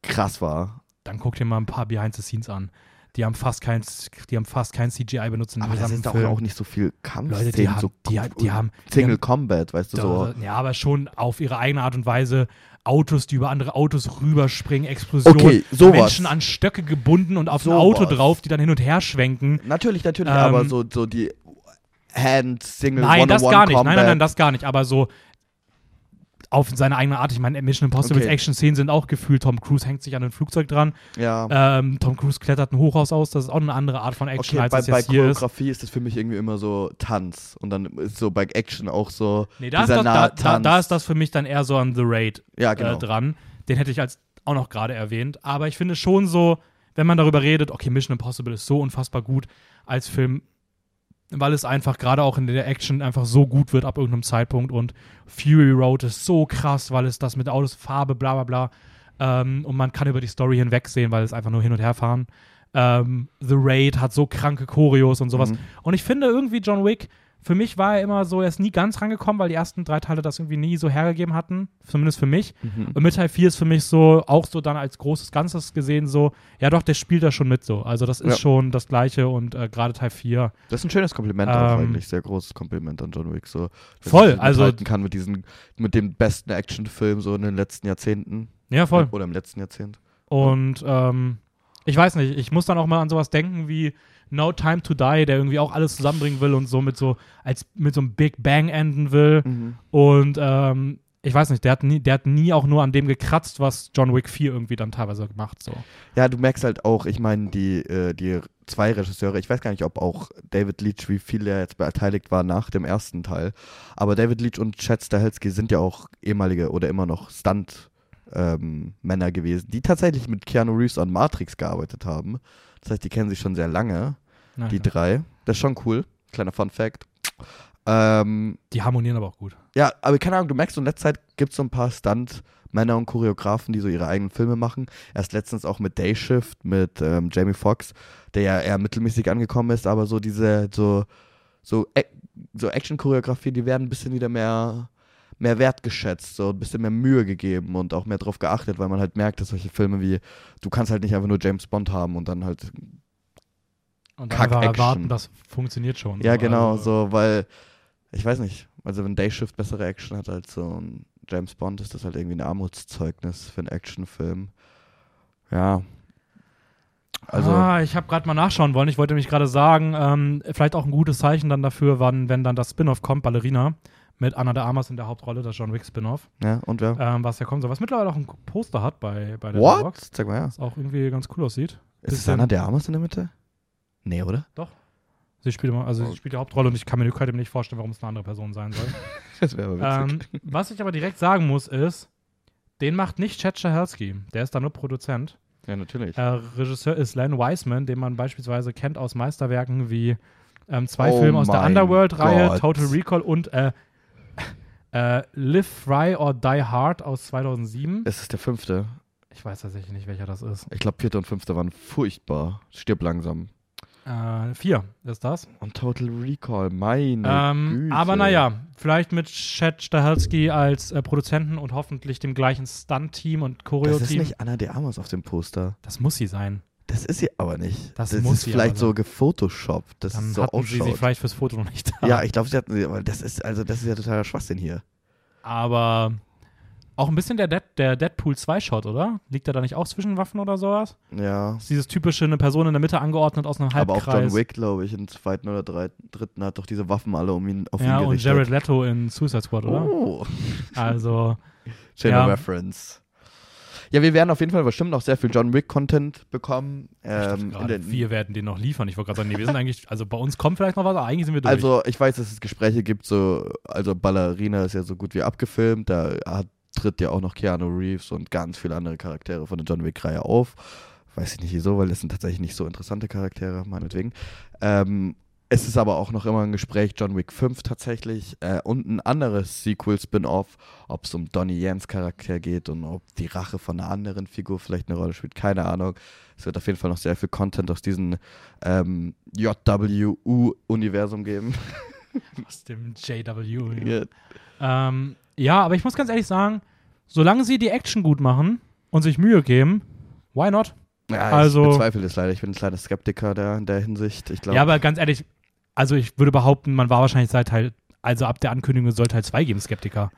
Speaker 1: krass war.
Speaker 2: Dann guck dir mal ein paar Behind the Scenes an. Die haben fast kein, die haben fast kein CGI benutzt in dem
Speaker 1: Aber das
Speaker 2: gesamten
Speaker 1: ist auch, auch nicht so viel Kampf.
Speaker 2: Leute, die haben,
Speaker 1: so
Speaker 2: die, die haben
Speaker 1: Single
Speaker 2: die haben,
Speaker 1: Combat, weißt du, so.
Speaker 2: Ja, aber schon auf ihre eigene Art und Weise Autos, die über andere Autos rüberspringen, Explosionen,
Speaker 1: Okay, sowas.
Speaker 2: Menschen an Stöcke gebunden und auf ein
Speaker 1: Sowas.
Speaker 2: Auto drauf, die dann hin und her schwenken.
Speaker 1: Natürlich, natürlich,
Speaker 2: Ähm,
Speaker 1: aber so, so die Hand Single
Speaker 2: Nein, das gar nicht. Nein,
Speaker 1: Combat.
Speaker 2: nein, nein, das gar nicht. Aber so auf seine eigene Art. Ich meine, Mission Impossible
Speaker 1: Okay.
Speaker 2: Action-Szenen sind auch gefühlt. Tom Cruise hängt sich an ein Flugzeug dran.
Speaker 1: Ja.
Speaker 2: Ähm, Tom Cruise klettert ein Hochhaus aus. Das ist auch eine andere Art von Action,
Speaker 1: Okay,
Speaker 2: als
Speaker 1: bei,
Speaker 2: es
Speaker 1: bei
Speaker 2: jetzt hier ist.
Speaker 1: Choreografie ist das für mich irgendwie immer so Tanz. Und dann ist so bei Action auch so
Speaker 2: Nee, da ist,
Speaker 1: dieser
Speaker 2: das, da, da, da ist das für mich dann eher so an The Raid
Speaker 1: Ja,
Speaker 2: äh,
Speaker 1: genau.
Speaker 2: dran. Den hätte ich als auch noch gerade erwähnt. Aber ich finde schon so, wenn man darüber redet, okay, Mission Impossible ist so unfassbar gut als Film, weil es einfach gerade auch in der Action einfach so gut wird ab irgendeinem Zeitpunkt und Fury Road ist so krass, weil es das mit Autos, Farbe, bla bla bla ähm, und man kann über die Story hinwegsehen, weil es einfach nur hin und her fahren. Ähm, The Raid hat so kranke Choreos und sowas.
Speaker 1: Mhm.
Speaker 2: Und ich finde irgendwie John Wick, für mich war er immer so, er ist nie ganz rangekommen, weil die ersten drei Teile das irgendwie nie so hergegeben hatten, zumindest für mich.
Speaker 1: Mhm.
Speaker 2: Und mit Teil 4 ist für mich so, auch so dann als großes Ganzes gesehen, so, ja doch, der spielt da schon mit so. Also das ist
Speaker 1: Ja.
Speaker 2: schon das Gleiche und äh, gerade Teil 4.
Speaker 1: Das ist ein schönes Kompliment auch
Speaker 2: Ähm,
Speaker 1: eigentlich, sehr großes Kompliment an John Wick. So,
Speaker 2: Voll, also-
Speaker 1: kann mit diesen, mit dem besten Actionfilm so in den letzten Jahrzehnten.
Speaker 2: Ja, voll.
Speaker 1: Oder im letzten Jahrzehnt.
Speaker 2: Und ähm, ich weiß nicht, ich muss dann auch mal an sowas denken wie No Time to Die, der irgendwie auch alles zusammenbringen will und so mit so, als mit so einem Big Bang enden will. Und ähm, ich weiß nicht, der hat, nie, der hat nie auch nur an dem gekratzt, was John Wick 4 irgendwie dann teilweise gemacht. So.
Speaker 1: Ja, du merkst halt auch, ich meine, die, äh, die zwei Regisseure, ich weiß gar nicht, ob auch David Leach, wie viel er jetzt beteiligt war nach dem ersten Teil, aber David Leach und Chad Stahelski sind ja auch ehemalige oder immer noch Stunt- ähm, Männer gewesen, die tatsächlich mit Keanu Reeves an Matrix gearbeitet haben. Das heißt, die kennen sich schon sehr lange,
Speaker 2: Na,
Speaker 1: die
Speaker 2: ja.
Speaker 1: drei. Das ist schon cool. Kleiner Fun Fact. Ähm,
Speaker 2: die harmonieren aber auch gut.
Speaker 1: ja, aber keine Ahnung, du merkst, so in letzter Zeit gibt es so ein paar Stunt-Männer und Choreografen, die so ihre eigenen Filme machen. Erst letztens auch mit Day Shift, mit ähm, Jamie Foxx, der ja eher mittelmäßig angekommen ist, aber so diese, so, so, so Action-Choreografie, die werden ein bisschen wieder mehr, mehr wertgeschätzt, so ein bisschen mehr Mühe gegeben und auch mehr drauf geachtet, weil man halt merkt, dass solche Filme wie, du kannst halt nicht einfach nur James Bond haben und dann halt
Speaker 2: Und dann einfach erwarten, das funktioniert schon.
Speaker 1: Ja,
Speaker 2: so.
Speaker 1: genau,
Speaker 2: Also,
Speaker 1: so, weil, ich weiß nicht, also wenn Day Shift bessere Action hat als so ein James Bond, ist das halt irgendwie ein Armutszeugnis für einen Actionfilm. Ja. Also,
Speaker 2: ah, ich habe gerade mal nachschauen wollen. Ich wollte mich gerade sagen, ähm, vielleicht auch ein gutes Zeichen dann dafür, wann, wenn dann das Spin-off kommt, Ballerina, mit Anna de Armas in der Hauptrolle, das John Wick Spin-off,
Speaker 1: ja, und wer?
Speaker 2: ähm, was ja kommt, so was mittlerweile auch ein Poster hat bei, bei der
Speaker 1: What?
Speaker 2: Box,
Speaker 1: Sag mal ja.
Speaker 2: was auch irgendwie ganz cool aussieht.
Speaker 1: Ist es Anna der Armas in der Mitte? Nee, oder?
Speaker 2: Sie spielt immer, also
Speaker 1: Oh.
Speaker 2: sie spielt die Hauptrolle und ich kann mir mir nicht vorstellen, warum es eine andere Person sein soll.
Speaker 1: Das wäre aber witzig.
Speaker 2: ähm, was ich aber direkt sagen muss, ist, den macht nicht Chad Stahelski. Der ist da nur Produzent.
Speaker 1: ja, natürlich.
Speaker 2: Äh, Regisseur ist Len Wiseman, den man beispielsweise kennt aus Meisterwerken wie ähm, zwei
Speaker 1: Oh
Speaker 2: Filme aus der Underworld-Reihe. Total Recall und äh, äh, Live Fry or Die Hard aus 2007.
Speaker 1: Es ist der fünfte.
Speaker 2: Ich weiß tatsächlich nicht, welcher das ist.
Speaker 1: Ich glaube, vierte und fünfte waren furchtbar. Stirb langsam.
Speaker 2: Äh, vier ist das.
Speaker 1: Und Total Recall, meine
Speaker 2: Ähm,
Speaker 1: Güte.
Speaker 2: aber naja, vielleicht mit Chad Stahelski als äh, Produzenten und hoffentlich dem gleichen Stunt-Team und
Speaker 1: Das ist
Speaker 2: Choreo-Team.
Speaker 1: nicht Anna de Armas auf dem Poster.
Speaker 2: Das muss sie sein.
Speaker 1: Das ist sie aber nicht.
Speaker 2: Das
Speaker 1: das
Speaker 2: muss
Speaker 1: ist vielleicht
Speaker 2: aber
Speaker 1: so gefotoshoppt, dass
Speaker 2: Dann
Speaker 1: es so
Speaker 2: hatten sie
Speaker 1: ausschaut.
Speaker 2: sie vielleicht fürs Foto noch nicht da.
Speaker 1: ja, ich glaube, sie hatten sie, aber das ist also das ist ja totaler Schwachsinn hier.
Speaker 2: Aber auch ein bisschen der, Dead, der Deadpool 2-Shot, oder? Liegt er da nicht auch zwischen Waffen oder sowas?
Speaker 1: Ja.
Speaker 2: Das ist dieses typische, eine Person in der Mitte angeordnet aus einem
Speaker 1: Aber
Speaker 2: Halbkreis.
Speaker 1: auch John Wick, glaube ich, im zweiten oder dritten, hat doch diese Waffen alle um ihn auf
Speaker 2: Ja,
Speaker 1: ihn
Speaker 2: und
Speaker 1: gerichtet.
Speaker 2: Jared Leto in Suicide Squad, oder?
Speaker 1: Oh,
Speaker 2: Also,
Speaker 1: schöner
Speaker 2: Ja.
Speaker 1: Reference. Ja, wir werden auf jeden Fall bestimmt noch sehr viel John Wick-Content bekommen.
Speaker 2: ich dachte
Speaker 1: Ähm, den-
Speaker 2: wir werden den noch liefern. Ich wollte gerade sagen, nee, wir sind eigentlich, also bei uns kommt vielleicht noch was, aber eigentlich sind wir durch.
Speaker 1: Also ich weiß, dass es Gespräche gibt, so, also Ballerina ist ja so gut wie abgefilmt, da hat, tritt ja auch noch Keanu Reeves und ganz viele andere Charaktere von der John Wick-Reihe auf. Weiß ich nicht wieso, weil das sind tatsächlich nicht so interessante Charaktere, meinetwegen. Ähm, es ist aber auch noch immer ein Gespräch, John Wick 5 tatsächlich äh, und ein anderes Sequel-Spin-Off, ob es um Donnie Yens Charakter geht und ob die Rache von einer anderen Figur vielleicht eine Rolle spielt, keine Ahnung. Es wird auf jeden Fall noch sehr viel Content aus diesem ähm, JWU-Universum geben.
Speaker 2: Aus dem JW.
Speaker 1: Ja.
Speaker 2: Ähm, ja, aber ich muss ganz ehrlich sagen, solange sie die Action gut machen und sich Mühe geben, why not?
Speaker 1: Ja,
Speaker 2: Also-
Speaker 1: ich bezweifle das leider. Ich bin ein kleiner Skeptiker der, in der Hinsicht. Ich glaube,
Speaker 2: Ja, aber ganz ehrlich, also ich würde behaupten, man war wahrscheinlich seit Teil, also ab der Ankündigung soll Teil 2 geben, Skeptiker.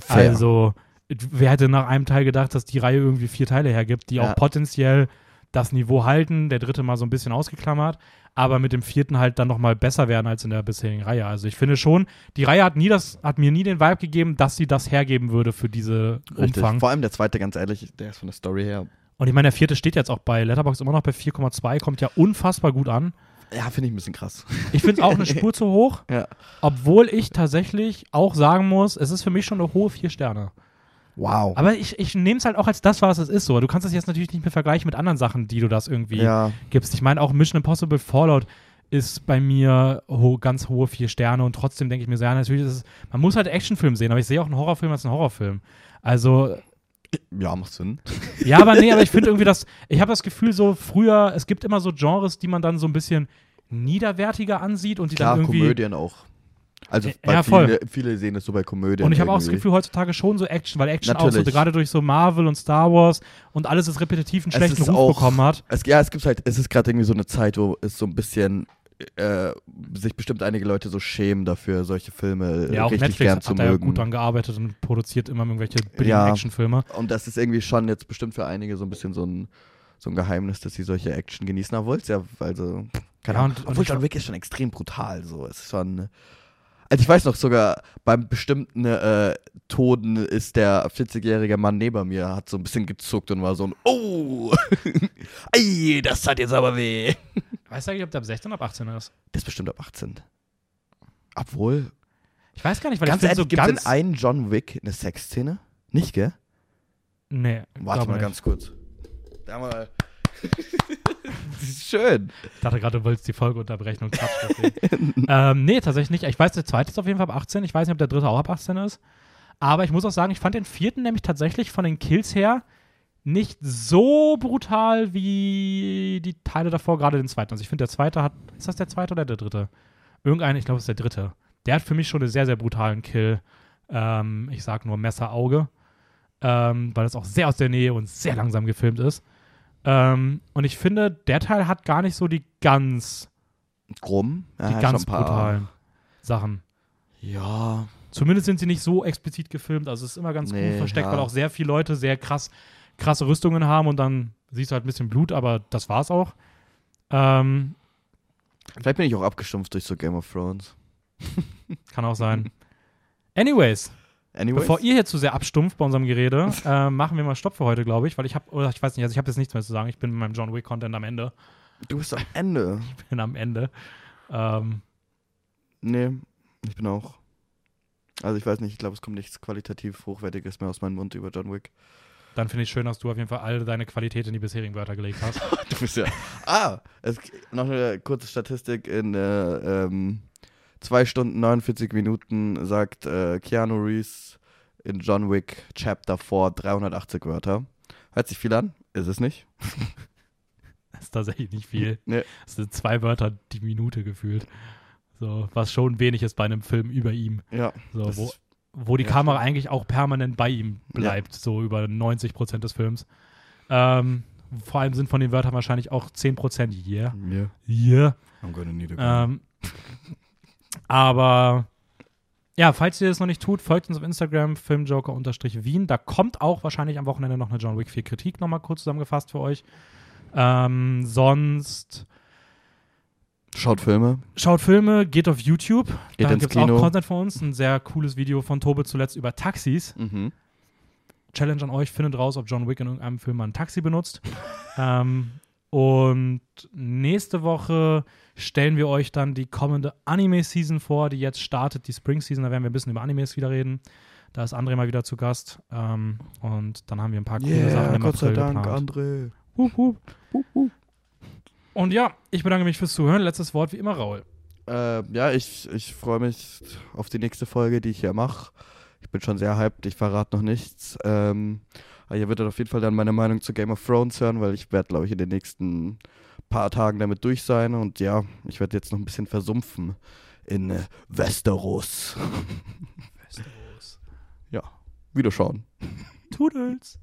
Speaker 1: fair.
Speaker 2: Also, wer hätte nach einem Teil gedacht, dass die Reihe irgendwie vier Teile hergibt, die
Speaker 1: Ja.
Speaker 2: auch potenziell das Niveau halten, der dritte mal so ein bisschen ausgeklammert, aber mit dem vierten halt dann nochmal besser werden als in der bisherigen Reihe. Also ich finde schon, die Reihe hat nie das, hat mir nie den Vibe gegeben, dass sie das hergeben würde für diese
Speaker 1: Richtig.
Speaker 2: Umfang.
Speaker 1: Vor allem der zweite, ganz ehrlich, der ist von der Story her.
Speaker 2: Und ich meine, der vierte steht jetzt auch bei Letterboxd immer noch bei 4,2, kommt ja unfassbar gut an.
Speaker 1: Ja, finde ich ein bisschen krass.
Speaker 2: Ich finde es auch eine Spur zu hoch,
Speaker 1: Ja.
Speaker 2: obwohl ich tatsächlich auch sagen muss, es ist für mich schon eine hohe vier Sterne.
Speaker 1: Wow.
Speaker 2: Aber ich, ich nehme es halt auch als das, was es ist. So. Du kannst es jetzt natürlich nicht mehr vergleichen mit anderen Sachen, die du das irgendwie
Speaker 1: ja,
Speaker 2: gibst. Ich meine, auch Mission Impossible Fallout ist bei mir ho ganz hohe vier Sterne und trotzdem denke ich mir so, ja, natürlich ist es, man muss halt Actionfilm sehen, aber ich sehe auch einen Horrorfilm als einen Horrorfilm. Also,
Speaker 1: ja, macht Sinn.
Speaker 2: ja, aber nee, aber ich finde irgendwie das, ich habe das Gefühl so, früher, es gibt immer so Genres, die man dann so ein bisschen niederwertiger ansieht und die
Speaker 1: Klar,
Speaker 2: dann irgendwie.
Speaker 1: Komödien auch. Also
Speaker 2: Ja,
Speaker 1: viele, viele sehen es so bei Komödien.
Speaker 2: Und ich habe auch das. Gefühl, heutzutage schon so Action, weil Action auch so,
Speaker 1: Natürlich.
Speaker 2: gerade durch so Marvel und Star Wars und alles ist repetitiv einen schlechten Ruf
Speaker 1: auch-
Speaker 2: bekommen hat.
Speaker 1: Es, ja, es gibt halt, es ist gerade irgendwie so eine Zeit, wo es so ein bisschen äh, sich bestimmt einige Leute so schämen dafür, solche Filme
Speaker 2: Ja, auch
Speaker 1: richtig
Speaker 2: Netflix
Speaker 1: gern
Speaker 2: hat
Speaker 1: zu
Speaker 2: ja
Speaker 1: mögen.
Speaker 2: gut dran gearbeitet und produziert immer irgendwelche billigen
Speaker 1: Ja.
Speaker 2: Actionfilme.
Speaker 1: Und das ist irgendwie schon jetzt bestimmt für einige so ein bisschen so ein, so ein Geheimnis, dass sie solche Action genießen, obwohl es ja, also, keine
Speaker 2: Ja,
Speaker 1: Ahnung,
Speaker 2: und-
Speaker 1: obwohl John Wick ist schon extrem brutal, so, es ist schon, also ich weiß noch sogar, beim bestimmten äh, Toten ist der 40-jährige Mann neben mir, hat so ein bisschen gezuckt und war so ein, oh, ei, das hat jetzt aber weh.
Speaker 2: Weißt du eigentlich, ob der ab 16 oder ab 18 ist?
Speaker 1: Der ist bestimmt ab 18. Obwohl,
Speaker 2: Ich weiß gar nicht, weil
Speaker 1: ganz
Speaker 2: ich
Speaker 1: ehrlich,
Speaker 2: so
Speaker 1: es
Speaker 2: ganz...
Speaker 1: in einen John Wick eine Sexszene? Nicht, gell?
Speaker 2: nee,
Speaker 1: Warte mal
Speaker 2: nicht.
Speaker 1: ganz kurz. Da mal. schön.
Speaker 2: Ich dachte gerade, du wolltest die Folge unterbrechen und Quatsch ähm, nee, tatsächlich nicht. Ich weiß, der zweite ist auf jeden Fall ab 18. Ich weiß nicht, ob der dritte auch ab 18 ist. Aber ich muss auch sagen, ich fand den vierten nämlich tatsächlich von den Kills her nicht so brutal wie die Teile davor, gerade den zweiten. Also ich finde, der zweite hat. Ist das der zweite oder der dritte? Irgendein, ich glaube, es ist der dritte. Der hat für mich schon einen sehr, sehr brutalen Kill. Ähm, ich sag nur Messer-Auge. Ähm, weil das auch sehr aus der Nähe und sehr langsam gefilmt ist. Ähm, und ich finde, der Teil hat gar nicht so die ganz,
Speaker 1: Krumm. Ja,
Speaker 2: die ganz brutalen Sachen.
Speaker 1: Ja.
Speaker 2: Zumindest sind sie nicht so explizit gefilmt. Also es ist immer ganz
Speaker 1: Nee,
Speaker 2: gut versteckt,
Speaker 1: ja.
Speaker 2: weil auch sehr viele Leute sehr krass, krasse Rüstungen haben und dann siehst du halt ein bisschen Blut, aber das war's auch. Ähm,
Speaker 1: Vielleicht bin ich auch abgestumpft durch so Game of Thrones.
Speaker 2: kann auch sein. Anyways,
Speaker 1: Anyways.
Speaker 2: bevor ihr hier zu sehr abstumpft bei unserem Gerede, äh, machen wir mal Stopp für heute, glaube ich, weil ich habe, oder ich weiß nicht, also ich habe jetzt nichts mehr zu sagen. Ich bin mit meinem John Wick Content am Ende.
Speaker 1: du bist am Ende.
Speaker 2: bin am Ende. Ähm,
Speaker 1: Nee, ich bin auch. Also ich weiß nicht, ich glaube, es kommt nichts qualitativ Hochwertiges mehr aus meinem Mund über John Wick.
Speaker 2: dann finde ich schön, dass du auf jeden Fall alle deine Qualität in die bisherigen Wörter gelegt hast.
Speaker 1: Du bist ja. Ah, es, noch eine kurze Statistik. In äh, ähm, 2 Stunden 49 Minuten sagt äh, Keanu Reeves in John Wick Chapter 4 380 Wörter. Hört sich viel an, ist es nicht.
Speaker 2: Das ist tatsächlich nicht viel.
Speaker 1: Nee.
Speaker 2: Das sind zwei Wörter die Minute gefühlt. So, was schon wenig ist bei einem Film über ihm.
Speaker 1: Ja.
Speaker 2: So, wo, wo die
Speaker 1: ja,
Speaker 2: Kamera
Speaker 1: stimmt.
Speaker 2: eigentlich auch permanent bei ihm bleibt, so über 90 Prozent des Films. Ähm, vor allem sind von den Wörtern wahrscheinlich auch 10 Prozent yeah,
Speaker 1: Yeah,
Speaker 2: yeah.
Speaker 1: I'm gonna need a gun.
Speaker 2: Ähm, aber ja, falls ihr das noch nicht tut, folgt uns auf Instagram, filmjoker-wien. Da kommt auch wahrscheinlich am Wochenende noch eine John Wick 4 Kritik nochmal kurz zusammengefasst für euch. Ähm, sonst
Speaker 1: Schaut Filme.
Speaker 2: schaut Filme, geht auf YouTube.
Speaker 1: Geht
Speaker 2: da gibt es auch. Content von uns. Ein sehr cooles Video von Tobe zuletzt über Taxis.
Speaker 1: Mhm.
Speaker 2: Challenge an euch, findet raus, ob John Wick in irgendeinem Film mal ein Taxi benutzt. ähm, und nächste Woche stellen wir euch dann die kommende Anime-Season vor, die jetzt startet, die Spring-Season. Da werden wir ein bisschen über Animes wieder reden. Da ist André mal wieder zu Gast. Ähm, und dann haben wir ein paar coole Sachen
Speaker 1: Yeah,
Speaker 2: im
Speaker 1: Gott sei
Speaker 2: April
Speaker 1: Dank,
Speaker 2: geplant.
Speaker 1: André.
Speaker 2: Hup, hup. Und ja, ich bedanke mich fürs Zuhören. Letztes Wort wie immer, Raul.
Speaker 1: Äh, ja, ich, ich freue mich auf die nächste Folge, die ich hier mache. Ich bin schon sehr hyped, ich verrate noch nichts. Ähm, aber ihr werdet auf jeden Fall dann meine Meinung zu Game of Thrones hören, weil ich werde, glaube ich, in den nächsten paar Tagen damit durch sein. Und ja, ich werde jetzt noch ein bisschen versumpfen in äh, Westeros.
Speaker 2: Westeros.
Speaker 1: ja, wiederschauen.
Speaker 2: Toodles.